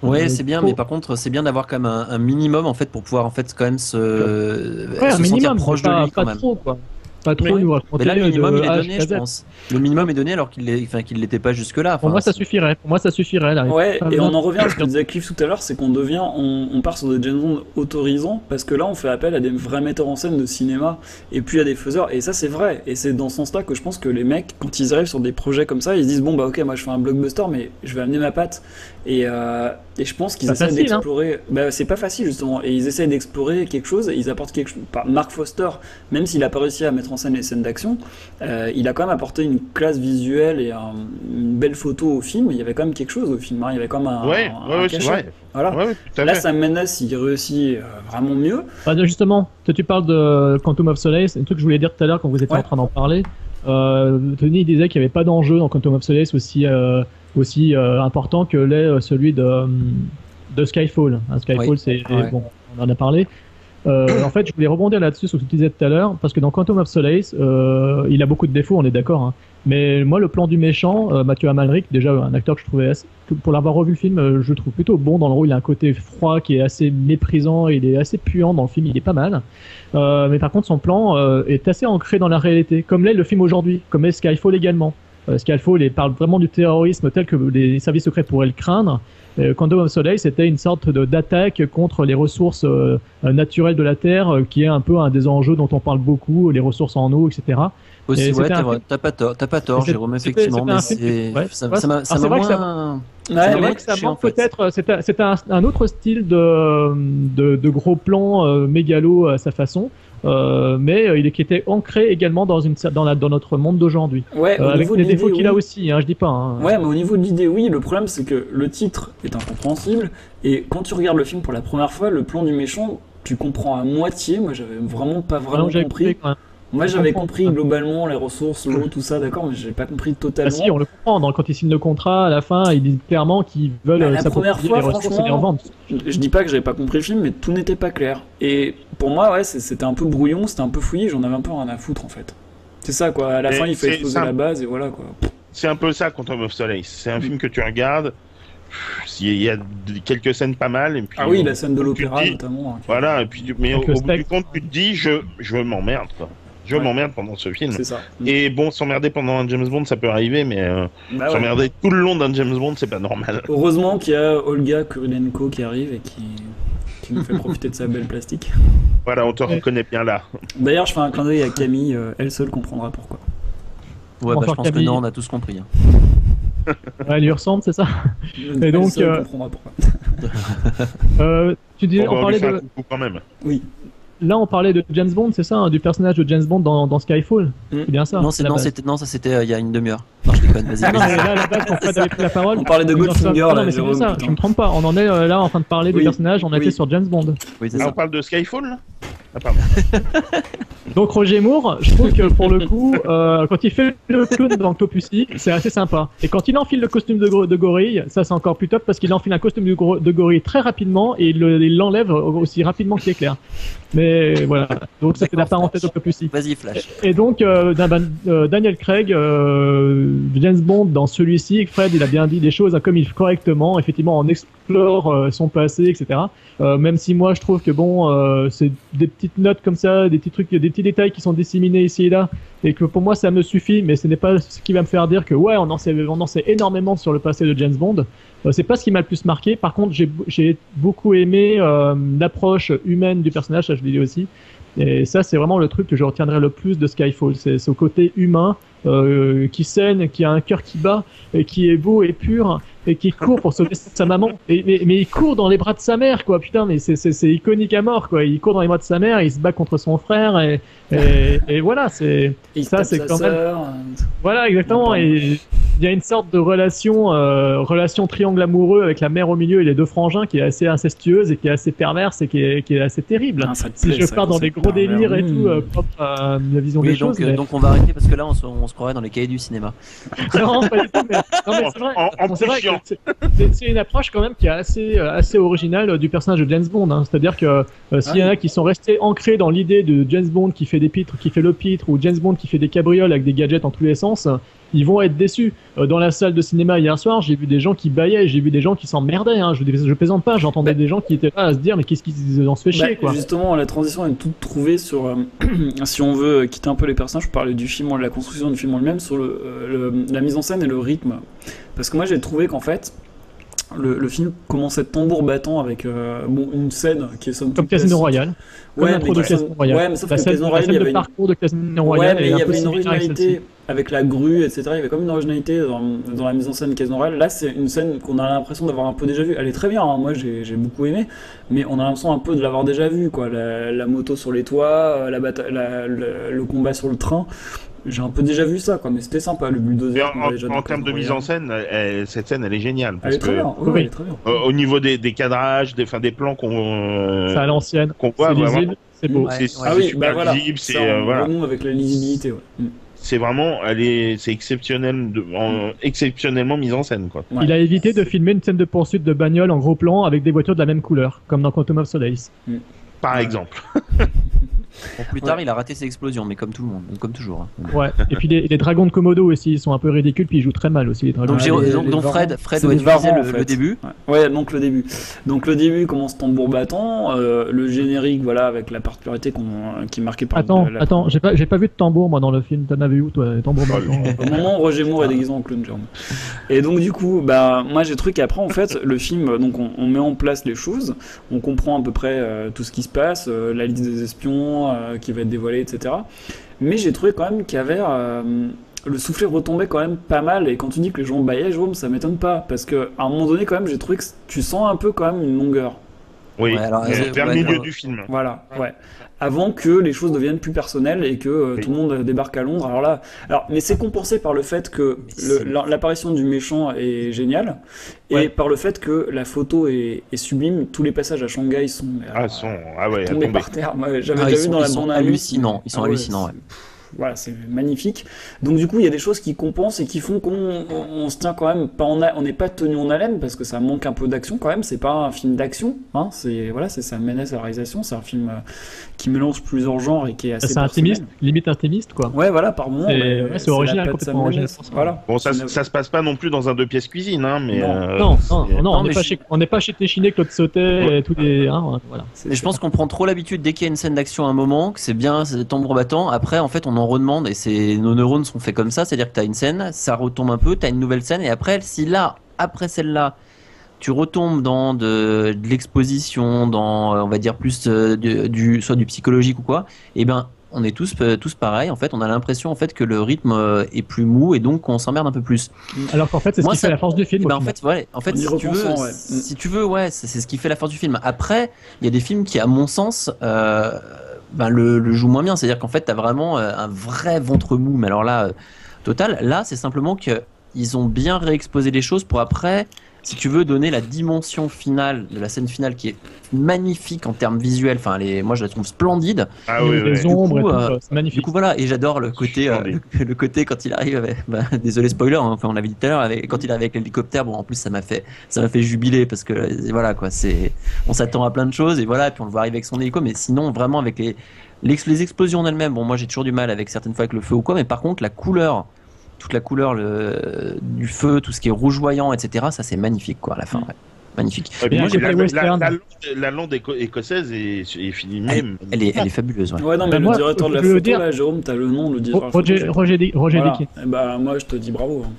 Ouais, Euh, c'est bien, mais par contre, c'est bien d'avoir quand même un, un minimum en fait pour pouvoir en fait quand même se, Ouais, un se sentir minimum, proche mais pas, de lui quand pas même. trop, quoi. Pas trop Mais- nous Mais raconter là, le minimum, de il est donné, je pense. Le minimum est donné alors qu'il l'est, enfin, qu'il l'était pas jusque-là. Pour moi, ça suffirait. Pour moi, ça suffirait. Là. Ouais, et on en revient à ce que disait Cliff tout à l'heure, c'est qu'on devient, on, on part sur des James Bond autorisants, parce que là on fait appel à des vrais metteurs en scène de cinéma, et puis à des faiseurs, et ça c'est vrai, et c'est dans ce sens-là que je pense que les mecs, quand ils arrivent sur des projets comme ça, ils se disent bon bah ok, moi je fais un blockbuster, mais je vais amener ma patte, et, euh, et je pense qu'ils essaient facile, hein. d'explorer, bah c'est pas facile justement, et ils essaient d'explorer quelque chose, et ils apportent quelque chose, Mark Foster, même s'il a pas réussi à mettre en scène les scènes d'action, euh, il a quand même apporté une classe visuelle et un- une belle photo au film. Il y avait quand même quelque chose au film. hein. Il y avait quand même un, ouais, un- ouais, un cachet. Voilà. Ouais, ouais, tout à Là. Sam Mendes, il réussit euh, vraiment mieux. Ah, justement, toi, tu parles de Quantum of Solace, un truc que je voulais dire tout à l'heure quand vous étiez Ouais. en train d'en parler. Euh, Tony disait qu'il n'y avait pas d'enjeu dans Quantum of Solace aussi, euh, aussi euh, important que l'est euh, celui de, euh, de Skyfall. Hein, Skyfall, Oui. c'est Ouais. bon, on en a parlé. Euh, en fait, je voulais rebondir là-dessus sur ce que tu disais tout à l'heure, parce que dans Quantum of Solace, euh, il a beaucoup de défauts, on est d'accord. Hein. Mais moi, le plan du méchant, euh, Mathieu Amalric, déjà un acteur que je trouvais assez, pour l'avoir revu le film, je le trouve plutôt bon dans le rôle. Il a un côté froid qui est assez méprisant, il est assez puant dans le film, il est pas mal. Mais par contre, son plan est assez ancré dans la réalité, comme l'est le film aujourd'hui, comme est Skyfall également. Euh, Skyfall il parle vraiment du terrorisme tel que les services secrets pourraient le craindre. Euh, Quantum of Soleil, c'était une sorte d'attaque contre les ressources euh, euh, naturelles de la Terre, euh, qui est un peu un des enjeux dont on parle beaucoup, les ressources en eau, etc. Aussi, ouais, t'as un pas tort, t'as pas tort, Jérôme, effectivement, mais c'est, ouais, ça, ça m'a, moins. Ouais, peut-être, c'est un, c'est un, un autre style de, de, de gros plan euh, mégalo à sa façon, euh, mais euh, il est qui était ancré également dans, une, dans, la, dans notre monde d'aujourd'hui. Ouais, Euh, au avec niveau les défauts qu'il a oui. aussi, hein, je dis pas. hein. Ouais, mais au niveau de l'idée, oui. Le problème, c'est que le titre est incompréhensible. Et quand tu regardes le film pour la première fois, le plan du méchant, tu comprends à moitié. Moi, j'avais vraiment pas Ah vraiment non, j'avais compris. Moi, j'avais compris globalement les ressources, l'eau, tout ça, d'accord, mais j'ai pas compris totalement. Ah si, on le comprend. Dans- quand ils signent le contrat, à la fin, ils disent clairement qu'ils veulent Bah, euh, la s'approprier première fois, les ressources et les franchement, revendre. Je, je dis pas que j'avais pas compris le film, mais tout n'était pas clair. Et pour moi, ouais, c'était un peu brouillon, c'était un peu fouillé, j'en avais un peu rien à foutre en fait. C'est ça quoi, à la Et fin il c'est exploser ça. la base et voilà quoi. C'est un peu ça, Quantum of Solace. C'est un film que tu regardes. Il y a quelques scènes pas mal. Et puis, Ah oui, la scène de l'opéra notamment. hein. Voilà, et puis, mais au, au bout du compte, tu te dis, je, je m'emmerde, quoi. Je Ouais. m'emmerde pendant ce film. C'est ça. Et bon, s'emmerder pendant un James Bond, ça peut arriver, mais euh, Bah ouais. s'emmerder tout le long d'un James Bond, c'est pas normal. Heureusement qu'il y a Olga Kurilenko qui arrive et qui, qui nous fait profiter de sa belle plastique. Voilà, on te reconnaît bien là. D'ailleurs, je fais un clin d'œil à Camille, euh, elle seule comprendra pourquoi. Ouais, bah, je pense que non, on a tous compris. hein. Ouais, elle lui ressemble, c'est ça Et Elle donc, seule euh, comprendra pourquoi. euh, tu disais, Bon, on bah, on parlait de, quand même. Oui. Là, on parlait de James Bond, c'est ça, hein, du personnage de James Bond dans, dans Skyfall. Mm. C'est bien ça. non, c'est non, ça c'était euh, il y a une demi-heure. Non, je déconne. Vas-y. Non, vas-y. mais là, à la base, quand Fred avait pris la parole, On parlait de Goldfinger, Non, là, mais c'est Jérôme, ça, putain. je me trompe pas. On en est euh, là en train de parler Oui. des personnages, on Oui. était sur James Bond. Oui, c'est Ah, ça. on parle de Skyfall là? Ah, pardon. Donc Roger Moore, je trouve que pour le coup, euh, quand il fait le clown dans Octopussy, c'est assez sympa. Et quand il enfile le costume de, de gorille, ça c'est encore plus top parce qu'il enfile un costume de, gro- de gorille très rapidement et il le- il l'enlève aussi rapidement qu'il éclaire. Mais voilà, donc c'était la parenthèse Octopussy. Vas-y, Flash. Et donc euh, Dan- euh, Daniel Craig, euh, James Bond dans celui-ci, Fred il a bien dit des choses comme il correctement, effectivement on explore euh, son passé, etc. Euh, même si moi je trouve que bon, euh, c'est des petites notes comme ça, des petits trucs, des petits détails qui sont disséminés ici et là, et que pour moi ça me suffit, mais ce n'est pas ce qui va me faire dire que ouais on en sait, on énormément sur le passé de James Bond. C'est pas ce qui m'a le plus marqué. Par contre j'ai beaucoup aimé l'approche humaine du personnage, ça je l'ai dit aussi. Et ça, c'est vraiment le truc que je retiendrai le plus de Skyfall. C'est ce côté humain euh, qui saigne, qui a un cœur qui bat, et qui est beau et pur, et qui court pour sauver sa maman. Et, mais, mais il court dans les bras de sa mère, quoi. Putain, mais c'est- iconique à mort, quoi. Il court dans les bras de sa mère, il se bat contre son frère, et, et, et voilà, c'est ça, c'est quand même. sœur. Voilà, exactement. Et il y a une sorte de relation, euh, relation triangle amoureux avec la mère au milieu et les deux frangins qui est assez incestueuse et qui est assez perverse et qui est, qui est assez terrible. Ah, si plaît, je pars dans des gros délires et Mmh. tout, euh, propre à la vision Oui, des donc, choses. euh, mais- donc on va arrêter parce que là on on se croirait dans les cahiers du cinéma. non, pas du tout, mais, non, mais c'est vrai. En- en Bon, c'est plus vrai que chiant. c'est- c'est c'est une approche quand même qui est assez, euh, assez originale euh, du personnage de James Bond. hein. C'est-à-dire que euh, s'il y en a qui sont restés ancrés dans l'idée de James Bond qui fait des pitres, qui fait le pitre, ou James Bond qui fait des cabrioles avec des gadgets en tous les sens, ils vont être déçus. Euh, dans la salle de cinéma hier soir, j'ai vu des gens qui baillaient, j'ai vu des gens qui s'emmerdaient. Hein. Je, je plaisante pas, j'entendais des gens qui étaient là à se dire mais qu'est-ce qu'ils en se fait Bah, chier quoi. Justement, la transition est toute trouvée sur. euh, si on veut quitter un peu les personnages, je parlais du film, de la construction du film en lui-même, sur le, euh, le- la mise en scène et le rythme. Parce que moi, j'ai trouvé qu'en fait, le, le film commençait tambour battant avec euh, bon, une scène qui est somme Comme Casino. Royale. Ouais, mais de Casino Royale. ouais, mais sauf la que scène, Casino Royale, il y de avait une- parcours de Casino Ouais, Royale mais est il y avait une originalité avec la grue, etc. Il y avait comme une originalité dans, dans la mise en scène Casino Royale. Là, c'est une scène qu'on a l'impression d'avoir un peu déjà vue. Elle est très bien, hein. moi j'ai beaucoup aimé, mais on a l'impression un peu de l'avoir déjà vue. Quoi. La, la moto sur les toits, euh, la bata- la- le, le combat sur le train. J'ai un peu déjà vu ça, quoi. mais c'était sympa. Le bulldozer. En, déjà en- termes de mise en scène, elle- cette scène, elle est géniale. Elle Parce est très que, bien. ouais, Oui. elle est très bien. euh, au niveau des, des cadrages, des, enfin, des plans qu'on euh, C'est à l'ancienne. qu'on voit, C'est vraiment, lisible, c'est beau. Ouais. c'est c'est Ah oui, super bah voilà. visible, c'est euh, on voilà. avec la lisibilité. Ouais. Mm. c'est vraiment, elle est, c'est exceptionnel, de, en- exceptionnellement mise en scène, quoi. Ouais. Il a évité de filmer une scène de poursuite de bagnole en gros plan avec des voitures de la même couleur, comme dans Quantum of Solace. Par Ouais. exemple. Plus tard, il a raté ses explosions, mais comme tout le monde, comme toujours. hein. Ouais. Et puis les, les dragons de Komodo aussi, ils sont un peu ridicules, puis ils jouent très mal aussi les dragons. Donc, les- donc, les donc varans. Fred, Fred doit le, en fait. le début. Ouais. Ouais, donc le début. Donc le début commence tambour battant, euh, le générique, voilà, avec la particularité euh, qui est marquée par Attends, la- attends, j'ai pas, j'ai pas vu de tambour moi dans le film. T'en avais où toi, les tambours battants Au moment où Roger Moore est déguisé en clown, Jérôme. Et donc du coup, bah moi j'ai trouvé qu'après en fait le film, donc on, on met en place les choses, on comprend à peu près euh, tout ce qui se passe, euh, la liste des espions euh, qui va être dévoilée, etc. Mais j'ai trouvé quand même qu'il y avait euh, le soufflet retombait quand même pas mal. Et quand tu dis que les gens baillaient, Jérôme, ça m'étonne pas parce que à un moment donné quand même j'ai trouvé que tu sens un peu quand même une longueur. Oui, Ouais, alors, mais vers le ouais, milieu du film. Voilà, ouais. Avant que les choses deviennent plus personnelles et que euh, Oui. tout le monde débarque à Londres. Alors là, alors, mais c'est compensé par le fait que l'apparition du méchant est géniale et Ouais. par le fait que la photo est, est sublime. Tous les passages à Shanghai sont, Ah, son, ah ouais, tombés tombé. par terre. J'avais Ah, ils déjà vu sont, dans la ils sont bande hallucinants. Ils sont Ah hallucinants. ouais. Voilà, c'est magnifique. Donc du coup, il y a des choses qui compensent et qui font qu'on on, on se tient quand même pas en a- on n'est pas tenu en haleine parce que ça manque un peu d'action quand même. C'est pas un film d'action, hein. C'est voilà, c'est Mendes à la réalisation. C'est un film euh, qui mélange plusieurs genres et qui est assez. C'est intimiste, limite intimiste quoi. Ouais, voilà, par moment. C'est- ouais, original, complètement original ça. Voilà. Bon, ça, ça se passe pas non plus dans un deux pièces cuisine, hein, mais. Non. euh, Non, non, c'est- non, Non, on n'est pas, je- chez- on n'est pas chez Téchiné, Claude Sautet et tous les. hein, voilà. Mais je pense qu'on prend trop l'habitude dès qu'il y a une scène d'action à un moment, que c'est bien, c'est tambour battant. Après, en fait, on en redemande et c'est nos neurones sont faits comme ça, c'est-à-dire que t'as une scène, ça retombe un peu, t'as une nouvelle scène et après, si là, après celle-là, tu retombes dans de, de l'exposition, dans, on va dire plus euh, du, soit du psychologique ou quoi, et ben, on est tous euh, tous pareils. En fait, on a l'impression en fait que le rythme euh, est plus mou et donc on s'emmerde un peu plus. Alors qu'en fait, c'est ce Moi, qui ça- fait la force du film. Eh ben, en fait, voilà, en fait, si tu veux, ouais. si tu veux, ouais, c'est c'est ce qui fait la force du film. Après, il y a des films qui, à mon sens, euh, ben, le, jouent moins bien. C'est-à-dire qu'en fait, t'as vraiment euh, un vrai ventre mou. Mais alors là, euh, total. Là, c'est simplement que ils ont bien réexposé les choses pour après, si tu veux, donner la dimension finale de la scène finale qui est magnifique en termes visuels. Enfin, moi, je la trouve splendide. Ah oui, oui. ombres Du coup, euh, c'est magnifique. Du coup, voilà, et j'adore le côté, euh, le, côté quand il arrive, avec, bah, désolé spoiler, hein, enfin on l'avait dit tout à l'heure, avec- quand il arrive avec l'hélicoptère, bon en plus ça m'a fait, ça m'a fait jubiler parce que euh, voilà quoi, c'est, on s'attend à plein de choses et voilà, et puis on le voit arriver avec son hélico, mais sinon vraiment avec les, les explosions en elles-mêmes, bon moi j'ai toujours du mal avec certaines fois avec le feu ou quoi, mais par contre la couleur, toute la couleur le, du feu, tout ce qui est rougeoyant, etc., ça c'est magnifique quoi à la fin, ouais. magnifique. Ouais, un côté la, la, la, lande- la lande éco- écossaise est, est filmée. Elle, elle est, elle est fabuleuse, ouais. Ouais, non, mais Bah, le moi, directeur de la je veux photo, dire- là, Jérôme, t'as le nom, le directeur Roger. Roger, Di- Roger Voilà. Dickey. Eh bah, moi, je te dis bravo. hein.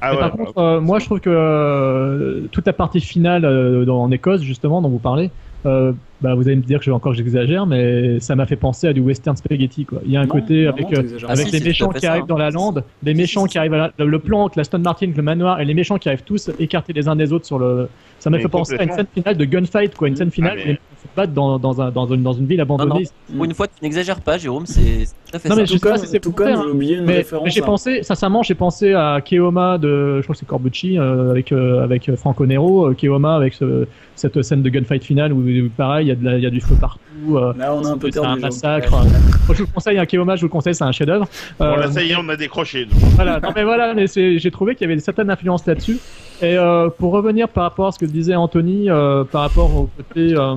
Ah ouais, par contre, euh, moi je trouve que euh, toute la partie finale euh, dans, en Écosse, justement, dont vous parlez, euh, bah, vous allez me dire que je, encore j'exagère, mais ça m'a fait penser à du western spaghetti. Quoi. Il y a un Non, côté non, avec, non, euh, avec pas. les Si, méchants qui ça, arrivent hein. dans la lande, les méchants qui arrivent à la- le plan, la Stone Martin, le manoir, et les méchants qui arrivent tous écartés les uns des autres sur le. Ça m'a fait penser à une scène finale de gunfight, quoi. Une scène finale Ah, mais- mecs se battent dans, dans, un, dans, une, dans une ville abandonnée. Pour une fois, tu n'exagères pas, Jérôme, c'est fait Non, mais je Tout comme, si tout comme j'ai oublié une Mais, référence. j'ai à- pensé, sincèrement, j'ai pensé à Keoma de, je crois que c'est Corbucci, euh, avec, euh, avec Franco Nero, euh, Keoma avec ce- cette scène de gunfight finale où, pareil, il y, a y du feu partout. euh, Là, on a un peu c'est un massacre. Moi, je vous le conseille, un Keoma, je vous le conseille, c'est un chef-d'œuvre. Bon, Euh, là, ça y est, on a décroché. voilà, non mais voilà, mais j'ai trouvé qu'il y avait une certaine influence là-dessus. Et euh, pour revenir par rapport à ce que disait Anthony, euh, par rapport au côté, euh,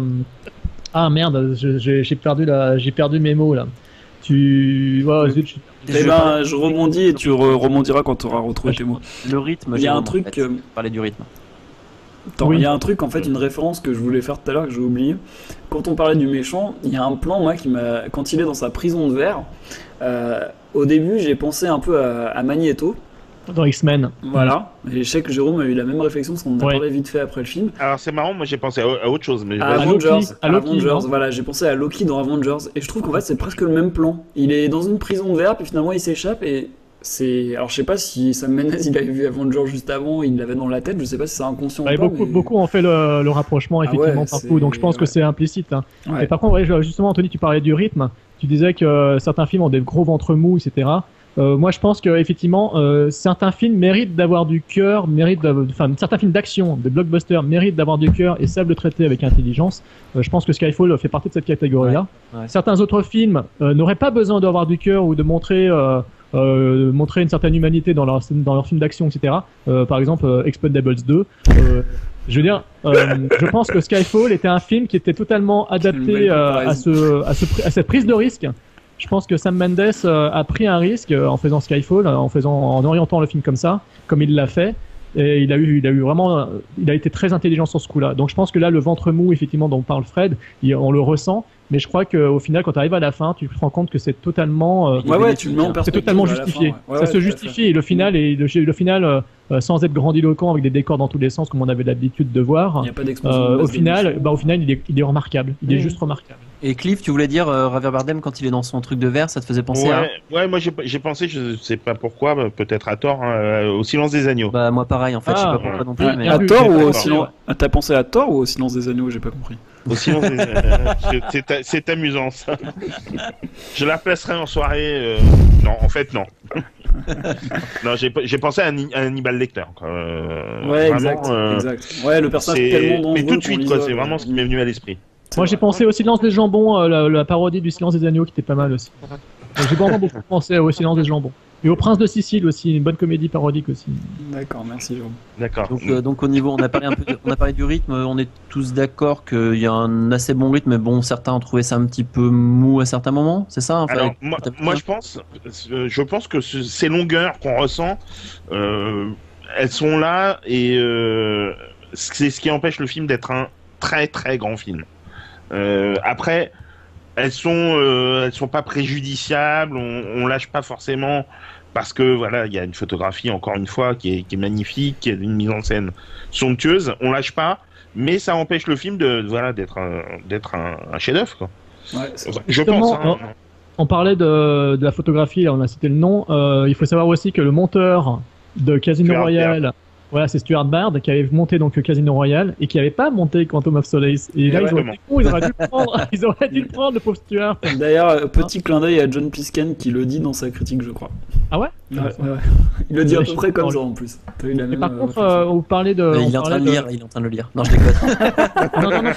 ah merde, j'ai perdu la, perdu mes mots là. Tu, ouais, zut, je- Eh ben, je rebondis et tu re- rebondiras quand tu auras retrouvé tes mots. Le rythme, Il y a un en truc, fait. euh, Parler du rythme. Attends, Oui. il y a un truc, en fait, une référence que je voulais faire tout à l'heure que j'ai oublié. Quand on parlait du méchant, il y a un plan, moi, qui m'a. Quand il est dans sa prison de verre, euh, au début, j'ai pensé un peu à, à Magneto. Dans X-Men. Voilà. Et je sais que Jérôme a eu la même réflexion parce qu'on en a Ouais. parlé vite fait après le film. Alors, c'est marrant, moi j'ai pensé à, à autre chose. Mais À. Loki, Avengers, à Loki, Avengers, non voilà, j'ai pensé à Loki dans Avengers et je trouve qu'en fait c'est presque le même plan. Il est dans une prison de verre puis finalement il s'échappe et c'est alors je sais pas si Sam Mendes il avait vu Avengers juste avant, il l'avait dans la tête, je sais pas si c'est inconscient Ouais, ou pas. beaucoup, mais- beaucoup ont fait le, le rapprochement Ah effectivement ouais, partout, donc je pense que c'est implicite. hein. Ouais. Et par contre, justement, Anthony, tu parlais du rythme. Tu disais que euh, certains films ont des gros ventres mous, etc. Euh, moi, je pense que effectivement, euh, certains films méritent d'avoir du cœur, méritent, enfin, certains films d'action, des blockbusters méritent d'avoir du cœur et savent le traiter avec intelligence. Euh, je pense que Skyfall fait partie de cette catégorie-là. Ouais, ouais. Certains autres films euh, n'auraient pas besoin d'avoir du cœur ou de montrer, euh, euh, montrer une certaine humanité dans leur dans leur film d'action, etc. Euh, par exemple, euh, Expendables 2. euh, je veux dire, euh, je pense que Skyfall était un film qui était totalement adapté à, ce, à, ce, à cette prise de risque. Je pense que Sam Mendes euh, a pris un risque euh, en faisant Skyfall, euh, en faisant, en orientant le film comme ça, comme il l'a fait. Et il a eu, il a eu vraiment, il a été très intelligent sur ce coup-là. Donc je pense que là, le ventre mou, effectivement, dont parle Fred, on le ressent. Mais je crois qu'au final, quand tu arrives à la fin, tu te rends compte que c'est totalement, euh, Ouais, ouais, c'est totalement justifié. fin, ouais. Ouais, ça se justifie. Et le final, et le, le final, euh, sans être grandiloquent avec des décors dans tous les sens, comme on avait l'habitude de voir. Il a pas Euh, au final, bah, au final, il est, il est remarquable. Il est juste remarquable. Et Cliff, tu voulais dire euh, Javier Bardem quand il est dans son truc de verre, ça te faisait penser à Ouais, moi j'ai pensé, je sais pas pourquoi, peut-être à tort, hein, euh, au silence des agneaux. Bah moi pareil en fait, je sais Ah, pas pourquoi non plus, ah, mais ah, À tort ou au silence. Ah, T'as pensé à tort ou au silence des agneaux J'ai pas compris. Au silence des agneaux. C'est- amusant ça. Je la placerai en soirée. euh, Non, en fait, non. non, j'ai pensé à, Anni- à Hannibal Lecter. Euh, Ouais, vraiment, exact, euh, exact. Ouais, le personnage est tellement dangereux. Mais tout de suite, quoi, c'est vraiment ce qui m'est venu à l'esprit. Moi, j'ai pensé au silence des jambons, euh, la, la parodie du silence des agneaux qui était pas mal aussi. Donc, J'ai vraiment beaucoup pensé au Silence des Jambons. Et au Prince de Sicile aussi, une bonne comédie parodique aussi. D'accord, merci Jérôme. D'accord. Donc, euh, donc au niveau, on a parlé un peu, de- on a parlé du rythme. On est tous d'accord qu'il y a un assez bon rythme, mais bon, certains ont trouvé ça un petit peu mou à certains moments. C'est ça enfin, Alors, moi, je pense, euh, je pense que ce- ces longueurs qu'on ressent, euh, elles sont là et euh, c'est ce qui empêche le film d'être un très très grand film. Euh, après, elles sont, euh, elles sont pas préjudiciables. On, on lâche pas forcément parce que voilà, il y a une photographie encore une fois qui est, qui est magnifique, qui a une mise en scène somptueuse. On lâche pas, mais ça empêche le film de voilà d'être un, d'être un, un chef-d'œuvre. Ouais, vrai. Je pense. hein. On parlait de, de la photographie, là, on a cité le nom. Euh, il faut savoir aussi que le monteur de Casino Royale, voilà, c'est Stuart Baird qui avait monté donc Casino Royale et qui n'avait pas monté Quantum of Solace. Et là, ils, Exactement. auraient dû le prendre. Ils auraient dû le prendre, le pauvre Stuart. D'ailleurs, euh, petit clin d'œil à John Pisken qui le dit dans sa critique, je crois. Ah ouais? Ouais, ouais, ouais. Il le dit à peu près comme ça en plus. T'as eu la Et même, par euh, contre, euh, vous parlez de. Mais il est en train de lire, il est en train de le lire. Non, je déconne. Non, non, non,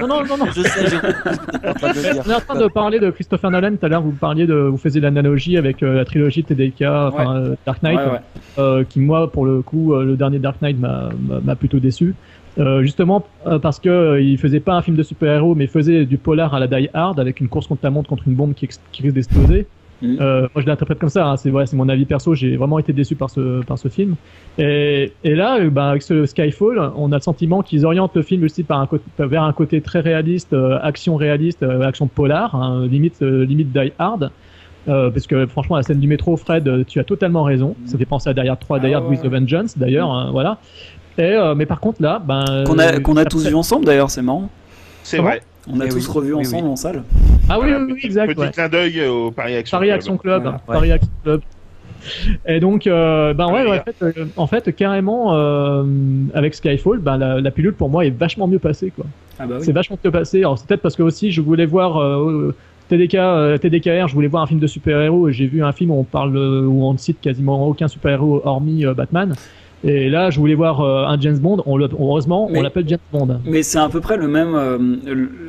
non, non, non, non. je sais, je. On est en train de parler de Christopher Nolan. Tout à l'heure, vous parliez de, vous faisiez l'analogie avec euh, la trilogie TDK, enfin euh, Dark Knight, Ouais, ouais. euh, qui moi, pour le coup, euh, le dernier Dark Knight m'a- plutôt déçu. Euh, justement euh, parce que euh, il faisait pas un film de super-héros, mais faisait du polar à la Die Hard avec une course contre la montre contre une bombe qui, risque d'exploser. Mhm. Euh, moi, je l'interprète comme ça. Hein, c'est ouais, c'est mon avis perso. J'ai vraiment été déçu par ce par ce film. Et, et là, bah, avec ce Skyfall, on a le sentiment qu'ils orientent le film aussi par un côté, vers un côté très réaliste, action réaliste, action polar, hein, limite limite Die Hard. Euh, parce que franchement, la scène du métro, Fred, euh, tu as totalement raison. Ça fait penser à Hard 3, Die Hard Ah with ouais. a Vengeance, d'ailleurs. hein, voilà. Et, euh, mais par contre, là, ben. Qu'on a, euh, qu'on a tous vu ensemble d'ailleurs, c'est marrant. C'est vrai. On a Eh tous oui. revu Oui, ensemble oui. en salle. Ah oui, Voilà, oui, oui, petit- exact. Petit ouais. clin d'œil au Paris Action Paris Club. Action Club. Voilà. Paris Action Club. Et donc, euh, ben ouais, Ah, ouais, en, fait, euh, en fait, carrément, euh, avec Skyfall, ben la, la pilule pour moi est vachement mieux passée, quoi. Ah bah oui. C'est vachement mieux passé. Alors, c'est peut-être parce que aussi, je voulais voir euh, TDK, euh, TDKR, je voulais voir un film de super-héros et j'ai vu un film où on parle, euh, où on ne cite quasiment aucun super-héros hormis euh, Batman. Et là, je voulais voir euh, un James Bond. On heureusement, Mais- on l'appelle James Bond. Mais c'est à peu près le même.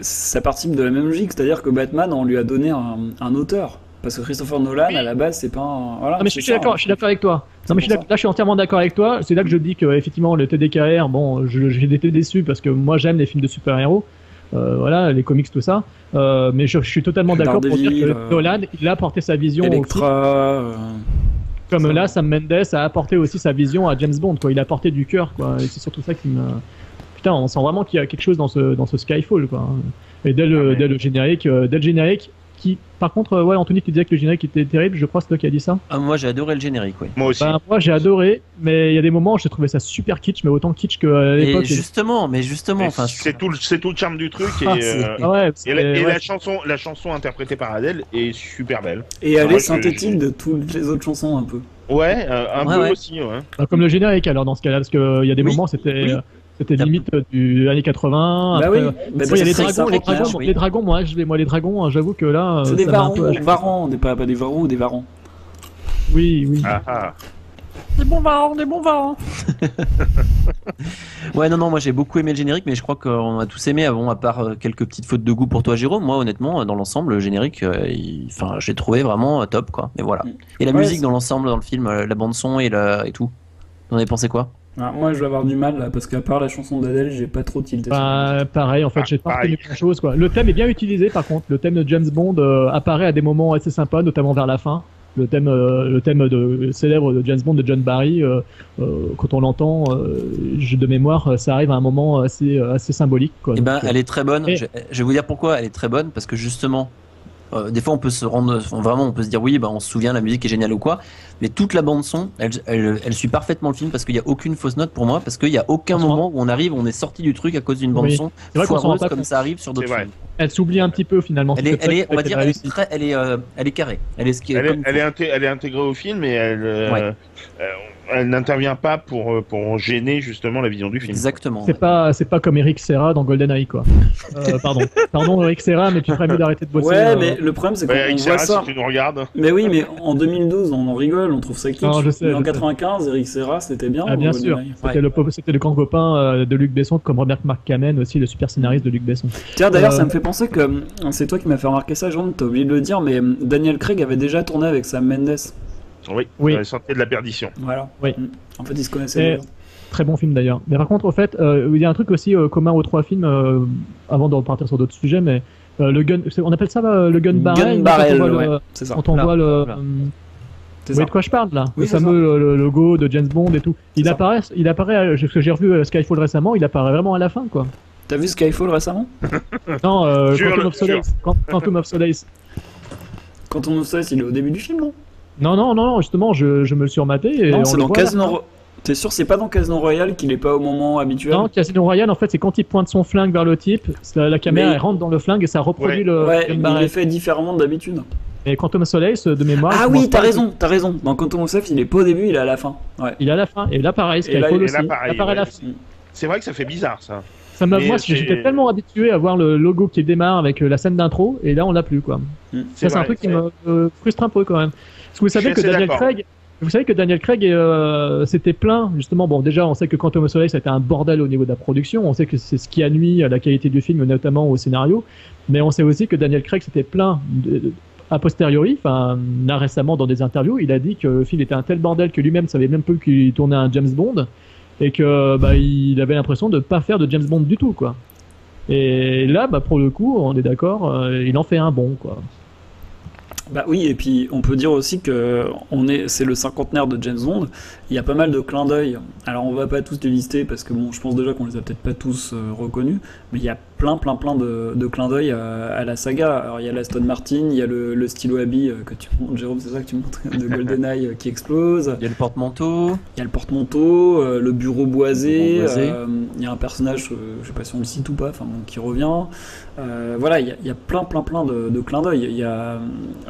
ça participe de la même logique, c'est-à-dire que Batman, on lui a donné un, un auteur. Parce que Christopher Nolan, à la base, c'est pas un. Voilà, Non mais je suis d'accord, hein. je suis d'accord avec toi. Non mais je suis là je suis entièrement d'accord avec toi. C'est là que je dis que effectivement le TDKR, bon, j'ai été déçu parce que moi j'aime les films de super-héros, voilà, les comics tout ça. Euh, mais je, je suis totalement d'accord pour dire que euh, Nolan, il a apporté sa vision au film. Electra. euh, Comme ça. là, Sam Mendes a apporté aussi sa vision à James Bond, quoi. Il a apporté du cœur, quoi. Et c'est surtout ça qui me. Putain, on sent vraiment qu'il y a quelque chose dans ce, dans ce Skyfall, quoi. Et dès le, Ah ouais. dès le générique, euh, dès le générique, qui, par contre, euh, ouais, Anthony, tu disais que le générique était terrible, je crois que c'est toi qui as dit ça. Ah, moi, j'ai adoré le générique, oui. Moi aussi. Ben, moi, j'ai adoré, mais il y a des moments où j'ai trouvé ça super kitsch, mais autant kitsch qu'à Et l'époque. justement, mais justement, enfin, c'est tout, le- c'est tout le charme du truc. Et, Ah, euh, ouais, et la, et chanson, la chanson interprétée par Adèle est super belle. Et elle est synthétique de toutes les autres chansons un peu. Ouais, euh, un Ouais, peu ouais. aussi, ouais. Bah, comme le générique, alors, dans ce cas-là, parce qu'il y a des Oui, moments, c'était. oui. C'était limite euh, du années 80. Bah après, oui, bah, il y a les dragons, les dragons, oui. les dragons, moi, je vais, moi, les dragons, hein, j'avoue que là, euh, C'est des un peu- varons, des, pas, pas des varous, des varans. Oui, oui. Ah, ah. Des bons varans, des bons varans. ouais, non, non, moi j'ai beaucoup aimé le générique, mais je crois qu'on a tous aimé, avant, à part quelques petites fautes de goût pour toi, Jérôme. Moi, honnêtement, dans l'ensemble, le générique, euh, il- enfin, j'ai trouvé vraiment top, quoi. Mais voilà. Et la Ouais, musique dans l'ensemble, dans le film, la bande son et, la... et tout. Vous en avez pensé quoi? Ah, moi, je vais avoir du mal là, parce qu'à part la chanson d'Adèle, j'ai pas trop tilté. Bah, pareil, en fait, Ah, j'ai pas retenu grand chose, quoi. Le thème est bien utilisé, par contre. Le thème de James Bond euh, apparaît à des moments assez sympas, notamment vers la fin. Le thème, euh, le thème de, célèbre de James Bond de John Barry, euh, euh, quand on l'entend, euh, de mémoire, ça arrive à un moment assez, assez symbolique, quoi. Eh ben, Donc, elle est très bonne. et- Je, je vais vous dire pourquoi elle est très bonne, parce que justement, euh, des fois on peut se rendre, enfin, vraiment, on peut se dire oui, bah, on se souvient, la musique est géniale ou quoi, mais toute la bande son, elle, elle, elle suit parfaitement le film parce qu'il n'y a aucune fausse note pour moi, parce qu'il n'y a aucun On moment où on arrive, on est sorti du truc à cause d'une bande Oui. son foireuse comme ça arrive sur d'autres films. elle s'oublie un petit peu, finalement. Elle est, elle on va dire, elle est, réussit. très, elle est, euh, elle est carrée. Elle est ce qui est Elle, comme est, intégrée au film et elle. euh, Ouais. euh, elle n'intervient pas pour, euh, pour gêner justement la vision du film. Exactement. C'est pas, c'est pas comme Eric Serra dans GoldenEye, quoi. Euh, pardon. Pardon, Eric Serra, mais tu ferais mieux d'arrêter de bosser. Ouais, euh, mais le problème c'est qu'on Ouais, Eric voit Serra, ça. si tu nous regardes. Mais oui, mais en 2012, on en rigole, on trouve ça kitsch. Non, je sais, mais en sais. 95, Eric Serra, c'était bien. Ah, bien sûr. C'était le, po- c'était le grand copain de Luc Besson, comme Robert Mark Kamen, aussi le super scénariste de Luc Besson. Tiens, d'ailleurs, Euh, ça me fait penser que c'est toi qui m'as fait remarquer ça, Jean, t'as oublié de le dire, mais Daniel Craig avait déjà tourné avec Sam Mendes. Oui, Oui. elle sortait de la perdition. Voilà. Oui. En fait, ils se connaissaient. Et- déjà. Très bon film d'ailleurs. Mais par contre, au fait, euh, il y a un truc aussi euh, commun aux trois films, euh, avant de repartir sur d'autres sujets, mais euh, le gun, on appelle ça euh, le gun barrel. Gun quand barrel, on voit ouais, le, c'est ça. quand on Là, voit le, là. C'est vous voyez de quoi je parle là? Oui, Le fameux le logo de James Bond et tout. Il apparaît, il apparaît, parce que j'ai revu euh, Skyfall récemment, il apparaît vraiment à la fin quoi. T'as vu Skyfall récemment? Non, euh, Quantum of. Solace. Quant- Quantum of Solace. Quand on sait, il est au début du film, non? Non, non, non, non, justement, je, je me le suis rematé. Et Non, on c'est dans Casino. T'es sûr, c'est pas dans Casino Royale qu'il est pas au moment habituel? Non, Casino Royale, en fait, c'est quand il pointe son flingue vers le type, la caméra Mais- elle rentre dans le flingue et ça reproduit Ouais. le Ouais, gun il est fait différemment d'habitude. Et Quantum of Solace, de mémoire. Ah oui, t'as raison, t'as raison. Dans Quantum of Solace, il est pas au début, il est à la fin. Ouais. Il est à la fin. Et là, pareil, Skyfall et aussi. fin. C'est vrai que ça fait bizarre ça. Ça m'a, Mais moi, c'est- j'étais tellement habitué à voir le logo qui démarre avec euh, la scène d'intro, et là, on l'a plus, quoi. Mm. Ça, c'est un truc qui me euh, frustre un peu, quand même. Parce que vous savez que Daniel. Craig, vous savez que Daniel Craig euh, s'était plaint, justement. Bon, déjà, on sait que Quantum of Solace a été un bordel au niveau de la production. On sait que c'est ce qui a nuit à la qualité du film, notamment au scénario. Mais on sait aussi que Daniel Craig s'était plaint a posteriori, enfin, là récemment dans des interviews, il a dit que le film était un tel bordel que lui-même savait même pas qu'il tournait un James Bond et que bah, il avait l'impression de pas faire de James Bond du tout, quoi. Et là, bah, pour le coup, on est d'accord, euh, il en fait un bon, quoi. Bah oui, et puis on peut dire aussi que on est, c'est le cinquantenaire de James Bond. Il y a pas mal de clins d'œil. Alors on va pas tous les lister parce que bon, je pense déjà qu'on les a peut-être pas tous euh, reconnus, mais il y a plein, plein, plein de, de clins d'œil à, à la saga. Alors il y a l'Aston Martin, il y a le, le stylo habit euh, que tu montres, Jérôme, c'est ça que tu montres de GoldenEye euh, qui explose. Il y a le porte-manteau. Il y a le porte-manteau, euh, le bureau boisé, Le bureau boisé. euh, il y a un personnage, euh, je sais pas si on le cite ou pas, enfin bon, qui revient. Euh, voilà, il y, a, il y a plein, plein, plein de, de clins d'œil. Il y a,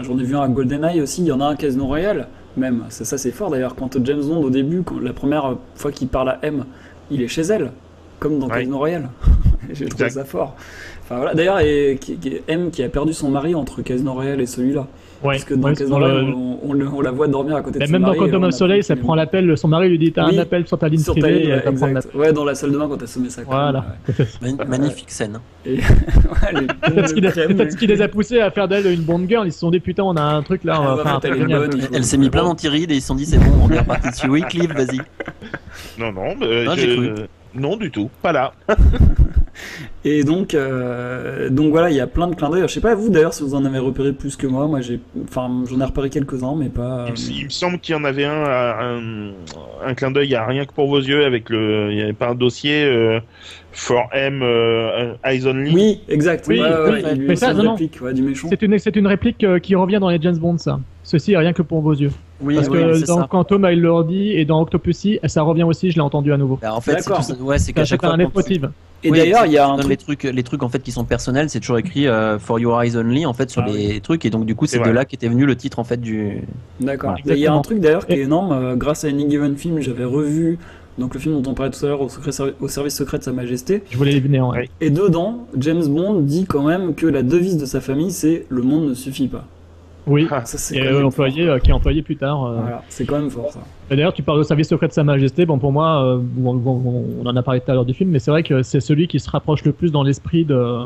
j'en ai vu un à GoldenEye aussi. Il y en a un à Casino Royale, même. C'est ça, c'est fort d'ailleurs. Quand James Bond au début, quand, la première fois qu'il parle à M, il est chez elle, comme dans Ouais. Casino Royale. J'ai trouvé Exact. ça fort. Enfin voilà. D'ailleurs, et, qui- qui- M qui a perdu son mari entre Casino Royale et celui-là. Ouais, Parce que dans ouais, Casino Royale, le- on, on le- on la voit dormir à côté de son même dans mari. et Quantum of elle est prend l'appel, son mari lui dit T'as Oui. un appel sur ta ligne Sur ta privée, ligne, et ouais, exact. Dans la salle de bain quand elle se met sa crème. Voilà. Magnifique scène. Et... ouais, les Peut-être ce, qui les, les a poussés à faire d'elle une Bond girl. Ils se sont dit putain, on a un truc là, on Ah, va faire un en fait, truc elle bonne. S'est mis plein d'antirides et ils se sont dit c'est bon, on est reparti dessus. Oui, Cliff, vas-y. Non, non, mais Non, du tout, pas là. Et donc, euh, donc voilà, il y a plein de clins d'œil. Je sais pas vous d'ailleurs si vous en avez repéré plus que moi. Moi, j'ai, enfin, j'en ai repéré quelques-uns, mais pas. Il, me- il me semble qu'il y en avait un, à- un, un clin d'œil à rien que pour vos yeux avec le, il n'y avait pas un dossier euh, for M euh, Eyes Only. Oui, exact. Oui, ouais, ouais, oui, ouais, il lui mais ça, une non, non. réplique, ouais, du méchant. C'est une, c'est une réplique euh, qui revient dans les James Bond, ça. Ceci est rien que pour vos yeux. Oui, Parce oui, que dans ça. Quantum, il le dit, et dans Octopussy, ça revient aussi, je l'ai entendu à nouveau. Bah, en fait, c'est tout ouais, c'est qu'à chaque C'est fois. un. Et Oui, d'ailleurs, il y a un truc. les trucs, les trucs en fait qui sont personnels, c'est toujours écrit euh, for your eyes only en fait sur Ah les trucs et donc du coup C'est de là qu'était venu le titre en fait du. D'accord. Voilà. Il y a un truc d'ailleurs qui est énorme. euh, grâce à Any Given Film, j'avais revu donc le film dont on parlait tout à l'heure au, au service secret de Sa Majesté. Je voulais les venir. ouais. Et dedans, James Bond dit quand même que la devise de sa famille, c'est le monde ne suffit pas. Oui. Ah, Ça, c'est Et euh, employé, euh, qui est employé plus tard. euh. Voilà, c'est quand même fort ça. Et D'ailleurs, tu parles de service secret de Sa Majesté. Bon, pour moi, euh, bon, on en a parlé tout à l'heure du film, mais c'est vrai que c'est celui qui se rapproche le plus dans l'esprit de,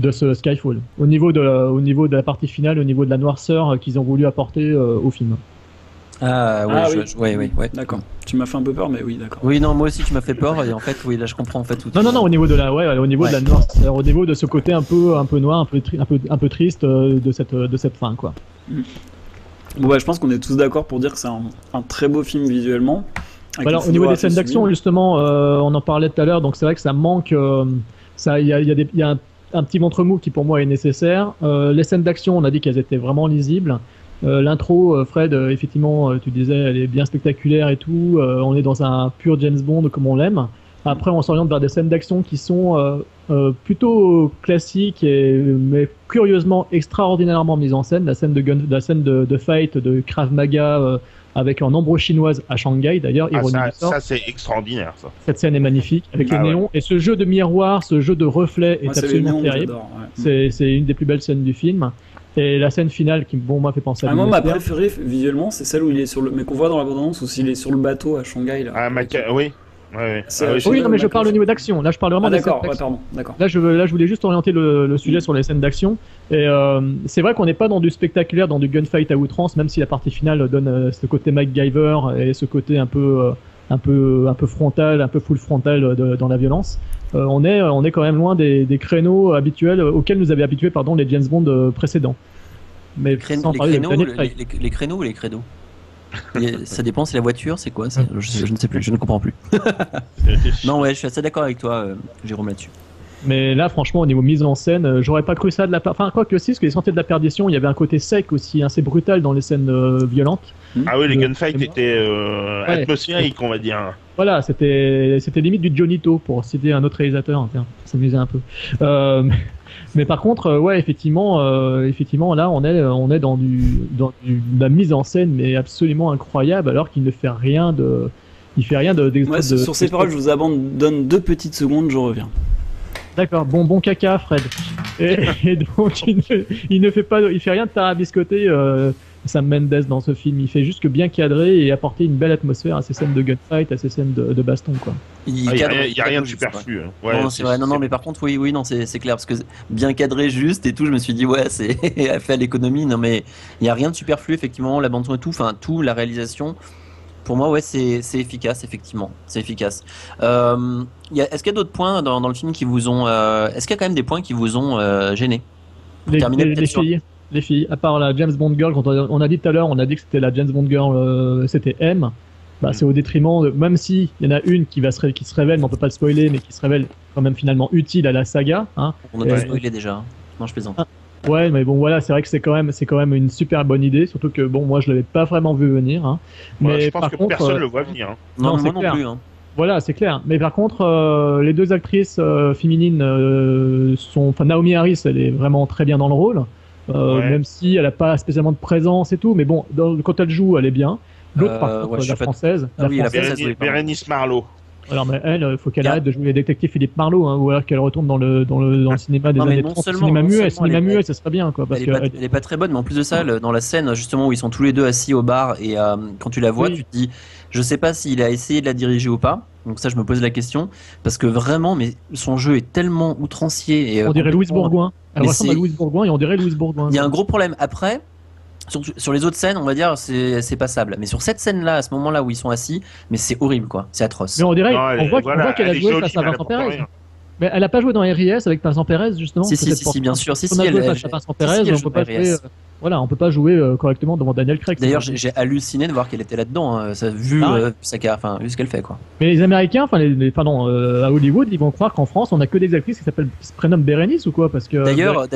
de ce Skyfall. Au niveau de, la- au niveau de la partie finale, au niveau de la noirceur qu'ils ont voulu apporter euh, au film. Ah ouais, Ah je- oui. je- ouais, ouais, ouais. D'accord. Tu m'as fait un peu peur, mais oui, d'accord. Oui, non, moi aussi tu m'as fait peur et en fait, oui, là je comprends en fait tout. Non, non, non, au niveau de la, ouais, au niveau de la au niveau de ce côté un peu, un peu noir, un peu, tri- un peu, un peu triste euh, de cette, de cette fin, quoi. Bon, bah, je pense qu'on est tous d'accord pour dire que c'est un, un très beau film visuellement. Alors, au niveau des scènes d'action, justement, euh, on en parlait tout à l'heure, donc c'est vrai que ça manque. euh, ça, il y a, il y a des- il y a un, un petit ventre mou qui pour moi est nécessaire. Euh, les scènes d'action, on a dit qu'elles étaient vraiment lisibles. Euh, L'intro, euh, Fred, euh, effectivement, tu disais, elle est bien spectaculaire et tout. Euh, on est dans un pur James Bond comme on l'aime. Après, on s'oriente vers des scènes d'action qui sont euh, euh, plutôt classiques, et, mais curieusement extraordinairement mises en scène. La scène de, gun, la scène de, de fight, de Krav Maga, euh, avec en ombre chinoise à Shanghai d'ailleurs. Ah, ça, c'est extraordinaire, ça. Cette scène est magnifique avec Ah les ouais. néons et ce jeu de miroir, ce jeu de reflets est Moi, absolument terrible. j'adore, ouais. C'est c'est une des plus belles scènes du film. Et la scène finale qui, bon, moi, fait penser à Ah, moi, ma préférée visuellement, c'est celle où il est sur le, mais qu'on voit dans la bande-annonce, où il est sur le bateau à Shanghai. Là. Ah, Maca- oui. Ouais, ouais. C'est- Ah oui, je- non, mais je parle au niveau d'action. Là, je parle vraiment Ah, d'accord, ouais, pardon, d'accord. Là je, là, je voulais juste orienter le, le sujet sur les scènes d'action. Et euh, c'est vrai qu'on n'est pas dans du spectaculaire, dans du gunfight à outrance, même si la partie finale donne euh, ce côté MacGyver et ce côté un peu, euh, un peu, un peu frontal, un peu full frontal euh, de- dans la violence. Euh, on est, on est quand même loin des, des créneaux habituels euh, auxquels nous avaient habitués, pardon, les James Bond euh, précédents. Mais Cré- sans les, de créneaux, les, Craig. les- les créneaux ou les créneaux Ça dépend, c'est la voiture, c'est quoi c'est- je, je ne sais plus, je ne comprends plus. non, ouais, je suis assez d'accord avec toi, euh, Jérôme, là-dessus. Mais là, franchement, au niveau mise en scène, euh, j'aurais pas cru ça de la part. Enfin, quoi que si, parce que les Sentiers de la Perdition, il y avait un côté sec aussi, assez brutal dans les scènes euh, violentes. Ah oui, les Le- gunfights étaient euh, Ouais. atmosphériques, on va dire. Voilà, c'était c'était limite du Jonito pour citer un autre réalisateur. Tiens, ça s'amusait un peu. Euh, mais par contre, ouais, effectivement, euh, effectivement, là, on est on est dans du dans du, de la mise en scène, mais absolument incroyable, alors qu'il ne fait rien de il fait rien de- sur ces paroles, je vous abandonne deux petites secondes, je reviens. D'accord, bon bon caca, Fred. Et, et donc il ne, il ne fait pas, il fait rien de tarabiscoter. Euh, Sam Mendes dans ce film, il fait juste que bien cadrer et apporter une belle atmosphère à ces scènes de gunfight, à ces scènes de, de baston, quoi. Il Ah, y a rien- a de superflu, hein. Ouais, non, c'est- vrai. Non, non, mais par contre, oui, oui, non, c'est clair parce que bien cadré, juste et tout, je me suis dit ouais, c'est fait à l'économie. Non, mais il y a rien de superflu, effectivement, la bande son et tout, enfin tout, la réalisation. Pour moi, ouais, c'est efficace, effectivement, c'est efficace. Euh, Est-ce qu'il y a d'autres points dans, dans le film qui vous ont, euh, est-ce qu'il y a quand même des points qui vous ont euh, gêné Les, les- les sur- filles, les filles, à part la James Bond girl, quand on a, on a dit tout à l'heure, on a dit que c'était la James Bond girl, euh, c'était M. Bah, c'est au détriment de, même si il y en a une qui va se, qui se révèle, mais on peut pas le spoiler, mais qui se révèle quand même finalement utile à la saga. Hein. On a spoilé déjà. hein. Non, je plaisante. Ouais, mais bon, voilà, c'est vrai que c'est quand même, c'est quand même une super bonne idée, surtout que bon, moi, je l'avais pas vraiment vu venir. Hein. Mais je pense par que contre, personne euh, le voit venir. hein. Non, non, moi non clair. plus. hein. Voilà, c'est clair. Mais par contre, euh, les deux actrices euh, féminines euh, sont. Enfin, Naomi Harris, elle est vraiment très bien dans le rôle, euh, Ouais. même si elle n'a pas spécialement de présence et tout. Mais bon, dans- quand elle joue, elle est bien. L'autre, Euh, par contre, la française. Ah oui, la française- française, Bérénice. Bérénice Marlowe. Alors, mais elle, il faut qu'elle arrête de jouer les détectives Philippe Marlowe, hein, ou alors qu'elle retourne dans le, dans le, dans le cinéma des Non, années non 30, seulement- cinéma muet, cinéma muet, ça serait bien, quoi. Parce Elle que est, pas, elle- elle est pas très bonne, mais en plus de ça, dans la scène justement où ils sont tous les deux assis au bar et euh, quand tu la vois, Oui. tu te dis, je sais pas s'il a essayé de la diriger ou pas. Donc ça, je me pose la question parce que vraiment, mais son jeu est tellement outrancier. Et, euh, on dirait Louise Bourgoin. Elle ressemble à Louise Bourgoin et on dirait Louise Bourgoin. Il y a un gros problème. Après, sur, sur les autres scènes, on va dire, c'est c'est passable. Mais sur cette scène-là, à ce moment-là où ils sont assis, mais c'est horrible, quoi. C'est atroce. Mais on dirait, Non, elle on est- voit, on voilà, voit qu'elle a joué face à Vincent Perez. Mais elle a pas joué dans RIS avec Vincent Perez justement. Si, si, si, bien sûr. Si, on si, a elle- elle- Vincent Perez, si, on peut pas jouer. Euh, voilà, on peut pas jouer euh, correctement devant Daniel Craig. D'ailleurs, c'est j'ai halluciné de voir qu'elle était là-dedans. hein. Vu, Ah ouais. euh, enfin, vu ce qu'elle fait, quoi. Mais les Américains, enfin les, les- pardon, à Hollywood, ils vont croire qu'en France, on a que des actrices qui s'appellent, qui se prénomment Bérénice ou quoi Parce que D'ailleurs,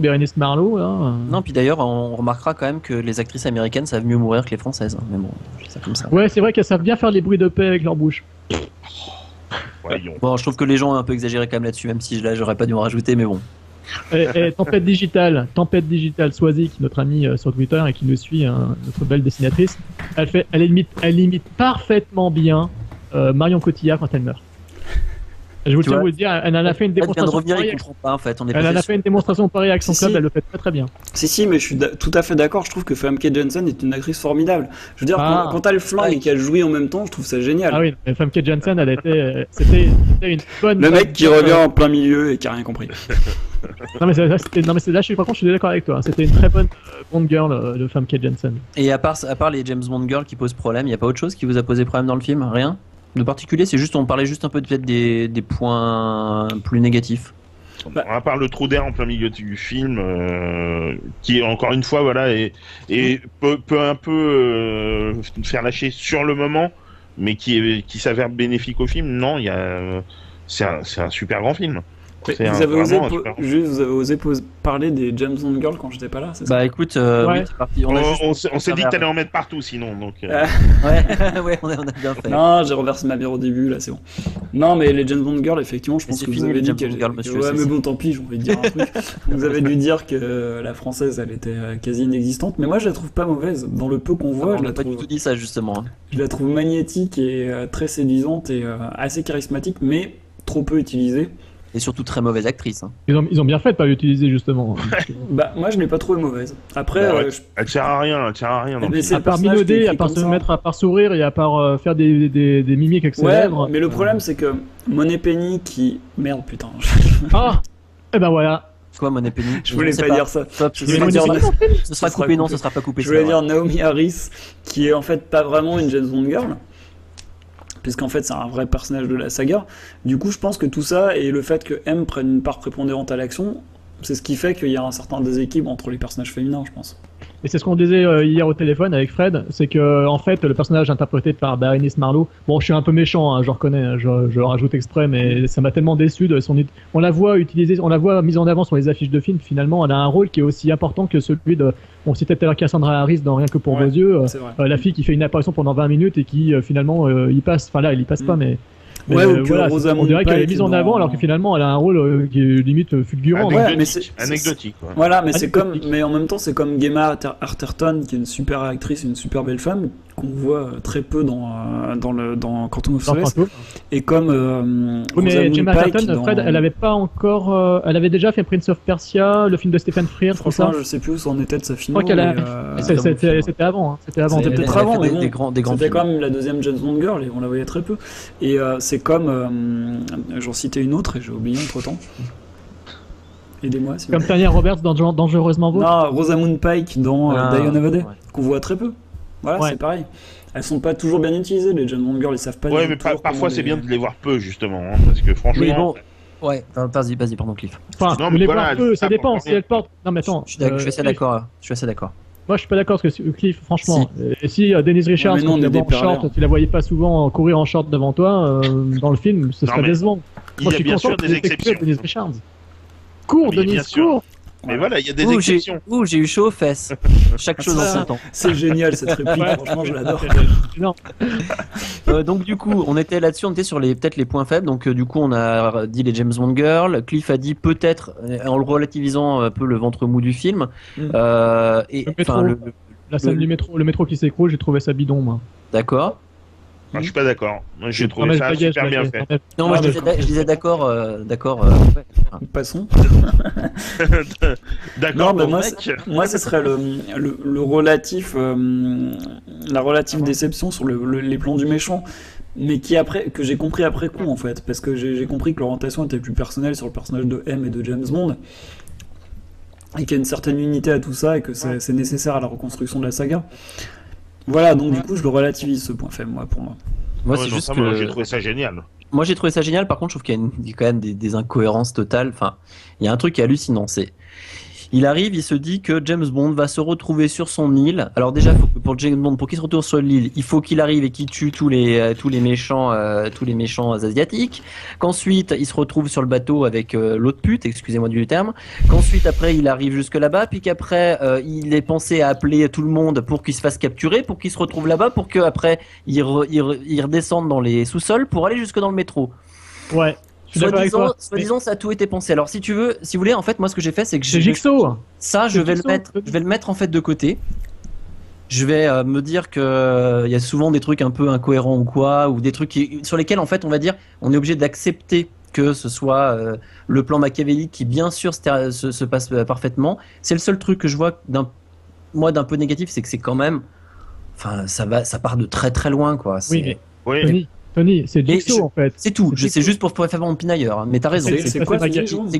Bérénice Marlowe, euh, Non, puis d'ailleurs, on remarquera quand même que les actrices américaines savent mieux mourir que les françaises. hein. Mais bon, ça comme ça. Ouais, c'est vrai qu'elles savent bien faire les bruits de paix avec leur bouche. Voyons. Bon, je trouve que les gens ont un peu exagéré quand même là-dessus, même si là, j'aurais pas dû en rajouter, mais bon. Et, et Tempête Digitale, Tempête Digitale, Swazik, notre amie euh, sur Twitter et qui nous suit, hein, notre belle dessinatrice, elle fait, elle imite, elle imite parfaitement bien euh, Marion Cotillard quand elle meurt. Je vois, vous dire, elle en a fait une Elle vient de démonstration. revenir, comprend pas en fait. On est Elle en a fait une démonstration pareille avec son Si, club, si. elle le fait très très bien. Si, si, mais je suis tout à fait d'accord. Je trouve que Famke Jensen est une actrice formidable. Je veux dire, Ah. quand, quand elle flingue et qu'elle jouit en même temps, je trouve ça génial. Ah oui, mais Famke Janssen, elle était, c'était, c'était une bonne. Le mec qui revient en plein milieu et qui a rien compris. Non mais, c'est- là, c'était- non mais c'est là, je suis par contre, je suis d'accord avec toi. C'était une très bonne euh, Bond girl euh, de Famke Janssen. Et à part, à part les James Bond girls qui posent problème, il n'y a pas autre chose qui vous a posé problème dans le film? Rien? De particulier C'est juste, on parlait juste un peu peut-être des, des points plus négatifs. À part le trou d'air en plein milieu du film, euh, qui encore une fois, voilà, et, peut, un peu euh, faire lâcher sur le moment, mais qui, qui s'avère bénéfique au film. Non, il y a, c'est un, c'est un super grand film. Mais C'est un- vous, avez osé vraiment un po- super- juste, vous avez osé pos- parler des James Bond Girls quand j'étais pas là, c'est ça? Bah écoute, euh, Ouais. oui, c'est parti. On, s'est- dit que t'allais en mettre partout sinon. Donc, euh, Ouais, ouais, on a, on a bien fait. Non, j'ai renversé ma bière au début, là, c'est bon. Non, mais les James Bond Girls, effectivement, je pense que vous avez dit monsieur, Ouais, c'est- mais bon, tant pis, j'ai envie de dire un truc. vous avez dû dire que la française, elle était euh, quasi inexistante, mais moi, je la trouve pas mauvaise. Dans le peu qu'on voit, on je la pas du trouve. tout dit ça justement. hein. Je la trouve magnétique et euh, très séduisante et assez charismatique, mais trop peu utilisée. Et surtout très mauvaise actrice. hein. Ils ont, ils ont bien fait de pas l'utiliser justement. Bah, moi, je l'ai pas trouvé mauvaise. Après, bah, euh, ouais, je- Elle sert à rien, elle sert à rien. Eh à part minauder, à part se ça. mettre, à part sourire et à part euh, faire des, des, des mimiques avec ses Ouais, lèvres. mais le problème, c'est que Monet Penny qui. Merde, putain. Ah Et ben voilà. Quoi, Monet Penny? Je voulais sais pas dire ça. Stop, Je je voulais vais dire- dire- Ce sera coupé, non, ce sera pas coupé. Je voulais dire Naomi Harris, qui est en fait pas vraiment une James Bond girl, puisqu'en fait c'est un vrai personnage de la saga. Du coup, je pense que tout ça et le fait que M prenne une part prépondérante à l'action, c'est ce qui fait qu'il y a un certain déséquilibre entre les personnages féminins, je pense. Et c'est ce qu'on disait euh, hier au téléphone avec Fred, c'est que en fait le personnage interprété par Berenice Marlowe, bon je suis un peu méchant, hein, je reconnais, hein, je, je le rajoute exprès, mais ça m'a tellement déçu de son, on la voit utilisée, on la voit mise en avant sur les affiches de films. Finalement, elle a un rôle qui est aussi important que celui de, on citait tout à l'heure Cassandra Harris dans Rien que pour Ouais, vos yeux, euh, euh, la fille qui fait une apparition pendant 20 minutes et qui euh, finalement euh, y passe, enfin là elle y passe pas, Mm. mais mais, Ouais, euh, ou que voilà, Rosamund on dirait qu'elle est mise en dans- avant alors que finalement elle a un rôle euh, qui est limite euh, fulgurant. Ouais, Anecdotique, mais c'est- c'est- anecdotique, quoi. Voilà, mais c'est comme, mais en même temps, c'est comme Gemma Arter- Arterton, qui est une super actrice, une super belle femme, qu'on voit très peu dans, euh, dans, le, dans Quantum of Solace, et comme euh, Oui, mais Gemma Pike Arterton, dans- Fred, elle avait pas encore, euh, elle avait déjà fait Prince of Persia, le film de Stephen Frears, tout ça. Franchement, je sais plus où en était de sa Je film. crois qu'elle a- mais, euh, C'était c'était avant, hein. c'était avant. C'était peut-être avant, mais des- bon, des grands- des grands c'était quand même la deuxième James Bond girl et on la voyait très peu. Et euh, c'est comme, euh, j'en citais une autre et j'ai oublié entre temps. Aidez-moi. Comme. Tanya Roberts dans Danger- Dangereusement Vôtre. Non, Rosamund Pike dans Ah, Day, ouais. qu'on voit très peu. Voilà, Ouais. c'est pareil. Elles sont pas toujours bien utilisées, les Bond girls, ils savent pas. Ouais, du mais parfois les- c'est bien de les voir peu justement, hein, parce que franchement. Oui, bon. Ouais, enfin, vas-y, vas-y, pardon, Cliff. Enfin, Non, mais les voilà, voir peu, ça dépend. Si rien. elle porte. Non, mais attends. Je suis je suis euh, assez d'accord. Je suis assez d'accord. Moi, je suis pas d'accord parce que Cliff, franchement, et si euh, Denise Richards, non, en short, pervers. tu la voyais pas souvent courir en short devant toi euh, dans le film, ce serait décevant. Moi, je suis bien content sûr des exceptions. Denise Richards. Cours, Denise, cours. Mais voilà, il y a des Ouh, j'ai exceptions. ouh, j'ai eu chaud aux fesses. Chaque chose en son temps. C'est génial cette réplique, franchement, je l'adore. Non. Euh, donc du coup, on était là-dessus, on était sur les peut-être les points faibles. Donc euh, du coup, on a dit les James Bond girls. Cliff a dit peut-être euh, en le relativisant un peu le ventre mou du film. Mm. Euh, et Le métro. le- La scène le- du métro, le métro qui s'écroule, j'ai trouvé ça bidon, moi. D'accord. Ah, je suis pas d'accord. J'ai trouvé ça super bien fait. Non, moi Ah, je, disais, je d'accord, euh, d'accord. euh, ouais. Passons. D'accord, moi, moi, ce serait le, le, le relatif, euh, la relative déception sur le, le- les plans du méchant, mais qui après, que j'ai compris après coup en fait, parce que j'ai compris que l'orientation était plus personnelle sur le personnage de M et de James Bond, et qu'il y a une certaine unité à tout ça, et que c'est c'est nécessaire à la reconstruction de la saga. Voilà, donc du coup, je le relativise ce point faible, moi, pour moi. Moi, Ouais, c'est juste ça, que moi, J'ai trouvé ça génial. Moi, j'ai trouvé ça génial. Par contre, je trouve qu'il y a, une- il y a quand même des, des incohérences totales. Enfin, il y a un truc qui est hallucinant. C'est, il arrive, il se dit que James Bond va se retrouver sur son île. Alors déjà, pour James Bond, pour qu'il se retrouve sur l'île, il faut qu'il arrive et qu'il tue tous les euh, tous les méchants euh, tous les méchants asiatiques. Qu'ensuite, il se retrouve sur le bateau avec euh, l'autre pute, excusez-moi du terme. Qu'ensuite, après, il arrive jusque là-bas, puis qu'après, il est pensé à appeler tout le monde pour qu'il se fasse capturer, pour qu'il se retrouve là-bas, pour qu'après, il, il, il redescende dans les sous-sols pour aller jusque dans le métro. Ouais. Toi. soi-disant, ça a tout été pensé. Alors, si tu veux, si vous voulez, en fait, moi, ce que j'ai fait, c'est que j'ai Jigsaw. ça, je C'est vais le Jigsaw. mettre, je vais le mettre en fait de côté. Je vais euh, me dire que euh, il y a souvent des trucs un peu incohérents ou quoi, ou des trucs qui- sur lesquels en fait on va dire on est obligé d'accepter que ce soit euh, le plan machiavélique qui bien sûr se, se- se passe parfaitement. C'est le seul truc que je vois d'un moi d'un peu négatif, c'est que c'est quand même, enfin ça va, ça part de très très loin quoi. Oui, mais Oui. Tony, c'est Jigsaw je- en fait. C'est tout. C'est juste pour, pour faire mon pinailleur, hein. mais t'as raison. C'est- quoi, c'est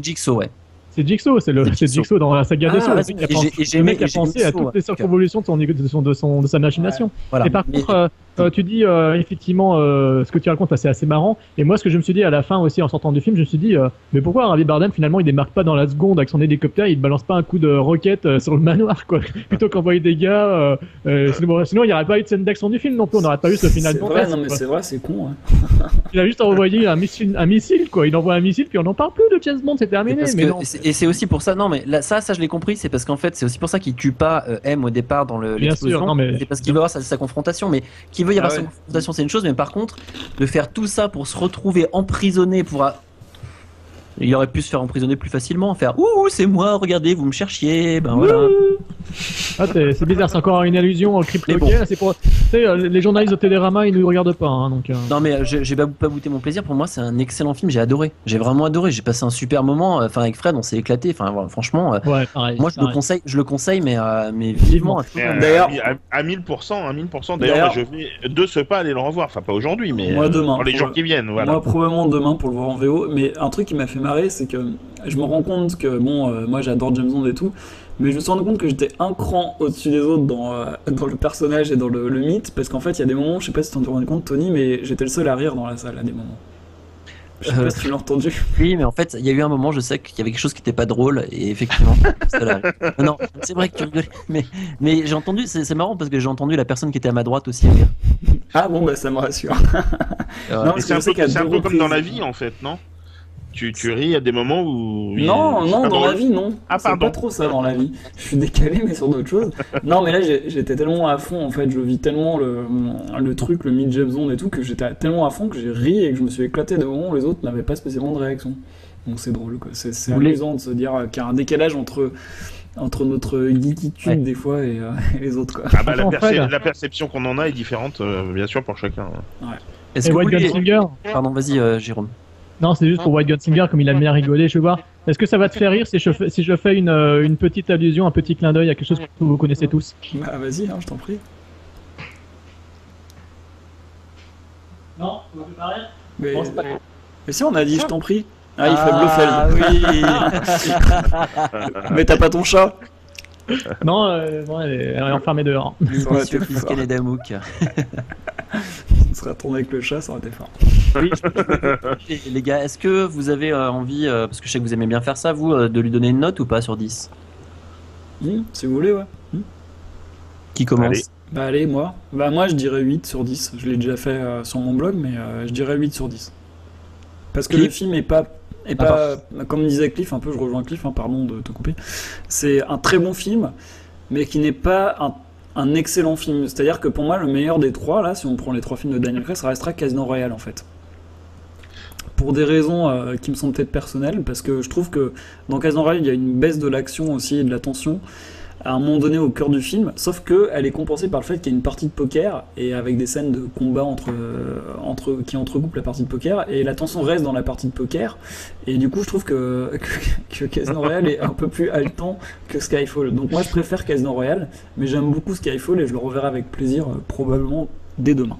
Jigsaw. Ouais. C'est Jigsaw, c'est le, Jigsaw. Jigsaw dans la saga Ah, mec a Et pensé- j'ai- pensé à toutes les circonvolutions de, son, de, son, de, de sa machination. Voilà. Et par Mais- contre, euh, tu dis euh, effectivement euh, ce que tu racontes, c'est assez marrant. Et moi, ce que je me suis dit à la fin aussi en sortant du film, je me suis dit, euh, mais pourquoi Javier Bardem finalement il démarque pas dans la seconde avec son hélicoptère, il balance pas un coup de roquette euh, sur le manoir, quoi, plutôt qu'envoyer des gars. euh, euh, sinon, sinon, il n'y aurait pas eu de scène d'action du film non plus, on n'aurait pas eu ce final C'est vrai, non mais c'est vrai, c'est con. hein. Il a juste envoyé un missile, un missile, quoi. Il envoie un missile, puis on n'en parle plus de James Bond, c'est terminé. Mais que- et c'est- aussi pour ça, non mais là, ça, ça je l'ai compris, c'est parce qu'en fait c'est aussi pour ça qu'il tue pas euh, M au départ dans le Bien l'explosion. sûr, non, mais- C'est parce qu'il veut avoir sa, sa confrontation, mais qu'il veut y avoir Ah sa confrontation c'est une chose, mais par contre de faire tout ça pour se retrouver emprisonné pour a- il aurait pu se faire emprisonner plus facilement, faire ouh c'est moi, regardez vous me cherchiez, ben voilà. Ah, c'est c'est bizarre, c'est encore une allusion au crypto bon. C'est pour, euh, les journalistes de Télérama, ils nous regardent pas, hein, donc. euh. Non mais euh, j'ai pas, pas goûté mon plaisir. Pour moi, c'est un excellent film. J'ai adoré. J'ai vraiment adoré. J'ai passé un super moment. Enfin avec Fred, on s'est éclaté. Enfin voilà, franchement, Ouais, pareil. moi je le conseille. Je le conseille, mais euh, mais vivement. D'ailleurs- à, à 1000%, à 1000%. D'ailleurs, je vais de ce pas aller le revoir. Enfin, pas aujourd'hui, mais Moi, demain, dans les pour jours qui viennent. Voilà. Moi, probablement demain pour le voir en VO. Mais un truc qui m'a fait marrer, c'est que je me rends compte que, bon, euh, moi j'adore James Bond et tout, mais je me suis rendu compte que j'étais un cran au-dessus des autres dans, euh, dans le personnage et dans le, le mythe, parce qu'en fait, il y a des moments, je sais pas si tu t'en es rendu compte, Tony, mais j'étais le seul à rire dans la salle à des moments. Je sais Euh, pas si tu l'as entendu. Oui, mais en fait, il y a eu un moment, je sais qu'il y avait quelque chose qui était pas drôle, et effectivement, ça. Non, c'est vrai que tu rigoles, mais, mais j'ai entendu, c'est c'est marrant parce que j'ai entendu la personne qui était à ma droite aussi rire. Ah bon, bah ça me rassure. Euh, Non, parce c'est que un, je sais peu, c'est un comme dans la vie, en fait, non? Tu, tu ris à des moments où. Non, non, dans la vie, non. Ah, c'est pardon. pas trop ça dans la vie. Je suis décalé, mais sur d'autres choses. Non, mais là, j'étais tellement à fond, en fait, je vis tellement le, le truc, le James Bond et tout, que j'étais tellement à fond que j'ai ri et que je me suis éclaté de moments où les autres n'avaient pas spécialement de réaction. Donc c'est drôle, quoi. C'est amusant de se dire qu'il y a un décalage entre, entre notre geekitude Ouais. des fois et, euh, et les autres, quoi. Ah bah, la, perception qu'on en a est différente, euh, bien sûr, pour chacun. Est-ce Et que vous White Pardon, vas-y, euh, Jérôme. Non, c'est juste pour White Gunslinger, comme il a bien rigolé, je veux voir. Est-ce que ça va te faire rire si je fais, si je fais une, euh, une petite allusion, un petit clin d'œil à quelque chose que vous connaissez tous? Bah, vas-y, hein, je t'en prie. Non, vous pas rire Mais, Bon, pas- mais si, on a dit, je t'en prie. Ah, il fait Blofeld. oui. mais t'as pas ton chat Non, euh, bon, elle, est, elle est enfermée dehors. Et Damouk. On serait retourné avec le chat, ça aurait été fort. Oui, je- je- les gars, est-ce que vous avez euh, envie, euh, parce que je sais que vous aimez bien faire ça, vous, euh, de lui donner une note ou pas sur 10 Hmm, si vous voulez, ouais. Qui commence? Allez. Bah allez, moi. Bah moi je dirais 8 sur 10. Je l'ai déjà fait euh, sur mon blog, mais euh, je dirais 8 sur 10. Parce que le film est pas... Ah, pas comme disait Cliff, un peu, je rejoins Cliff, hein, pardon de te couper. C'est un très bon film, mais qui n'est pas un, un excellent film. C'est-à-dire que pour moi, le meilleur des trois, là, si on prend les trois films de Daniel Craig, ça restera Casino Royale, en fait. Pour des raisons euh, qui me sont peut-être personnelles, parce que je trouve que dans Casino Royale, il y a une baisse de l'action aussi et de la tension à un moment donné au cœur du film, sauf que elle est compensée par le fait qu'il y a une partie de poker et avec des scènes de combat entre, euh, qui entrecoupent la partie de poker et la tension reste dans la partie de poker et du coup je trouve que, que, que Casino est un peu plus haletant que Skyfall. Donc moi je préfère Casino Royale, mais j'aime beaucoup Skyfall et je le reverrai avec plaisir euh, probablement dès demain.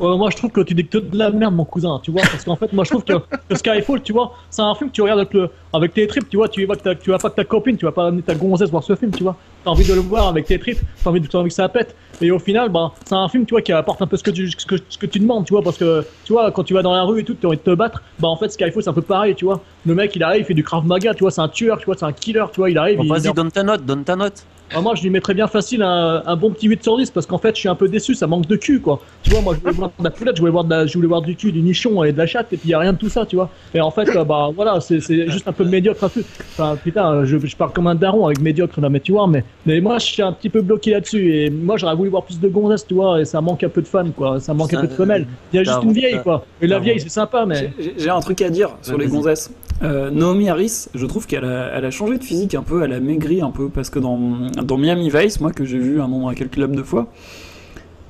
Euh, moi, je trouve que tu dis que de la merde, mon cousin, tu vois, parce qu'en fait, moi, je trouve que, que Skyfall, tu vois, c'est un film que tu regardes avec, le, avec tes tripes, tu vois, tu vas, que tu vas pas que ta copine, tu vas pas amener ta gonzesse voir ce film, tu vois. T'as envie de le voir avec tes tripes, t'as envie, de- t'as envie que ça pète. Et au final, ben, c'est un film, tu vois, qui apporte un peu ce que tu, ce que, ce que tu demandes, tu vois, parce que, tu vois, quand tu vas dans la rue et tout, tu as envie de te battre, bah, en fait, Skyfall, c'est un peu pareil, tu vois. Le mec, il arrive, il fait du Krav Maga, tu vois, c'est un tueur, tu vois, c'est un killer, tu vois, il arrive, Bon, il, Vas-y, donne ta note, donne ta note. Ah, moi, je lui mettrais bien facile un, un bon petit 8 sur 10 parce qu'en fait, je suis un peu déçu, ça manque de cul, quoi. Tu vois, moi, je voulais voir de la poulette, je voulais voir, de la- je voulais voir du cul, du nichon et de la chatte, et puis il y a rien de tout ça, tu vois. Et en fait, euh, bah voilà, c'est juste un peu médiocre à tout. Enfin, putain, je, je parle comme un daron avec médiocre, là, mais tu vois, mais, mais moi, je suis un petit peu bloqué là-dessus, et moi, j'aurais voulu voir plus de gonzesses, tu vois, et ça manque un peu de femmes, quoi. Ça manque un peu de femelles. Il y a juste une vieille, quoi. Et la vieille, c'est sympa, mais. J'ai- un truc à dire sur les gonzesses. Euh, Naomi Harris, je trouve qu'elle a, elle a changé de physique un peu, elle a maigri un peu, parce que dans, dans Miami Vice, moi que j'ai vu un nombre incalculable de fois,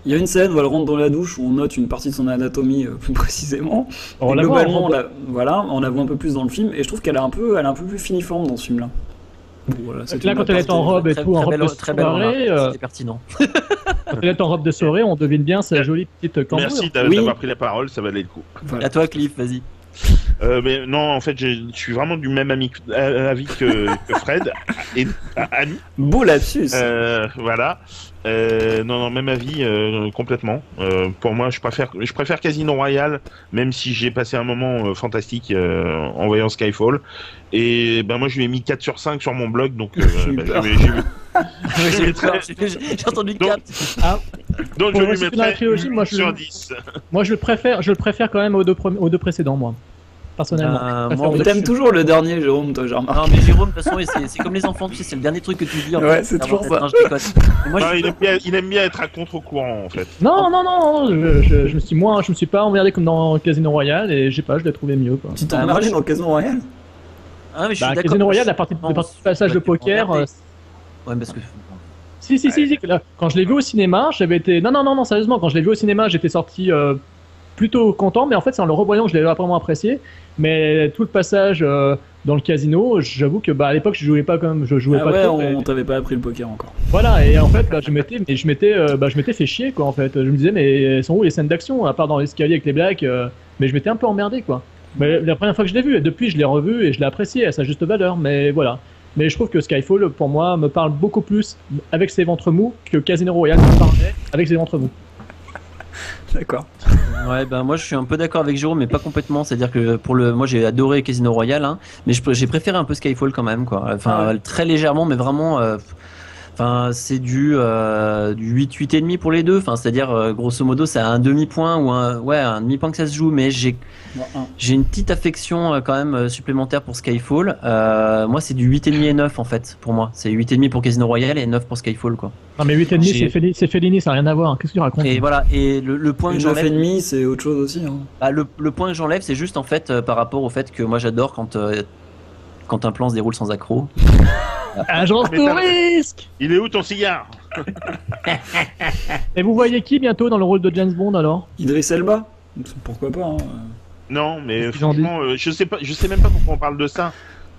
il y a une scène où elle rentre dans la douche où on note une partie de son anatomie euh, plus précisément. On Et la voit, globalement, on on la, voilà, on la voit un peu plus dans le film, et je trouve qu'elle a un peu, elle est un peu plus finiforme dans ce film-là. Voilà, c'est Là, quand elle est en robe et Très, tout, en robe belle, de soirée, euh, c'était pertinent. quand elle est en robe de soirée, on devine bien sa jolie petite cambrure. Merci d'a- Oui. d'avoir pris la parole, ça valait le coup. Voilà. À toi, Cliff, vas-y. Euh, mais non, en fait, je suis vraiment du même ami, euh, avis que, que Fred et euh, Annie. Beau lapsus. Euh, voilà. Euh, non, non, même avis euh, complètement. Euh, pour moi, je préfère, je préfère Casino Royale, même si j'ai passé un moment euh, fantastique euh, en voyant Skyfall. Et ben moi, je lui ai mis 4 sur 5 sur mon blog, donc euh, J'ai entendu 4. Ah, donc Pour je lui mettrai trilogie, moi, je- sur 10. moi je le préfère, je le préfère quand même aux deux, aux deux précédents, moi. Personnellement. Euh, moi, deux- T'aimes toujours le dernier, Jérôme, toi, j'ai remarqué. Non mais Jérôme, de toute façon, c'est comme les enfants, tu sais, c'est le dernier truc que tu dis. en Ouais, fait, c'est toujours ça. je moi, Non, je- il, aime bien, il aime bien être à contre-courant, en fait. Non, non, non, je, je, je me suis moins, je me suis pas emmerdé comme dans Casino Royale et j'ai pas, je l'ai trouvé mieux quoi. Tu t'es Ah, moi, emmerdé dans Casino Royale Ah, mais je suis Bah, d'accord. Casino Royale, la partie, Non, la partie passage de poker. euh, Ouais, parce que. Si, si, si, si, quand je l'ai vu au cinéma, j'avais été. Non, non, non, non, sérieusement, quand je l'ai vu au cinéma, j'étais sorti euh, plutôt content, mais en fait, c'est en le revoyant que je l'ai vraiment apprécié. Mais tout le passage euh, dans le casino, j'avoue que bah, à l'époque, je jouais pas comme. Je jouais Ah pas ouais, trop. on, mais- t'avait pas appris le poker encore. Voilà, et en fait, bah, je m'étais, mais je m'étais, euh, bah, je m'étais fait chier, quoi, en fait. Je me disais, mais elles sont où les scènes d'action, à part dans l'escalier avec les blacks euh, Mais je m'étais un peu emmerdé, quoi. Mais la première fois que je l'ai vu, et depuis, je l'ai revu et je l'ai apprécié à sa juste valeur, mais voilà. Mais je trouve que Skyfall, pour moi, me parle beaucoup plus avec ses ventres mous que Casino Royale me parlait avec ses ventres mous. D'accord. Ouais, ben moi je suis un peu d'accord avec Jérôme, mais pas complètement. C'est-à-dire que pour le, moi j'ai adoré Casino Royale, hein, mais j'ai préféré un peu Skyfall quand même, quoi. Enfin, Ah ouais. très légèrement, mais vraiment. euh, Enfin, c'est du, euh, du 8, 8 et demi pour les deux. Enfin, c'est-à-dire, euh, grosso modo, c'est un demi-point ou un, ouais, un demi-point que ça se joue. Mais j'ai, j'ai une petite affection euh, quand même euh, supplémentaire pour Skyfall. Euh, moi, c'est du 8 et demi et 9 en fait, pour moi. C'est 8 et demi pour Casino Royale et 9 pour Skyfall, quoi. Non, mais 8,5, J'ai- c'est Fellini, c'est Fellini, ça n'a rien à voir. Qu'est-ce que tu racontes Et voilà. Et le, le point Et que 9 et j'enlève. demi, c'est autre chose aussi. Hein. Bah, le, le point que j'enlève, c'est juste en fait euh, par rapport au fait que moi j'adore quand, euh, quand un plan se déroule sans accroc. Agence risque Il est où ton cigare? Et vous voyez qui bientôt dans le rôle de James Bond alors? Idriss Elba? Pourquoi pas hein. Non, mais franchement, euh, je sais pas, je sais même pas pourquoi on parle de ça.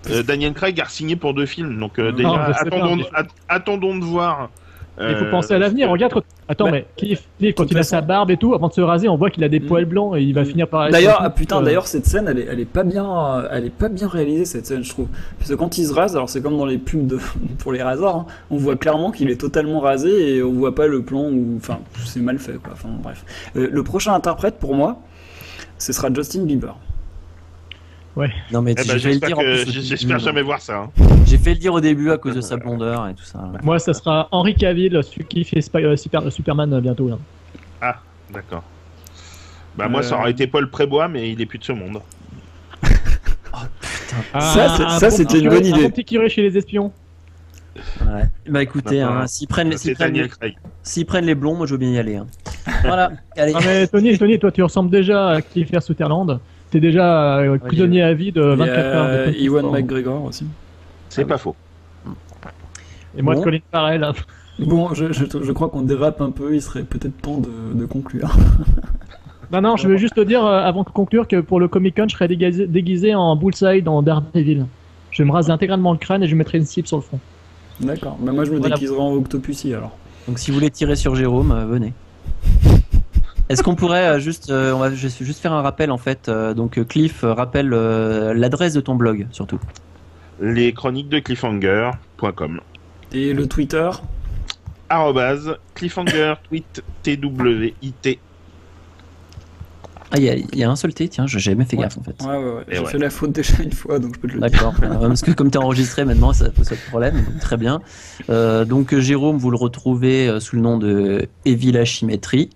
Euh, Daniel Craig a signé pour deux films, donc euh, Non, déjà pas, mais- attendons de voir. Il faut euh, penser à l'avenir. Regarde, attends, Bah, mais Cliff, Cliff, quand il a sa barbe et tout, avant de se raser, on voit qu'il a des poils blancs et il va Mm. finir par. être- D'ailleurs, ah, putain, Euh, d'ailleurs cette scène, elle est, elle est pas bien, euh, elle est pas bien réalisée cette scène, je trouve. Parce que quand il se rase, alors c'est comme dans les pubs de, pour les raseurs, hein, on voit clairement qu'il est totalement rasé et on voit pas le plan où, enfin, c'est mal fait quoi. Enfin bref. Euh, le prochain interprète pour moi, ce sera Justin Bieber. Non mais eh ben, j'espère que- jamais voir ça. hein. J'ai fait le dire au début à cause de sa blondeur et tout ça. Moi, ça sera Henry Cavill, celui qui fait Sp- euh, Super- Superman euh, bientôt. Là. Ah, d'accord. Bah moi, ça Euh. aurait été Paul Prébois, mais il est plus de ce monde. Ça, c'est- un ça, bon c'était une bonne Un idée. bon petit curé chez les espions. Ouais. Bah écoutez, hein, s'ils prennent, les- prennent les blonds, moi je veux bien y aller. hein. Voilà. Allez. Non mais Tony, Tony, toi tu ressembles déjà à Kiefer Sutherland. T'es déjà euh, prisonnier à vie de Il y 24 heures. a Ewan Sport. McGregor aussi. C'est Ah pas faux. Et moi Bon. de Colin Farrell. hein. Bon, je, je, je crois qu'on dérape un peu, il serait peut-être temps de, de conclure. Non, non, je veux juste te dire euh, avant de conclure que pour le Comic Con, je serai déguisé, déguisé en Bullseye dans Daredevil. Je vais me raser intégralement le crâne et je mettrai une cible sur le front. D'accord, bah moi je me Voilà. déguiserai en Octopussy alors. Donc si vous voulez tirer sur Jérôme, euh, venez. Est-ce qu'on pourrait euh, juste, euh, on va juste faire un rappel en fait. euh, donc Cliff rappelle euh, l'adresse de ton blog surtout. Les chroniques de cliffhanger.com. Et le Twitter? Arrobase cliffhanger tweet twit. Ah il y, a- il y a un seul T, tiens, j'ai jamais fait Ouais. gaffe en fait. Ouais, ouais, J'ai ouais. fait la faute déjà une fois, donc je peux te le dire. D'accord. Parce que comme tu es enregistré maintenant, ça pose pas de problème. donc très bien. Euh, donc Jérôme, vous le retrouvez sous le nom de Evil Chimétrie.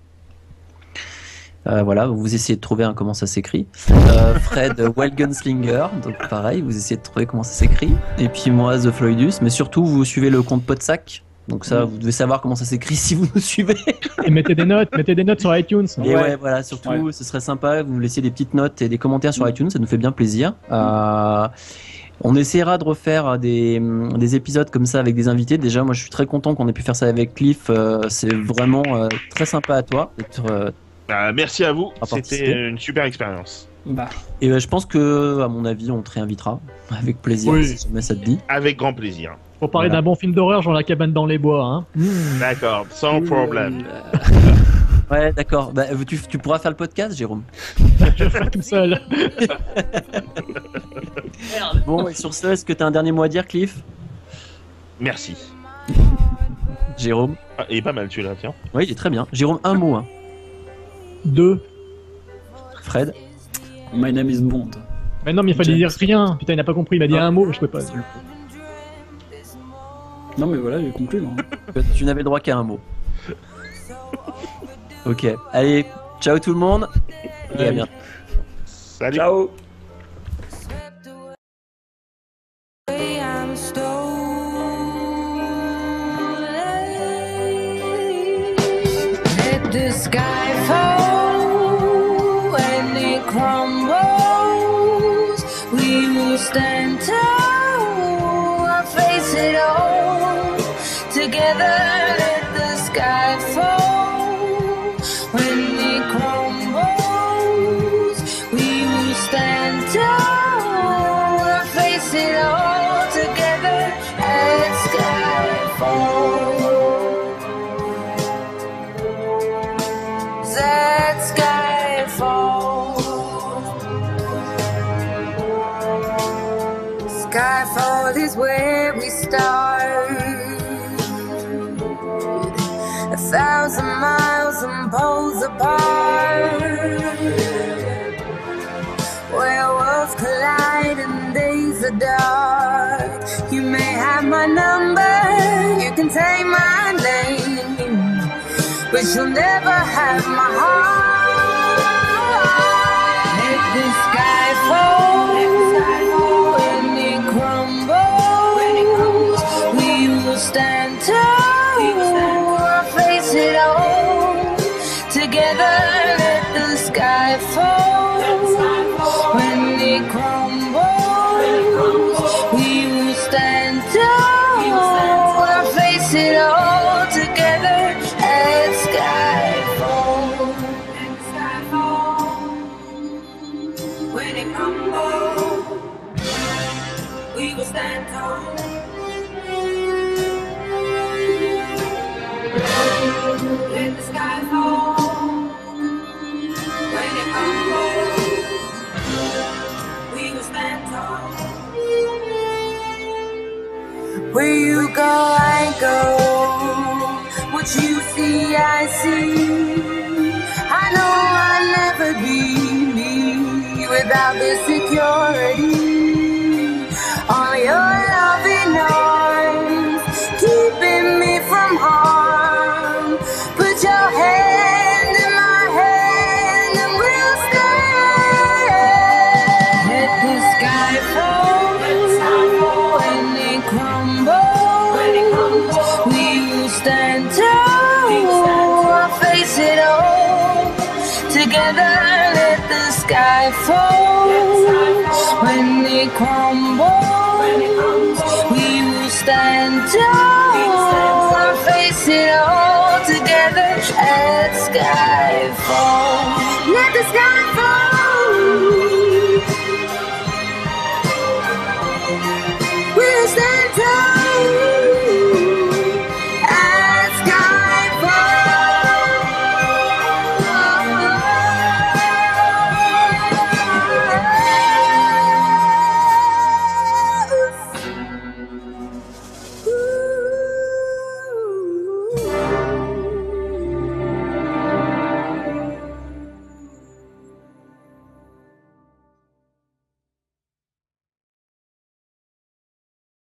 Euh, voilà, vous essayez de trouver hein, comment ça s'écrit. Euh, Fred Wild Gunslinger, donc pareil, vous essayez de trouver comment ça s'écrit. Et puis moi, The Floydus, mais surtout vous suivez le compte Podsac. Donc ça, vous devez savoir comment ça s'écrit si vous nous suivez. Et mettez des notes, mettez des notes sur iTunes. Et Ouais. ouais, voilà, surtout, Ouais. ce serait sympa, vous nous laissiez des petites notes et des commentaires sur iTunes, ça nous fait bien plaisir. Euh, on essaiera de refaire des, des épisodes comme ça avec des invités. Déjà, moi, je suis très content qu'on ait pu faire ça avec Cliff. euh, c'est vraiment euh, très sympa à toi. d'être, euh, Bah, merci à vous. C'était une super expérience. Bah, et euh, je pense que, à mon avis, on te réinvitera avec plaisir Oui. si jamais ça te dit. Avec grand plaisir. Pour parler Voilà. d'un bon film d'horreur, genre La cabane dans les bois. Hein. D'accord, sans problème. Ouais, d'accord. Bah, tu, tu pourras faire le podcast, Jérôme. je le ferai tout seul. Bon, et sur ce, est-ce que tu as un dernier mot à dire, Cliff? Merci. Jérôme Ah, il est pas mal celui-là, tiens. Oui, il est très bien. Jérôme, un mot. Hein. Deux. Fred My name is Bond. Mais non, mais il fallait James. dire rien. Putain, il n'a pas compris. Il m'a dit Ah. un mot, je peux pas. Non, mais voilà, j'ai conclu. Tu n'avais droit qu'à un mot. Ok, allez, ciao tout le monde. Et à bientôt. Salut. Ciao 무슨 데?